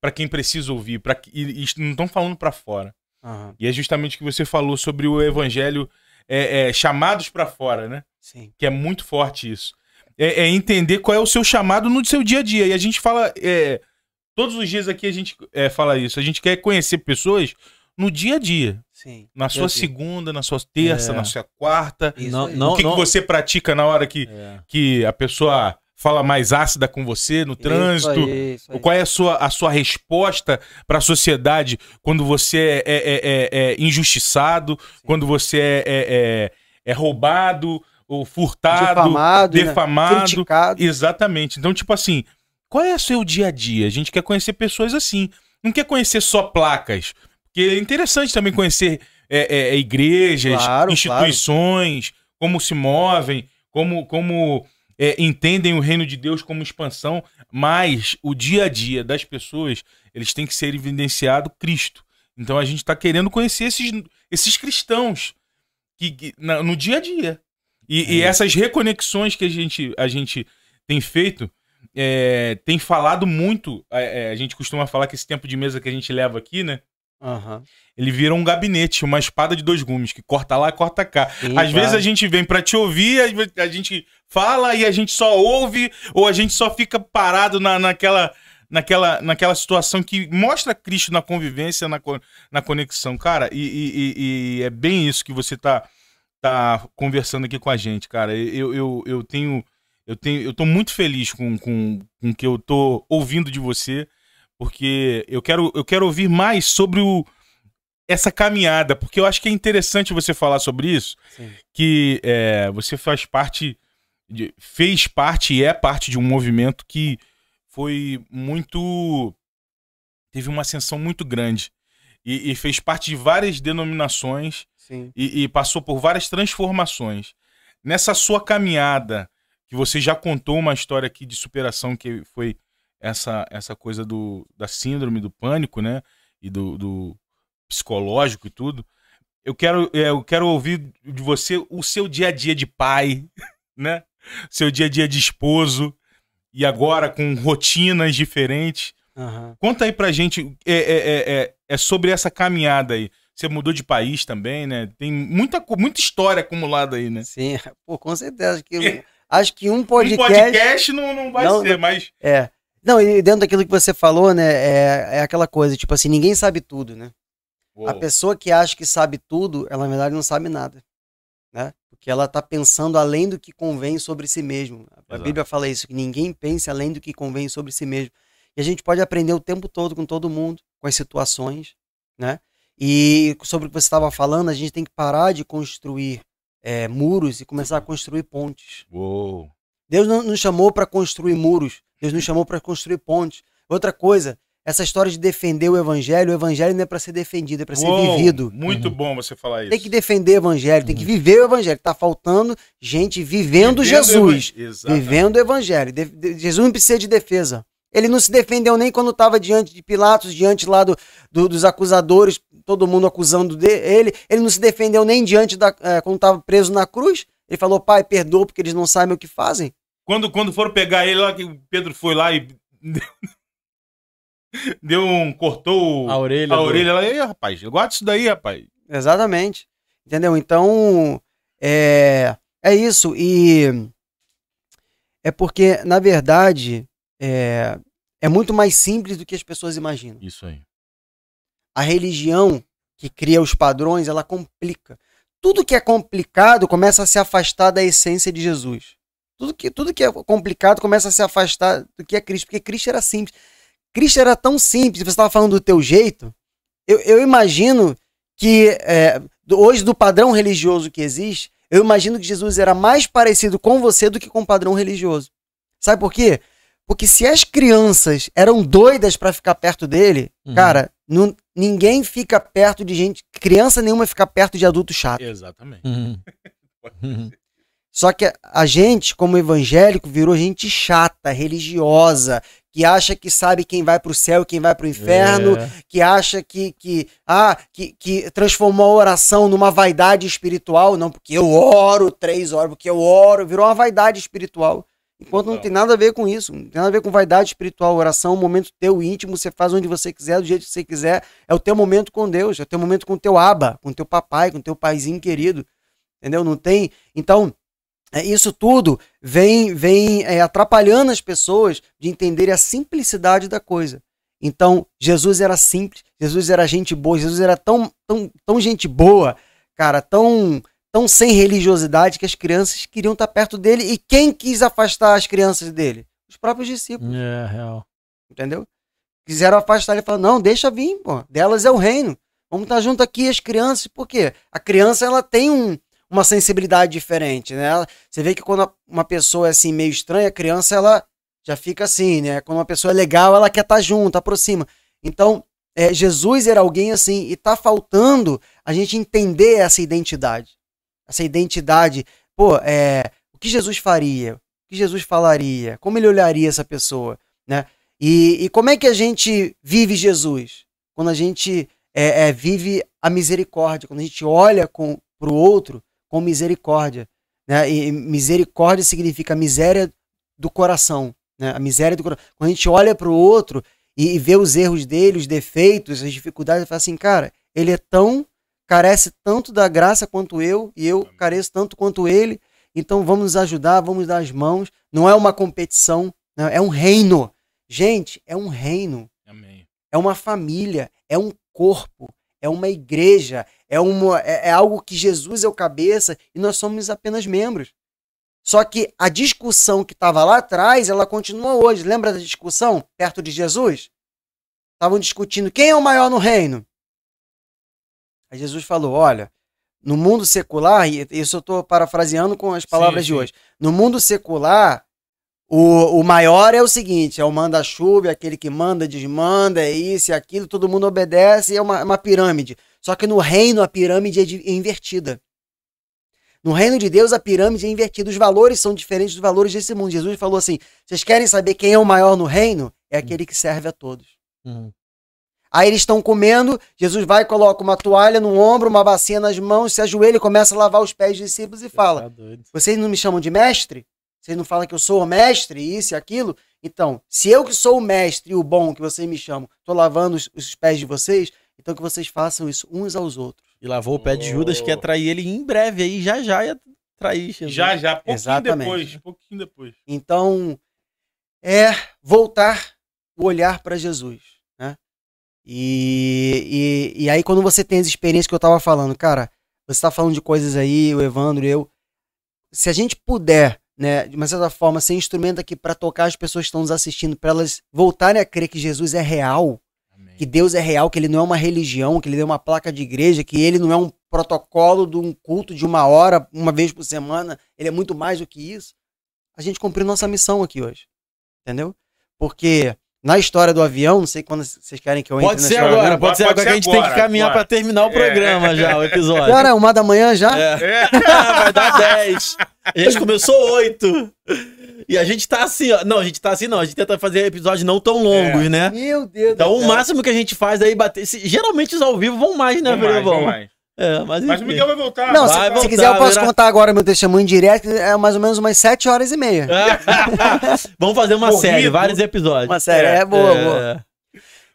para quem precisa ouvir, para e, e não estão falando para fora. Aham. E é justamente o que você falou sobre o evangelho é, é, chamados para fora, né? Sim. Que é muito forte isso. É, é entender qual é o seu chamado no seu dia a dia. E a gente fala. é, todos os dias aqui a gente é, fala isso. A gente quer conhecer pessoas no dia a dia. Sim. Na sua Entendi. segunda, na sua terça, É. na sua quarta. Isso Não- não- o que, que você pratica na hora que, É. que a pessoa fala mais ácida com você no trânsito? Isso aí, isso aí. Qual é a sua, a sua resposta para a sociedade quando você é, é- é- é- é injustiçado, quando você é, é- é- é roubado, ou furtado, Defamado, né? defamado? criticado. Exatamente. Então, tipo assim, qual é o seu dia a dia? A gente quer conhecer pessoas assim. Não quer conhecer só placas. Porque é interessante também conhecer igrejas, Claro, instituições, como se movem, como, como é, entendem o reino de Deus como expansão. Mas o dia a dia das pessoas, eles têm que ser evidenciado Cristo. Então a gente está querendo conhecer esses, esses cristãos que, que- na- no dia a dia. E, e essas reconexões que a gente, a gente tem feito, é, tem falado muito. é, é, a gente costuma falar que esse tempo de mesa que a gente leva aqui, né? Aham. Ele vira um gabinete, uma espada de dois gumes, que corta lá, corta cá. Sim, Às claro. vezes a gente vem pra te ouvir, a gente fala e a gente só ouve, ou a gente só fica parado na, naquela, naquela, naquela situação que mostra Cristo na convivência, na, na conexão. Cara, e, e- e- e é bem isso que você tá, tá conversando aqui com a gente, cara. Eu, eu, eu tenho. Eu, tenho, eu tô muito feliz com, com, com o que eu tô ouvindo de você, porque eu quero, eu quero ouvir mais sobre o, essa caminhada, porque eu acho que é interessante você falar sobre isso, Sim. que é, você faz parte, de- fez parte e é parte de um movimento que foi muito, teve uma ascensão muito grande e, e fez parte de várias denominações e, e passou por várias transformações. Nessa sua caminhada, que você já contou uma história aqui de superação, que foi essa, essa coisa do, da síndrome do pânico, né? E do, do psicológico e tudo. Eu quero, é, eu quero ouvir de você o seu dia a dia de pai, (laughs) né? Seu dia a dia de esposo, e agora com rotinas diferentes. Aham. Conta aí pra gente, é, é, é, é, é sobre essa caminhada aí. Você mudou de país também, né? Tem muita, muita história acumulada aí, né? Sim, (laughs) pô, com certeza. Acho que, (laughs) acho que um Um podcast. podcast não, não vai Não, ser, mas. É. Não, e dentro daquilo que você falou, né? É, é aquela coisa, tipo assim, ninguém sabe tudo, né? A Uou, pessoa que acha que sabe tudo, ela na verdade não sabe nada, né? Porque ela tá pensando além do que convém sobre si mesmo. A Exato. Bíblia fala isso, que ninguém pense além do que convém sobre si mesmo. E a gente pode aprender o tempo todo com todo mundo, com as situações, né? E sobre o que você estava falando, a gente tem que parar de construir é, muros e começar a construir pontes. Uou. Deus não nos chamou para construir muros, Deus nos chamou para construir pontes. Outra coisa, essa história de defender o evangelho, o evangelho não é para ser defendido, é para ser vivido. Muito Uhum. bom você falar isso. Tem que defender o evangelho, tem que viver o evangelho. Tá faltando gente vivendo, Jesus, vivendo o evangelho. De- de- Jesus não precisa de defesa. Ele não se defendeu nem quando estava diante de Pilatos, diante lá do, do- dos acusadores, todo mundo acusando de- ele. Ele não se defendeu nem diante da eh, quando estava preso na cruz. Ele falou: Pai, perdoa porque eles não sabem o que fazem. Quando, quando foram pegar ele lá, que o Pedro foi lá e. (laughs) Deu um. cortou A orelha. a orelha lá. Ei, rapaz, eu gosto disso daí, rapaz. Exatamente. Entendeu? Então, é, é isso. E é porque, na verdade, é, é muito mais simples do que as pessoas imaginam. Isso aí. A religião que cria os padrões, ela complica. Tudo que é complicado começa a se afastar da essência de Jesus. Tudo que, tudo que é complicado começa a se afastar do que é Cristo, porque Cristo era simples. Cristo era tão simples, você estava falando do teu jeito. Eu, eu imagino que é, hoje, do padrão religioso que existe, eu imagino que Jesus era mais parecido com você do que com o padrão religioso. Sabe por quê? Porque se as crianças eram doidas para ficar perto dele, Uhum. cara, não- ninguém fica perto de gente. Criança nenhuma fica perto de adulto chato. Exatamente. Uhum. Só que a gente, como evangélico, virou gente chata, religiosa, que acha que sabe quem vai pro céu e quem vai pro inferno, É. que acha que, que, ah, que, que transformou a oração numa vaidade espiritual. Não, porque eu oro três horas, porque eu oro, virou uma vaidade espiritual. Enquanto não tem nada a ver com isso, não tem nada a ver com vaidade espiritual. Oração é um momento teu íntimo, você faz onde você quiser, do jeito que você quiser. É o teu momento com Deus, é o teu momento com o teu aba, com o teu papai, com o teu paizinho querido. Entendeu? Não tem. Então, é, isso tudo vem, vem é, atrapalhando as pessoas de entenderem a simplicidade da coisa. Então, Jesus era simples, Jesus era gente boa, Jesus era tão, tão, tão gente boa, cara, tão, tão sem religiosidade que as crianças queriam estar perto dele. E quem quis afastar as crianças dele? Os próprios discípulos, É, real. entendeu? Quiseram afastar ele e falaram: não, deixa vir, pô, delas é o reino. Vamos estar junto aqui as crianças, por quê? A criança ela tem um, uma sensibilidade diferente, né? Você vê que quando uma pessoa é assim meio estranha, a criança ela já fica assim, né? Quando uma pessoa é legal, ela quer estar junto, aproxima. Então, é, Jesus era alguém assim, e tá faltando a gente entender essa identidade. Essa identidade, pô, é, o que Jesus faria? O que Jesus falaria? Como ele olharia essa pessoa, né? E, e como é que a gente vive Jesus? Quando a gente é, é, vive a misericórdia, quando a gente olha com, pro outro com misericórdia. Né? E misericórdia significa miséria do coração. Né? A miséria do coração. Quando a gente olha pro outro e, e vê os erros dele, os defeitos, as dificuldades, fala assim, cara, ele é tão, carece tanto da graça quanto eu, e eu careço tanto quanto ele, então vamos nos ajudar, vamos dar as mãos. Não é uma competição, né? é um reino. Gente, é um reino Amém. é uma família, é um corpo, é uma igreja, é, uma, é, é algo que Jesus é o cabeça e nós somos apenas membros. Só que a discussão que estava lá atrás, ela continua hoje. Lembra da discussão perto de Jesus? Estavam discutindo quem é o maior no reino. Aí Jesus falou: olha, no mundo secular, e isso eu estou parafraseando com as palavras Sim, de sim. hoje. No mundo secular, o, o maior é o seguinte: é o manda-chuva, é aquele que manda, desmanda, é isso e aquilo, todo mundo obedece, é uma, uma pirâmide. Só que no reino a pirâmide é, de- é invertida. No reino de Deus a pirâmide é invertida. Os valores são diferentes dos valores desse mundo. Jesus falou assim: vocês querem saber quem é o maior no reino? É aquele que serve a todos. Uhum. Aí eles estão comendo, Jesus vai e coloca uma toalha no ombro, uma bacia nas mãos, se ajoelha e começa a lavar os pés dos discípulos e fala: Tá. Vocês não me chamam de mestre? Vocês não falam que eu sou o mestre, isso e aquilo? Então, se eu que sou o mestre e o bom que vocês me chamam, estou lavando os, os pés de vocês, então que vocês façam isso uns aos outros. E lavou o pé de Judas, que ia trair ele em breve aí, já já ia trair Jesus. Já, já, pouquinho Exatamente. depois. Pouquinho depois. Então, é voltar o olhar para Jesus, né? E, e, e aí, quando você tem as experiências que eu tava falando, cara, você tá falando de coisas aí, o Evandro, eu. Se a gente puder, né, de uma certa forma, ser instrumento aqui para tocar as pessoas que estão nos assistindo, para elas voltarem a crer que Jesus é real, Amém. que Deus é real, que ele não é uma religião, que ele não é uma placa de igreja, que ele não é um protocolo de um culto de uma hora, uma vez por semana, ele é muito mais do que isso. A gente cumpriu nossa missão aqui hoje. Entendeu? Porque na história do avião, não sei quando vocês querem que eu entre Pode ser agora, pode ser Pode agora, que a ser gente tem que agora, caminhar agora. pra terminar o É. programa já, o episódio. Hora é? Uma da manhã já? É. É. (laughs) Vai dar 10. A gente começou 8. E a gente tá assim, ó. Não, a gente tá assim, não. A gente tenta fazer episódios não tão longos, É. né? Meu Deus Então do o céu. máximo que a gente faz aí bater. se- geralmente os ao vivo vão mais, né, Verão? vamos mais. É, mas, Mas o. Miguel vai voltar. Não, Vai se, se voltar, quiser eu posso virá- contar agora meu testemunho direto, é mais ou menos umas 7 horas e meia. (laughs) Vamos fazer uma Corrido. série, vários episódios. Uma série, é, É, boa, É. boa.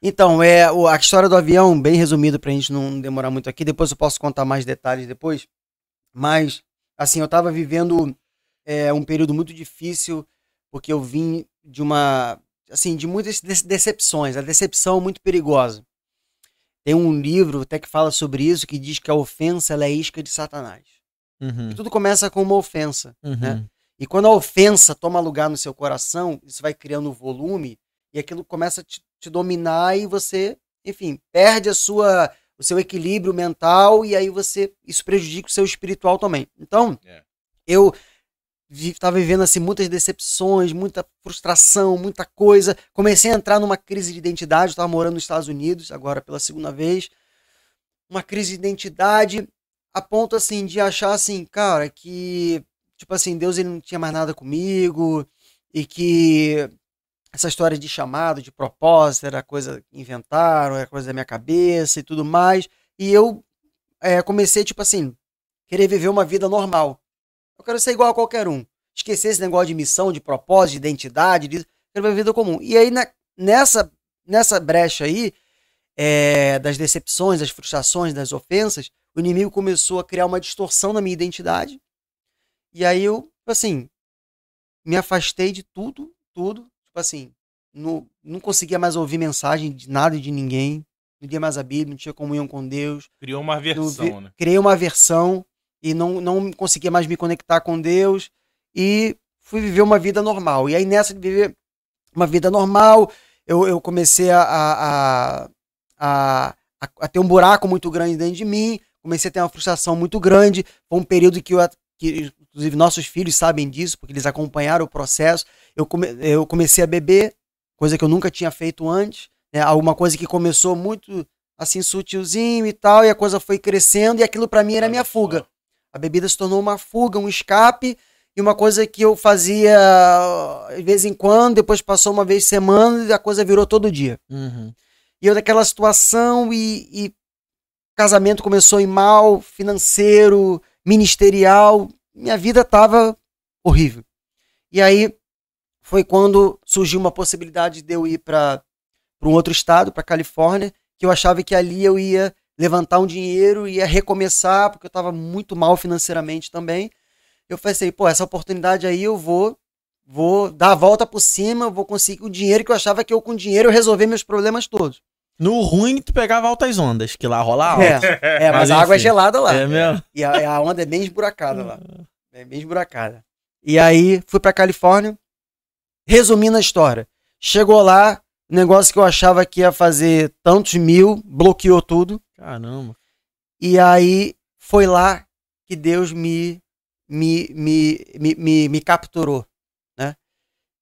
Então, é, o- a história do avião, bem resumido pra gente não demorar muito aqui, depois eu posso contar mais detalhes depois. Mas, assim, eu tava vivendo é, um período muito difícil, porque eu vim de uma, assim, de muitas de- decepções, a decepção muito perigosa. Tem um livro até que fala sobre isso, que diz que a ofensa é isca de Satanás. Uhum, Tudo começa com uma ofensa. uhum. né? E quando a ofensa toma lugar no seu coração, isso vai criando volume e aquilo começa a te, te dominar e você, enfim, perde a sua, o seu equilíbrio mental e aí você isso prejudica o seu espiritual também. Então, É. eu estava vivendo assim muitas decepções, muita frustração, muita coisa. Comecei a entrar numa crise de identidade. Estava morando nos Estados Unidos agora pela segunda vez, uma crise de identidade a ponto assim de achar assim, cara, que tipo assim, Deus ele não tinha mais nada comigo e que essa história de chamado, de propósito, era coisa que inventaram, era coisa da minha cabeça e tudo mais. E eu é, comecei, tipo assim, querer viver uma vida normal. Eu quero ser igual a qualquer um. Esquecer esse negócio de missão, de propósito, de identidade, de... quero viver uma vida comum. E aí, na- nessa, nessa brecha aí, é, das decepções, das frustrações, das ofensas, o inimigo começou a criar uma distorção na minha identidade. E aí eu, tipo assim, me afastei de tudo, tudo. Tipo assim, não, não conseguia mais ouvir mensagem de nada e de ninguém. Não lia mais a Bíblia, não tinha comunhão com Deus. Criou uma versão, vi- né? Criei uma versão e não, não conseguia mais me conectar com Deus. E fui viver uma vida normal. E aí nessa de viver uma vida normal, eu, eu comecei a, a, a, a, ter um buraco muito grande dentro de mim. Comecei a ter uma frustração muito grande. Foi um período que eu, que, inclusive, nossos filhos sabem disso, porque eles acompanharam o processo. Eu, come, eu comecei a beber, coisa que eu nunca tinha feito antes. Né? Alguma coisa que começou muito assim, sutilzinho e tal, e a coisa foi crescendo, e aquilo pra mim era minha fuga. A bebida se tornou uma fuga, um escape, e uma coisa que eu fazia de vez em quando, depois passou uma vez semana, e a coisa virou todo dia. Uhum. E eu daquela situação e, e casamento começou em mal, financeiro, ministerial, minha vida tava horrível. E aí foi quando surgiu uma possibilidade de eu ir para um outro estado, para Califórnia, que eu achava que ali eu ia levantar um dinheiro, ia recomeçar, porque eu estava muito mal financeiramente também. Eu pensei, pô, essa oportunidade aí eu vou vou dar a volta por cima, vou conseguir o dinheiro que eu achava que eu com dinheiro eu resolver meus problemas todos. No ruim, tu pegava altas ondas, que lá rola alto. É, é mas, Mas a água é gelada lá. É mesmo? E a, a onda é bem esburacada lá. É bem esburacada. E aí, fui pra Califórnia. Resumindo a história. Chegou lá, negócio que eu achava que ia fazer tantos mil, bloqueou tudo. Caramba. E aí, foi lá que Deus me, me, me, me, me, me capturou, né?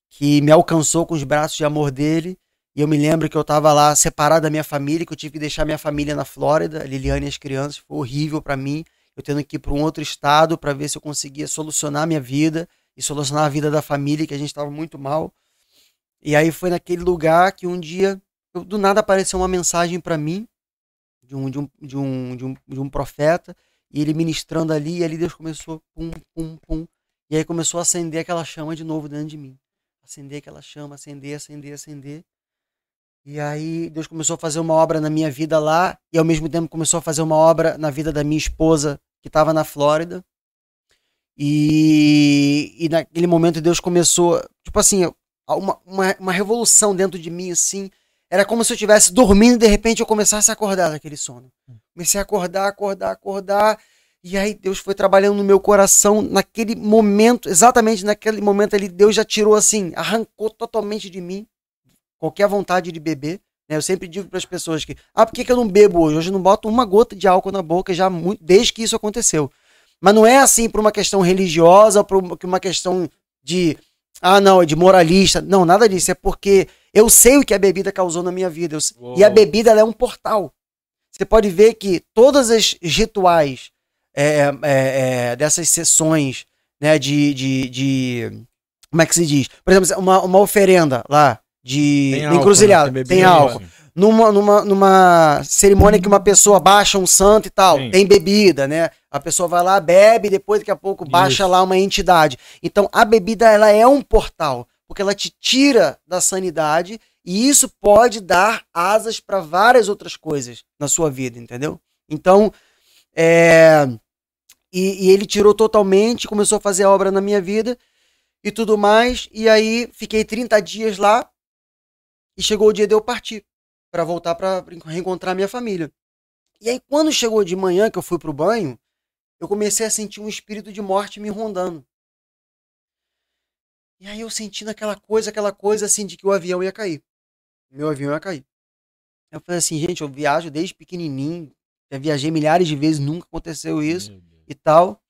Que me alcançou com os braços de amor dele. E eu me lembro que eu tava lá separado da minha família, que eu tive que deixar minha família na Flórida, Liliane e as crianças. Foi horrível pra mim. Eu tendo que ir para um outro estado para ver se eu conseguia solucionar minha vida e solucionar a vida da família, que a gente estava muito mal. E aí foi naquele lugar que um dia, do nada apareceu uma mensagem para mim, de um, de, um, de, um, de, um, de um profeta, e ele ministrando ali, e ali Deus começou, pum, pum, pum. E aí começou a acender aquela chama de novo dentro de mim. Acender aquela chama, acender, acender, acender. E aí Deus começou a fazer uma obra na minha vida lá, e ao mesmo tempo começou a fazer uma obra na vida da minha esposa, que estava na Flórida. E, e naquele momento Deus começou, tipo assim, uma, uma, uma revolução dentro de mim, assim. Era como se eu estivesse dormindo e de repente eu começasse a acordar daquele sono. Comecei a acordar, acordar, acordar. E aí Deus foi trabalhando no meu coração naquele momento, exatamente naquele momento ali, Deus já tirou assim, arrancou totalmente de mim qualquer vontade de beber. né? Eu sempre digo para as pessoas que, ah, por que, que eu não bebo hoje? Hoje eu não boto uma gota de álcool na boca já muito, desde que isso aconteceu. Mas não é assim por uma questão religiosa, por uma- uma questão de, ah, não, é de moralista. Não, nada disso. É porque eu sei o que a bebida causou na minha vida. Eu e a bebida é um portal. Você pode ver que todas as rituais é, é, é, dessas sessões né, de, de, de. Como é que se diz? Por exemplo, uma, uma oferenda lá de Tem álcool, encruzilhada. né? Tem Tem, álcool. Numa, numa, numa cerimônia que uma pessoa baixa um santo e tal, Sim. tem bebida, né? A pessoa vai lá, bebe, depois daqui a pouco baixa Isso. lá uma entidade. Então a bebida ela é um portal, porque ela te tira da sanidade e isso pode dar asas para várias outras coisas na sua vida, entendeu? Então, é, e, e ele tirou totalmente, começou a fazer a obra na minha vida e tudo mais. E aí fiquei 30 dias lá e chegou o dia de eu partir para voltar para reencontrar minha família. E aí quando chegou de manhã que eu fui pro banho, eu comecei a sentir um espírito de morte me rondando. E aí eu sentindo aquela coisa, aquela coisa assim de que o avião ia cair. Meu avião ia cair. Eu falei assim, gente, eu viajo desde pequenininho, já viajei milhares de vezes, nunca aconteceu isso e tal.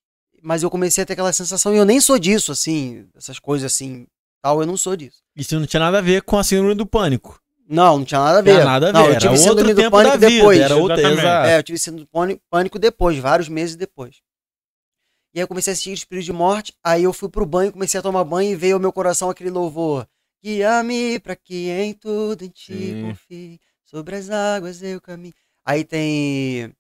Mas eu comecei a ter aquela sensação, e eu nem sou disso, assim, essas coisas assim, tal, eu não sou disso. Isso não tinha nada a ver com a síndrome do pânico. Não, não tinha nada a ver. Tinha nada a ver. Não, eu era tive outro síndrome do tempo pânico da vida. depois. Era outra. É, eu tive síndrome do pânico depois, vários meses depois. E aí eu comecei a sentir espírito de morte, aí eu fui pro banho, comecei a tomar banho e veio ao meu coração aquele louvor. Guia-me pra que em tudo em ti Sim. confie, sobre as águas eu caminho. Aí tem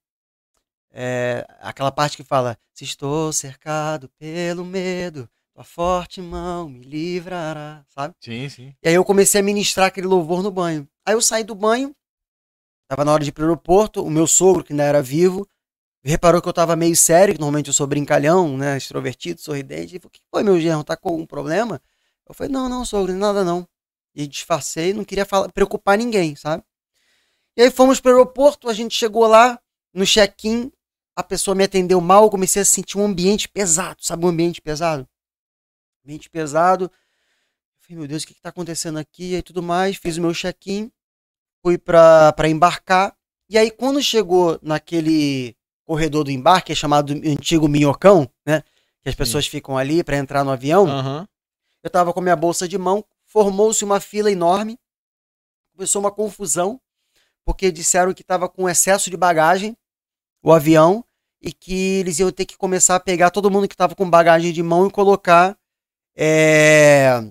é, aquela parte que fala, se estou cercado pelo medo, tua forte mão me livrará, sabe? Sim, sim. E aí eu comecei a ministrar aquele louvor no banho. Aí eu saí do banho, tava na hora de ir pro aeroporto, o meu sogro, que ainda era vivo, reparou que eu tava meio sério, que normalmente eu sou brincalhão, né, extrovertido, sorridente, e falou, o que foi, meu genro, tá com algum problema? Eu falei, não, não, sogro, nada não. E disfarcei, não queria falar, preocupar ninguém, sabe? E aí fomos pro aeroporto, a gente chegou lá, no check-in, a pessoa me atendeu mal, eu comecei a sentir um ambiente pesado, sabe um ambiente pesado? Ambiente pesado, Falei, meu Deus, o que, que tá acontecendo aqui? E tudo mais, fiz o meu check-in, fui pra, pra embarcar. E aí, quando chegou naquele corredor do embarque, é chamado do antigo minhocão, né? Que as pessoas ficam ali pra entrar no avião. Aham. Eu tava com minha bolsa de mão, formou-se uma fila enorme, começou uma confusão, porque disseram que tava com excesso de bagagem o avião e que eles iam ter que começar a pegar todo mundo que tava com bagagem de mão e colocar é,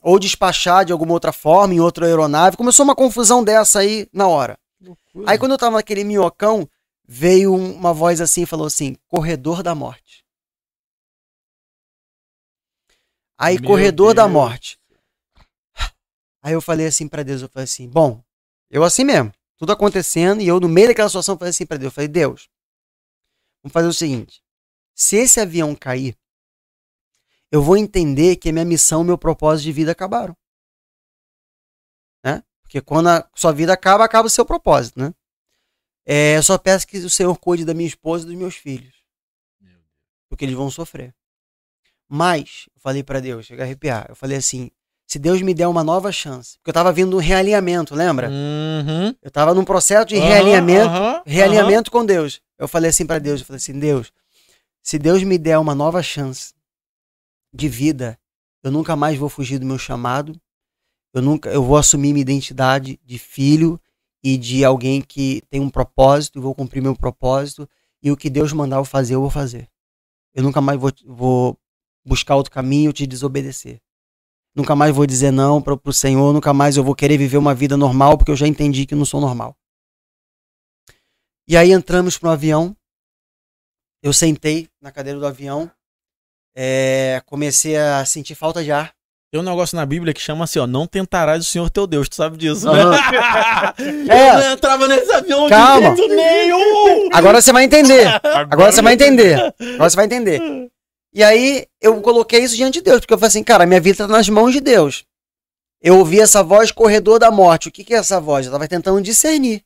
ou despachar de alguma outra forma em outra aeronave. Começou uma confusão dessa aí na hora. Aí quando eu tava naquele minhocão, veio um- uma voz assim e falou assim: corredor da morte. Aí, Meu corredor da Deus. morte. Aí eu falei assim pra Deus, eu falei assim, bom, eu assim mesmo, tudo acontecendo, e eu no meio daquela situação falei assim pra Deus, eu falei, Deus, vamos fazer o seguinte, se esse avião cair, eu vou entender que a minha missão, meu propósito de vida acabaram. Né? Porque quando a sua vida acaba, acaba o seu propósito, né? É, eu só peço que o Senhor cuide da minha esposa e dos meus filhos. Porque eles vão sofrer. Mas, eu falei para Deus, chega a arrepiar. Eu falei assim: se Deus me der uma nova chance. Porque eu tava vindo um realinhamento, lembra? Uhum. Eu tava num processo de Aham, realinhamento, aham, realinhamento com Deus. Eu falei assim para Deus, eu falei assim, Deus, se Deus me der uma nova chance de vida, eu nunca mais vou fugir do meu chamado. Eu nunca, eu vou assumir minha identidade de filho e de alguém que tem um propósito, e vou cumprir meu propósito e o que Deus mandar eu fazer, eu vou fazer. Eu nunca mais vou, vou buscar outro caminho, te desobedecer. Nunca mais vou dizer não para o Senhor, nunca mais eu vou querer viver uma vida normal, porque eu já entendi que não sou normal. E aí entramos pro avião. Eu sentei na cadeira do avião. é, comecei a sentir falta de ar. Tem um negócio na Bíblia que chama assim, ó, não tentarás o Senhor teu Deus, tu sabe disso, né? (laughs) É. Eu não entrava nesse avião Calma. de jeito nenhum! Agora você vai entender. Agora você vai entender. Agora você vai entender. E aí eu coloquei isso diante de Deus, porque eu falei assim, cara, minha vida tá nas mãos de Deus. Eu ouvi essa voz corredor da morte. O que, que é essa voz? Eu tava tentando discernir.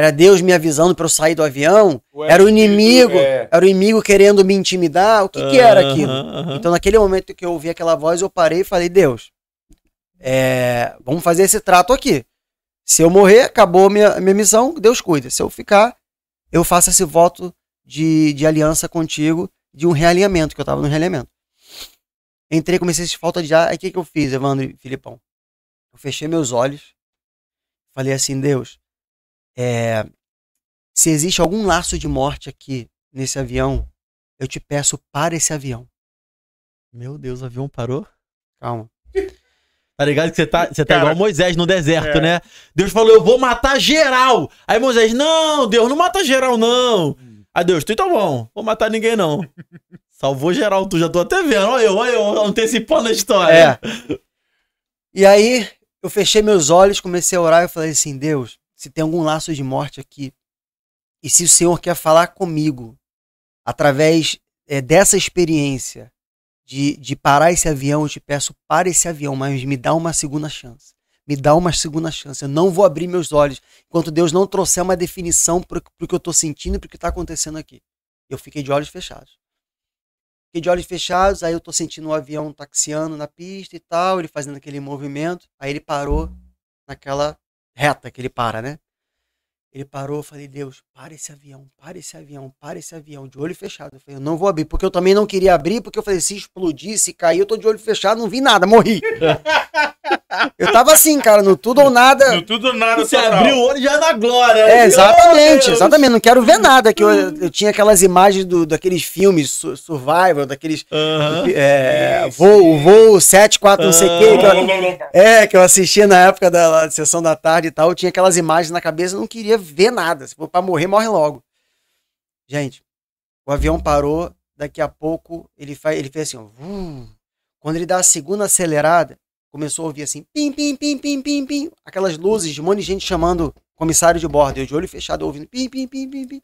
Era Deus me avisando para eu sair do avião? Era o inimigo? É. Era o inimigo querendo me intimidar? O que, que era aquilo? Então, naquele momento que eu ouvi aquela voz, eu parei e falei: Deus, é, vamos fazer esse trato aqui. Se eu morrer, acabou minha, minha missão, Deus cuida. Se eu ficar, eu faço esse voto de, de aliança contigo, de um realinhamento, que eu tava no realinhamento. Entrei, comecei a sentir falta de ar. Aí o que, que eu fiz, Evandro e Filipão? Eu fechei meus olhos, falei assim: Deus, é, se existe algum laço de morte aqui nesse avião, eu te peço para esse avião. Meu Deus, o avião parou? Calma. Tá ligado que você tá, você tá Cara, igual Moisés no deserto, é. né? Deus falou, eu vou matar geral. Aí Moisés, não, Deus, não mata geral, não. Aí Deus, tu tá bom, vou matar ninguém, não. Salvou geral, tu já tô até vendo. Olha eu, olha eu, antecipando a história. É. E aí, eu fechei meus olhos, comecei a orar e falei assim: Deus, se tem algum laço de morte aqui, e se o Senhor quer falar comigo através é, dessa experiência de, de parar esse avião, eu te peço, para esse avião, mas me dá uma segunda chance. Me dá uma segunda chance. Eu não vou abrir meus olhos enquanto Deus não trouxer uma definição para o que eu estou sentindo e para o que está acontecendo aqui. Eu fiquei de olhos fechados. Fiquei de olhos fechados, aí eu tô sentindo o avião taxiando na pista e tal, ele fazendo aquele movimento. Aí ele parou naquela reta que ele para, né? Ele parou, eu falei, Deus, para esse avião, para esse avião, para esse avião, de olho fechado. Eu falei, eu não vou abrir, porque eu também não queria abrir, porque eu falei, se explodir, se cair, eu tô de olho fechado, não vi nada, morri. (laughs) eu tava assim, cara, no tudo ou nada. No tudo ou nada Você total. abriu o olho já na glória. É, né? Oh, exatamente, exatamente. Não quero ver nada. Que eu, eu tinha aquelas imagens do, daqueles filmes su- Survival, daqueles. Aham. É, voo, voo 7, 4, não sei o quê. que eu- É, que eu assistia na época da, da sessão da tarde e tal, eu tinha aquelas imagens na cabeça, eu não queria ver nada. Se for pra morrer, morre logo. Gente, o avião parou, daqui a pouco ele, faz, ele fez assim, ó. vum. Quando ele dá a segunda acelerada, começou a ouvir assim, pim, pim, pim, pim, pim, pim, aquelas luzes, de um monte de gente chamando comissário de bordo, eu de olho fechado ouvindo, pim, pim, pim, pim, pim.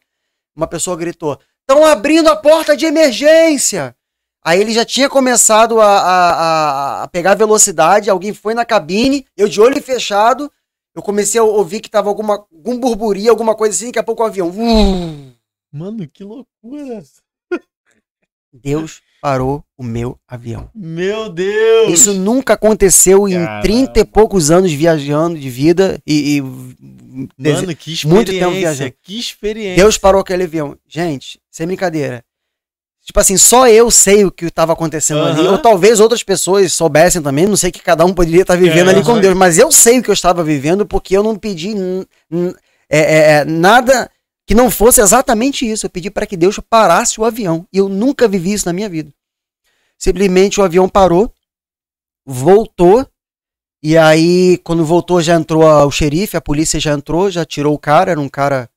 Uma pessoa gritou, estão abrindo a porta de emergência! Aí ele já tinha começado a, a, a- pegar velocidade, alguém foi na cabine, eu de olho fechado, eu comecei a ouvir que tava alguma, algum burburinho, alguma coisa assim, daqui a pouco o avião. vum. Mano, que loucura. Deus parou o meu avião. Meu Deus. Isso nunca aconteceu em Caramba. 30 e poucos anos viajando de vida e, e Mano, que experiência. muito tempo viajando. Que experiência. Deus parou aquele avião. Gente, sem brincadeira. Tipo assim, só eu sei o que estava acontecendo ali. Aham. Ou talvez outras pessoas soubessem também. Não sei que cada um poderia estar vivendo É, ali com. Deus. Mas eu sei o que eu estava vivendo porque eu não pedi é, é, é, nada que não fosse exatamente isso. Eu pedi para que Deus parasse o avião. E eu nunca vivi isso na minha vida. Simplesmente o avião parou, voltou. E aí, quando voltou, já entrou a- o xerife, a polícia já entrou, já tirou o cara. Era um cara,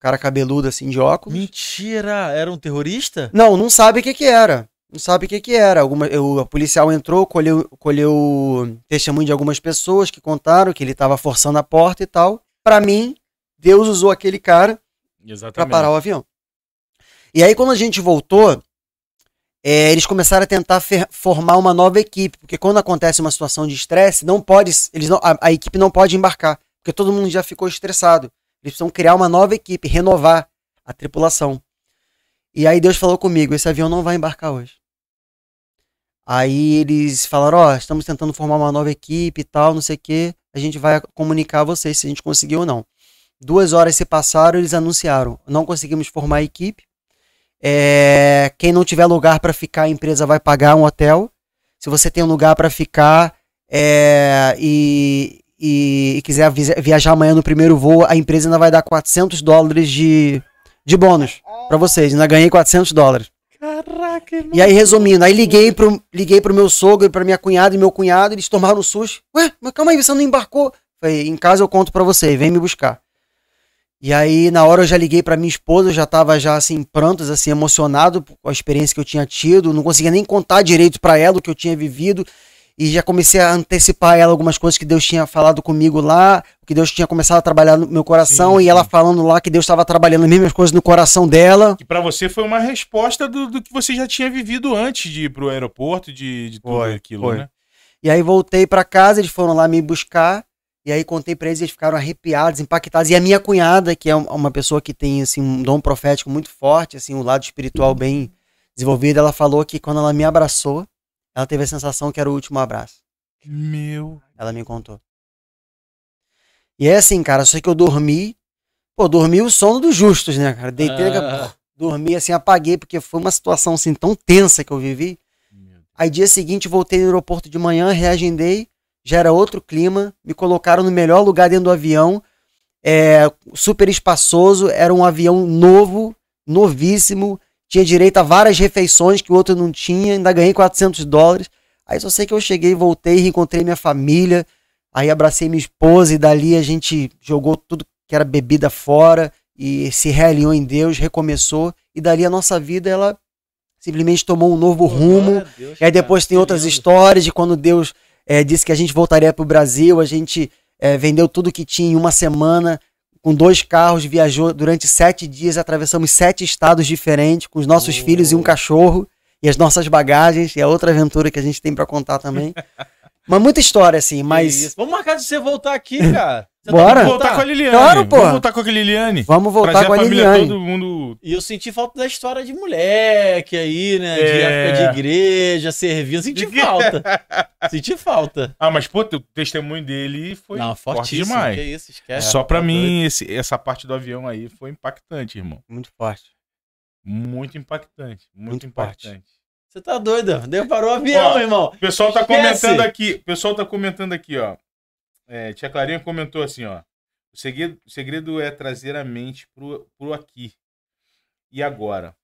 cara cabeludo assim de óculos. Mentira. Era um terrorista? Não, não sabe o que que era. Não sabe o que que era. Alguma, o, o policial entrou, colheu, colheu testemunho de algumas pessoas que contaram que ele estava forçando a porta e tal. Pra mim, Deus usou aquele cara Exatamente. parar o avião. E aí, quando a gente voltou, é, eles começaram a tentar formar uma nova equipe, porque quando acontece uma situação de estresse, não pode, eles não, a, a equipe não pode embarcar, porque todo mundo já ficou estressado. Eles precisam criar uma nova equipe, renovar a tripulação. E aí Deus falou comigo, esse avião não vai embarcar hoje. Aí eles falaram, ó, estamos tentando formar uma nova equipe e tal, não sei o quê. A gente vai comunicar a vocês se a gente conseguiu ou não. Duas horas se passaram, eles anunciaram, não conseguimos formar a equipe. É, quem não tiver lugar para ficar, a empresa vai pagar um hotel. Se você tem um lugar para ficar é, e, e- e quiser viajar amanhã no primeiro voo, a empresa ainda vai dar 400 dólares de, de bônus para vocês. Ainda ganhei 400 dólares. Caraca, E aí, resumindo, aí liguei pro, liguei pro meu sogro, pra minha cunhada e meu cunhado, eles tomaram um susto. Ué, mas calma aí, você não embarcou? Falei, em casa eu conto pra você, vem me buscar. E aí, na hora eu já liguei pra minha esposa, eu já tava já assim, prantos, assim, emocionado com a experiência que eu tinha tido, não conseguia nem contar direito pra ela o que eu tinha vivido. E já comecei a antecipar a ela algumas coisas que Deus tinha falado comigo lá, que Deus tinha começado a trabalhar no meu coração, Sim, e ela sim. falando lá que Deus estava trabalhando as mesmas coisas no coração dela. Que pra você foi uma resposta do, do que você já tinha vivido antes de ir pro aeroporto, de, de tudo Foi, aquilo, foi. né? E aí voltei pra casa, eles foram lá me buscar. E aí contei pra eles, eles ficaram arrepiados, impactados. E a minha cunhada, que é um- uma pessoa que tem assim um dom profético muito forte, assim, um lado espiritual bem desenvolvido, ela falou que quando ela me abraçou, ela teve a sensação que era o último abraço. Meu. Ela me contou. E é assim, cara, só que eu dormi, pô, dormi o sono dos justos, né, cara? Deitei, Ah. pô, dormi assim, apaguei, porque foi uma situação assim tão tensa que eu vivi. Aí dia seguinte voltei no aeroporto de manhã, reagendei, já era outro clima, me colocaram no melhor lugar dentro do avião, é, super espaçoso, era um avião novo, novíssimo, tinha direito a várias refeições que o outro não tinha, ainda ganhei 400 dólares. Aí só sei que eu cheguei, voltei, reencontrei minha família, aí abracei minha esposa e dali a gente jogou tudo que era bebida fora e se realinhou em Deus, recomeçou e dali a nossa vida ela simplesmente tomou um novo rumo. E aí depois tem outras histórias de quando Deus eh, disse que a gente voltaria para o Brasil, a gente eh, vendeu tudo que tinha em uma semana, com dois carros, viajou durante sete dias, atravessamos sete estados diferentes, com os nossos Oh. filhos e um cachorro, e as nossas bagagens, e a outra aventura que a gente tem para contar também. (laughs) Mas muita história, assim, mas Vamos marcar de você voltar aqui, (laughs) cara. Você tá Bora. Vamos voltar com a Liliane. Claro, pô. Vamos voltar com a Liliane. vamos voltar Trazer com a família Liliane. todo mundo. E eu senti falta da história de moleque aí, né? De É. época de igreja, servindo. Senti (laughs) falta. Senti falta. Ah, mas pô, o testemunho dele foi Não, forte fortíssimo. demais. Que isso, esquece. Só pra Tá mim, esse- essa parte do avião aí foi impactante, irmão. Muito forte. Muito impactante. Muito, Muito forte. impactante. Você tá doido? Deu parou o avião, Ó, irmão. O pessoal tá Esquece. comentando aqui. O pessoal tá comentando aqui, ó. É, Tia Clarinha comentou assim, ó. O segredo, o segredo é trazer a mente pro, pro aqui. E agora?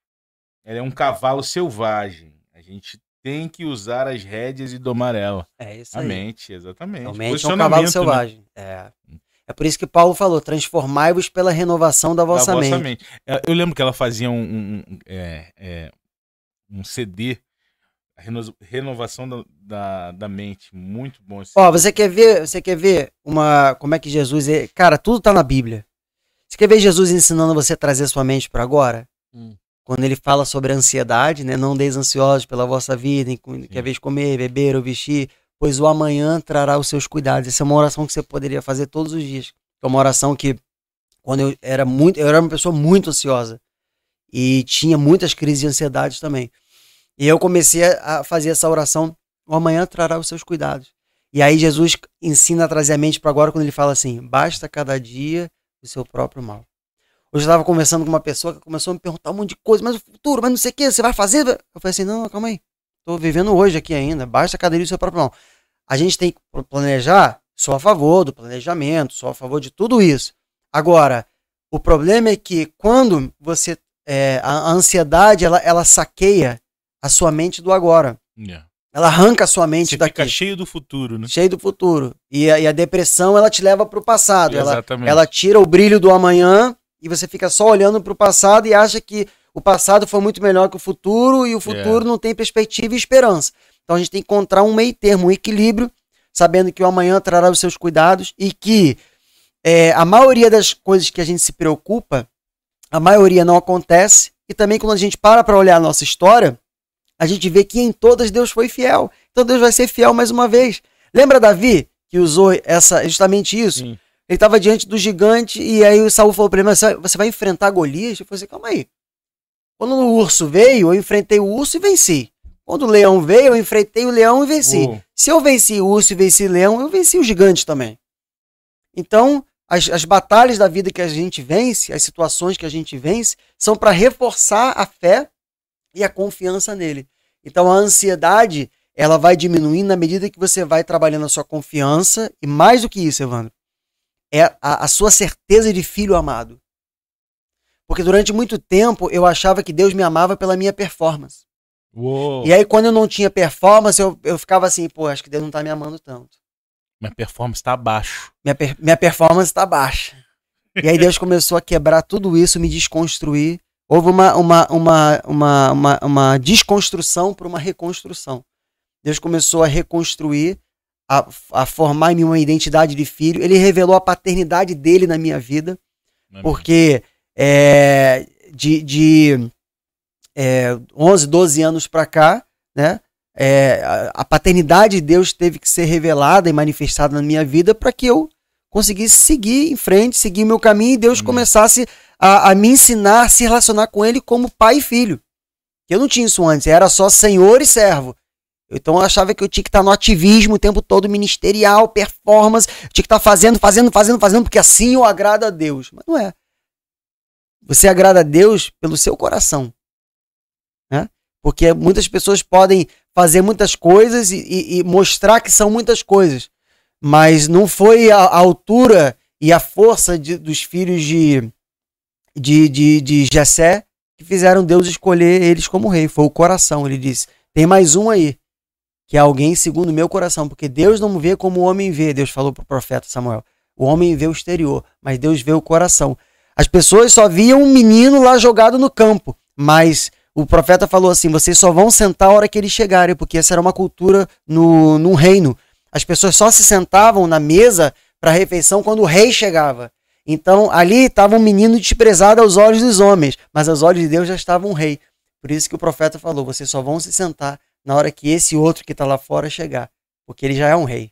Ela é um cavalo selvagem. A gente tem que usar as rédeas e domar ela. É isso A aí. mente, exatamente. Realmente é um cavalo né? selvagem. É. é por isso que Paulo falou: transformai-vos pela renovação da Da vossa, mente. mente. Eu lembro que ela fazia um, um- um- é, é, um CD, a reno- renovação da, da, da mente. Muito bom esse Ó, você quer ver, você quer ver uma como é que Jesus é, cara, tudo tá na Bíblia. Você quer ver Jesus ensinando você a trazer sua mente para agora? Hum. Quando ele fala sobre a ansiedade, né? Não deis ansiosos pela vossa vida, em que a vez comer, beber ou vestir, pois o amanhã trará os seus cuidados. Essa é uma oração que você poderia fazer todos os dias. É uma oração que quando eu era muito, eu era uma pessoa muito ansiosa e tinha muitas crises de ansiedade também. E eu comecei a fazer essa oração, o amanhã trará os seus cuidados. E aí Jesus ensina a trazer a mente para agora quando ele fala assim: basta cada dia o seu próprio mal. Hoje eu estava conversando com uma pessoa que começou a me perguntar um monte de coisa, mas o futuro, mas não sei o que, você vai fazer? Eu falei assim: não, calma aí. Tô vivendo hoje aqui ainda, basta cada dia o seu próprio mal. A gente tem que planejar, sou a favor do planejamento, sou a favor de tudo isso. Agora, o problema é que quando você. é, a ansiedade, ela, ela saqueia a sua mente do agora. Yeah. Ela arranca a sua mente Você daqui fica cheio do futuro, né? cheio do futuro. E a, e a depressão, ela te leva para o passado. Ela, Exatamente. ela tira o brilho do amanhã e você fica só olhando para o passado e acha que o passado foi muito melhor que o futuro e o futuro não tem perspectiva e esperança. Então a gente tem que encontrar um meio termo, um equilíbrio, sabendo que o amanhã trará os seus cuidados e que é, a maioria das coisas que a gente se preocupa, a maioria não acontece. E também quando a gente para para olhar a nossa história, a gente vê que em todas Deus foi fiel. Então Deus vai ser fiel mais uma vez. Lembra Davi que usou essa justamente isso? Sim. Ele estava diante do gigante e aí o Saul falou para ele: "Mas você vai enfrentar Golias?" Ele falou assim: "Calma aí. Quando o urso veio, eu enfrentei o urso e venci. Quando o leão veio, eu enfrentei o leão e venci. Uou. Se eu venci o urso e venci o leão, eu venci o gigante também. Então, as, as batalhas da vida que a gente vence, as situações que a gente vence, são para reforçar a fé e a confiança nele. Então, a ansiedade, ela vai diminuindo na medida que você vai trabalhando a sua confiança e mais do que isso, Evandro, é a, a sua certeza de filho amado. Porque durante muito tempo eu achava que Deus me amava pela minha performance. Uou. E aí, quando eu não tinha performance, eu, eu ficava assim, pô, acho que Deus não tá me amando tanto. Minha performance tá abaixo. Minha, per- minha performance tá baixa. E aí Deus começou a quebrar tudo isso, me desconstruir. Houve uma, uma, uma, uma, uma, uma desconstrução para uma reconstrução. Deus começou a reconstruir, a, a formar em mim uma identidade de filho. Ele revelou a paternidade dele na minha vida. Porque é, de, de é, 11, 12 anos para cá, né? é, a, a paternidade de Deus teve que ser revelada e manifestada na minha vida para que eu conseguisse seguir em frente, seguir meu caminho e Deus Amém. começasse a, a me ensinar a se relacionar com Ele como pai e filho. Eu não tinha isso antes, era só senhor e servo. Então eu achava que eu tinha que estar no ativismo o tempo todo, ministerial, performance, tinha que estar fazendo, fazendo, fazendo, fazendo, porque assim eu agrado a Deus. Mas não é. Você agrada a Deus pelo seu coração. Né? Porque muitas pessoas podem fazer muitas coisas e, e- e mostrar que são muitas coisas. Mas não foi a, a altura e a força de- dos filhos de, de, de, de Jessé que fizeram Deus escolher eles como rei. Foi o coração. Ele disse: tem mais um aí, que é alguém segundo o meu coração. Porque Deus não vê como o homem vê. Deus falou para o profeta Samuel. O homem vê o exterior, mas Deus vê o coração. As pessoas só viam um menino lá jogado no campo, mas o profeta falou assim: vocês só vão sentar a hora que eles chegarem, porque essa era uma cultura no, num reino. As pessoas só se sentavam na mesa para a refeição quando o rei chegava. Então ali estava um menino desprezado aos olhos dos homens, mas aos olhos de Deus já estava um rei. Por isso que o profeta falou: vocês só vão se sentar na hora que esse outro que está lá fora chegar, porque ele já é um rei.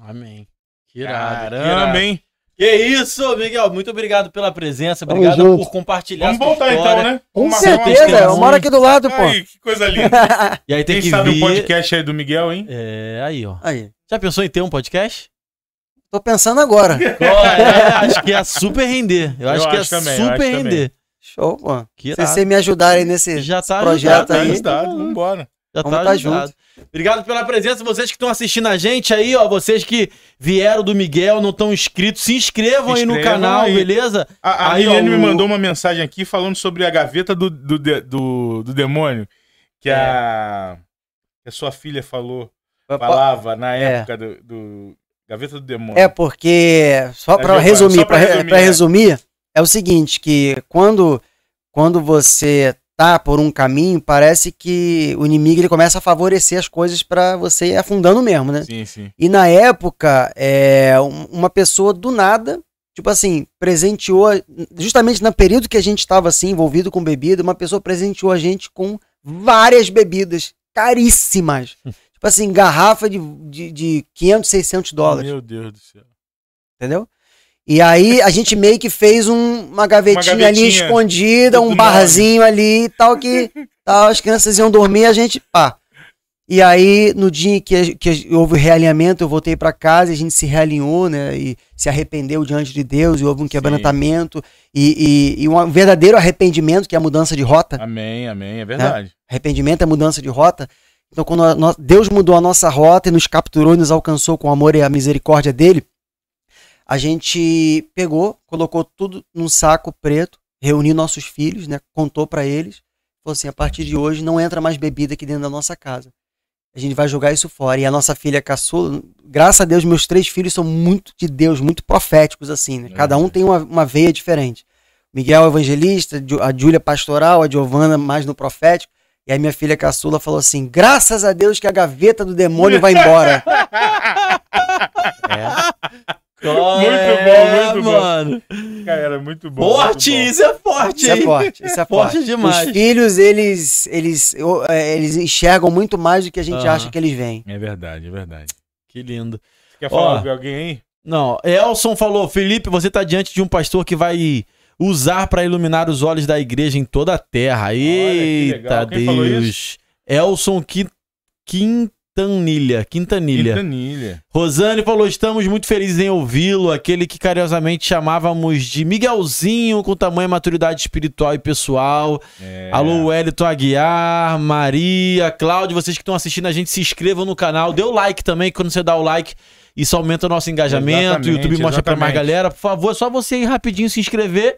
Amém. Que irado. que irado. Caramba, hein? Que isso, Miguel. Muito obrigado pela presença. Tamo Obrigado junto. por compartilhar Vamos voltar história. então, né? Com Vamos uma certeza, eu moro aqui do lado, pô. Aí, que coisa linda. (laughs) E aí tem Quem que sabe vir... o podcast aí do Miguel, hein? É, aí, ó. Aí, Já pensou em ter um podcast? tô pensando agora. (laughs) É, acho que ia super render. Eu acho Eu que ia acho também, super acho render. Show, pô. Se irado. você me ajudarem nesse Já tá projeto ajudado, aí. tá Ajudado, vambora. Já Vamos tá tá ajudado. Obrigado pela presença. Vocês que estão assistindo a gente aí, ó. Vocês que vieram do Miguel, não estão inscritos, se inscrevam Se aí no inscrevam canal, aí. beleza? A, a Aí, ó, Milene me o- mandou uma mensagem aqui falando sobre a gaveta do, do, do, do demônio. Que a, que a sua filha falou, falava na É. época do, do Gaveta do Demônio. É porque só Tá para resumir, pra para resumir, resumir, é. é. o seguinte, que quando quando você por um caminho, parece que o inimigo ele começa a favorecer as coisas para você ir afundando mesmo, né? Sim, sim. E na época, é, um- uma pessoa do nada, tipo assim, presenteou, justamente no período que a gente estava assim, envolvido com bebida, uma pessoa presenteou a gente com várias bebidas caríssimas. (laughs) tipo assim, garrafa de, de, de 500, 600 dólares, Meu Deus do céu. entendeu? E aí a gente meio que fez um- uma, gavetinha ali gavetinha escondida, do um nome. barzinho ali e tal, que (laughs) tal, as crianças iam dormir, a gente, pá. E aí, no dia que, que houve o realinhamento, eu voltei pra casa e a gente se realinhou, né? E se arrependeu diante de Deus, e houve um quebrantamento e, e- e um verdadeiro arrependimento, que é a mudança de rota. Amém, amém, é verdade. Arrependimento é mudança de rota. Então, quando a no- Deus mudou a nossa rota e nos capturou e nos alcançou com o amor e a misericórdia dele, a gente pegou, colocou tudo num saco preto, reuniu nossos filhos, né? Contou pra eles, falou assim: a partir de hoje não entra mais bebida aqui dentro da nossa casa. A gente vai jogar isso fora. E a nossa filha caçula, graças a Deus, meus três filhos são muito de Deus, muito proféticos, assim, né? Cada um tem uma, uma veia diferente. Miguel é evangelista, a Júlia pastoral, a Giovana mais no profético. E aí minha filha caçula falou assim: graças a Deus que a gaveta do demônio vai embora. (laughs) é. Qual Muito é, bom, muito bom. mano. cara, muito bom. Forte, muito bom. isso é forte, Isso é forte, isso é forte. Forte demais. Os filhos, eles, eles, é, eles enxergam muito mais do que a gente acha que eles veem. É verdade, é verdade. Que lindo. Quer Ó. falar de alguém aí? Não, Elson falou, Felipe, você tá diante de um pastor que vai usar para iluminar os olhos da igreja em toda a terra. que legal. Eita Quem falou Deus. Elson Qui- Quintanilha, Quintanilha. Quintanilha. Rosane falou: estamos muito felizes em ouvi-lo, aquele que carinhosamente chamávamos de Miguelzinho, com tamanha maturidade espiritual e pessoal. É. Alô, Wellington Aguiar, Maria, Cláudio, vocês que estão assistindo a gente, se inscrevam no canal, dê o like também, que quando você dá o like, isso aumenta o nosso engajamento, o YouTube mostra pra mais galera. Por favor, é só você ir rapidinho se inscrever,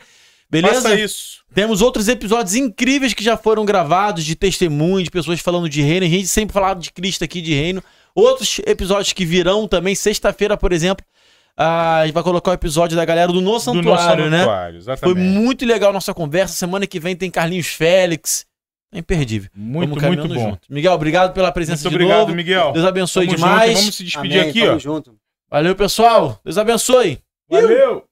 beleza? Faça isso. Temos outros episódios incríveis que já foram gravados, de testemunho, de pessoas falando de reino. A gente sempre falava de Cristo aqui, de reino. Outros episódios que virão também. Sexta-feira, por exemplo, a gente vai colocar o episódio da galera do No Do nosso Santuário, né? santuário, Foi exatamente. muito legal a nossa conversa. Semana que vem tem Carlinhos Félix. É imperdível. Muito, Vamos muito bom. junto. Miguel, obrigado pela presença Muito de obrigado, novo. Miguel. Deus abençoe Tamo demais. junto, Vamos se despedir Amém, aqui, tamo ó. junto. Valeu, pessoal. Deus abençoe. Valeu!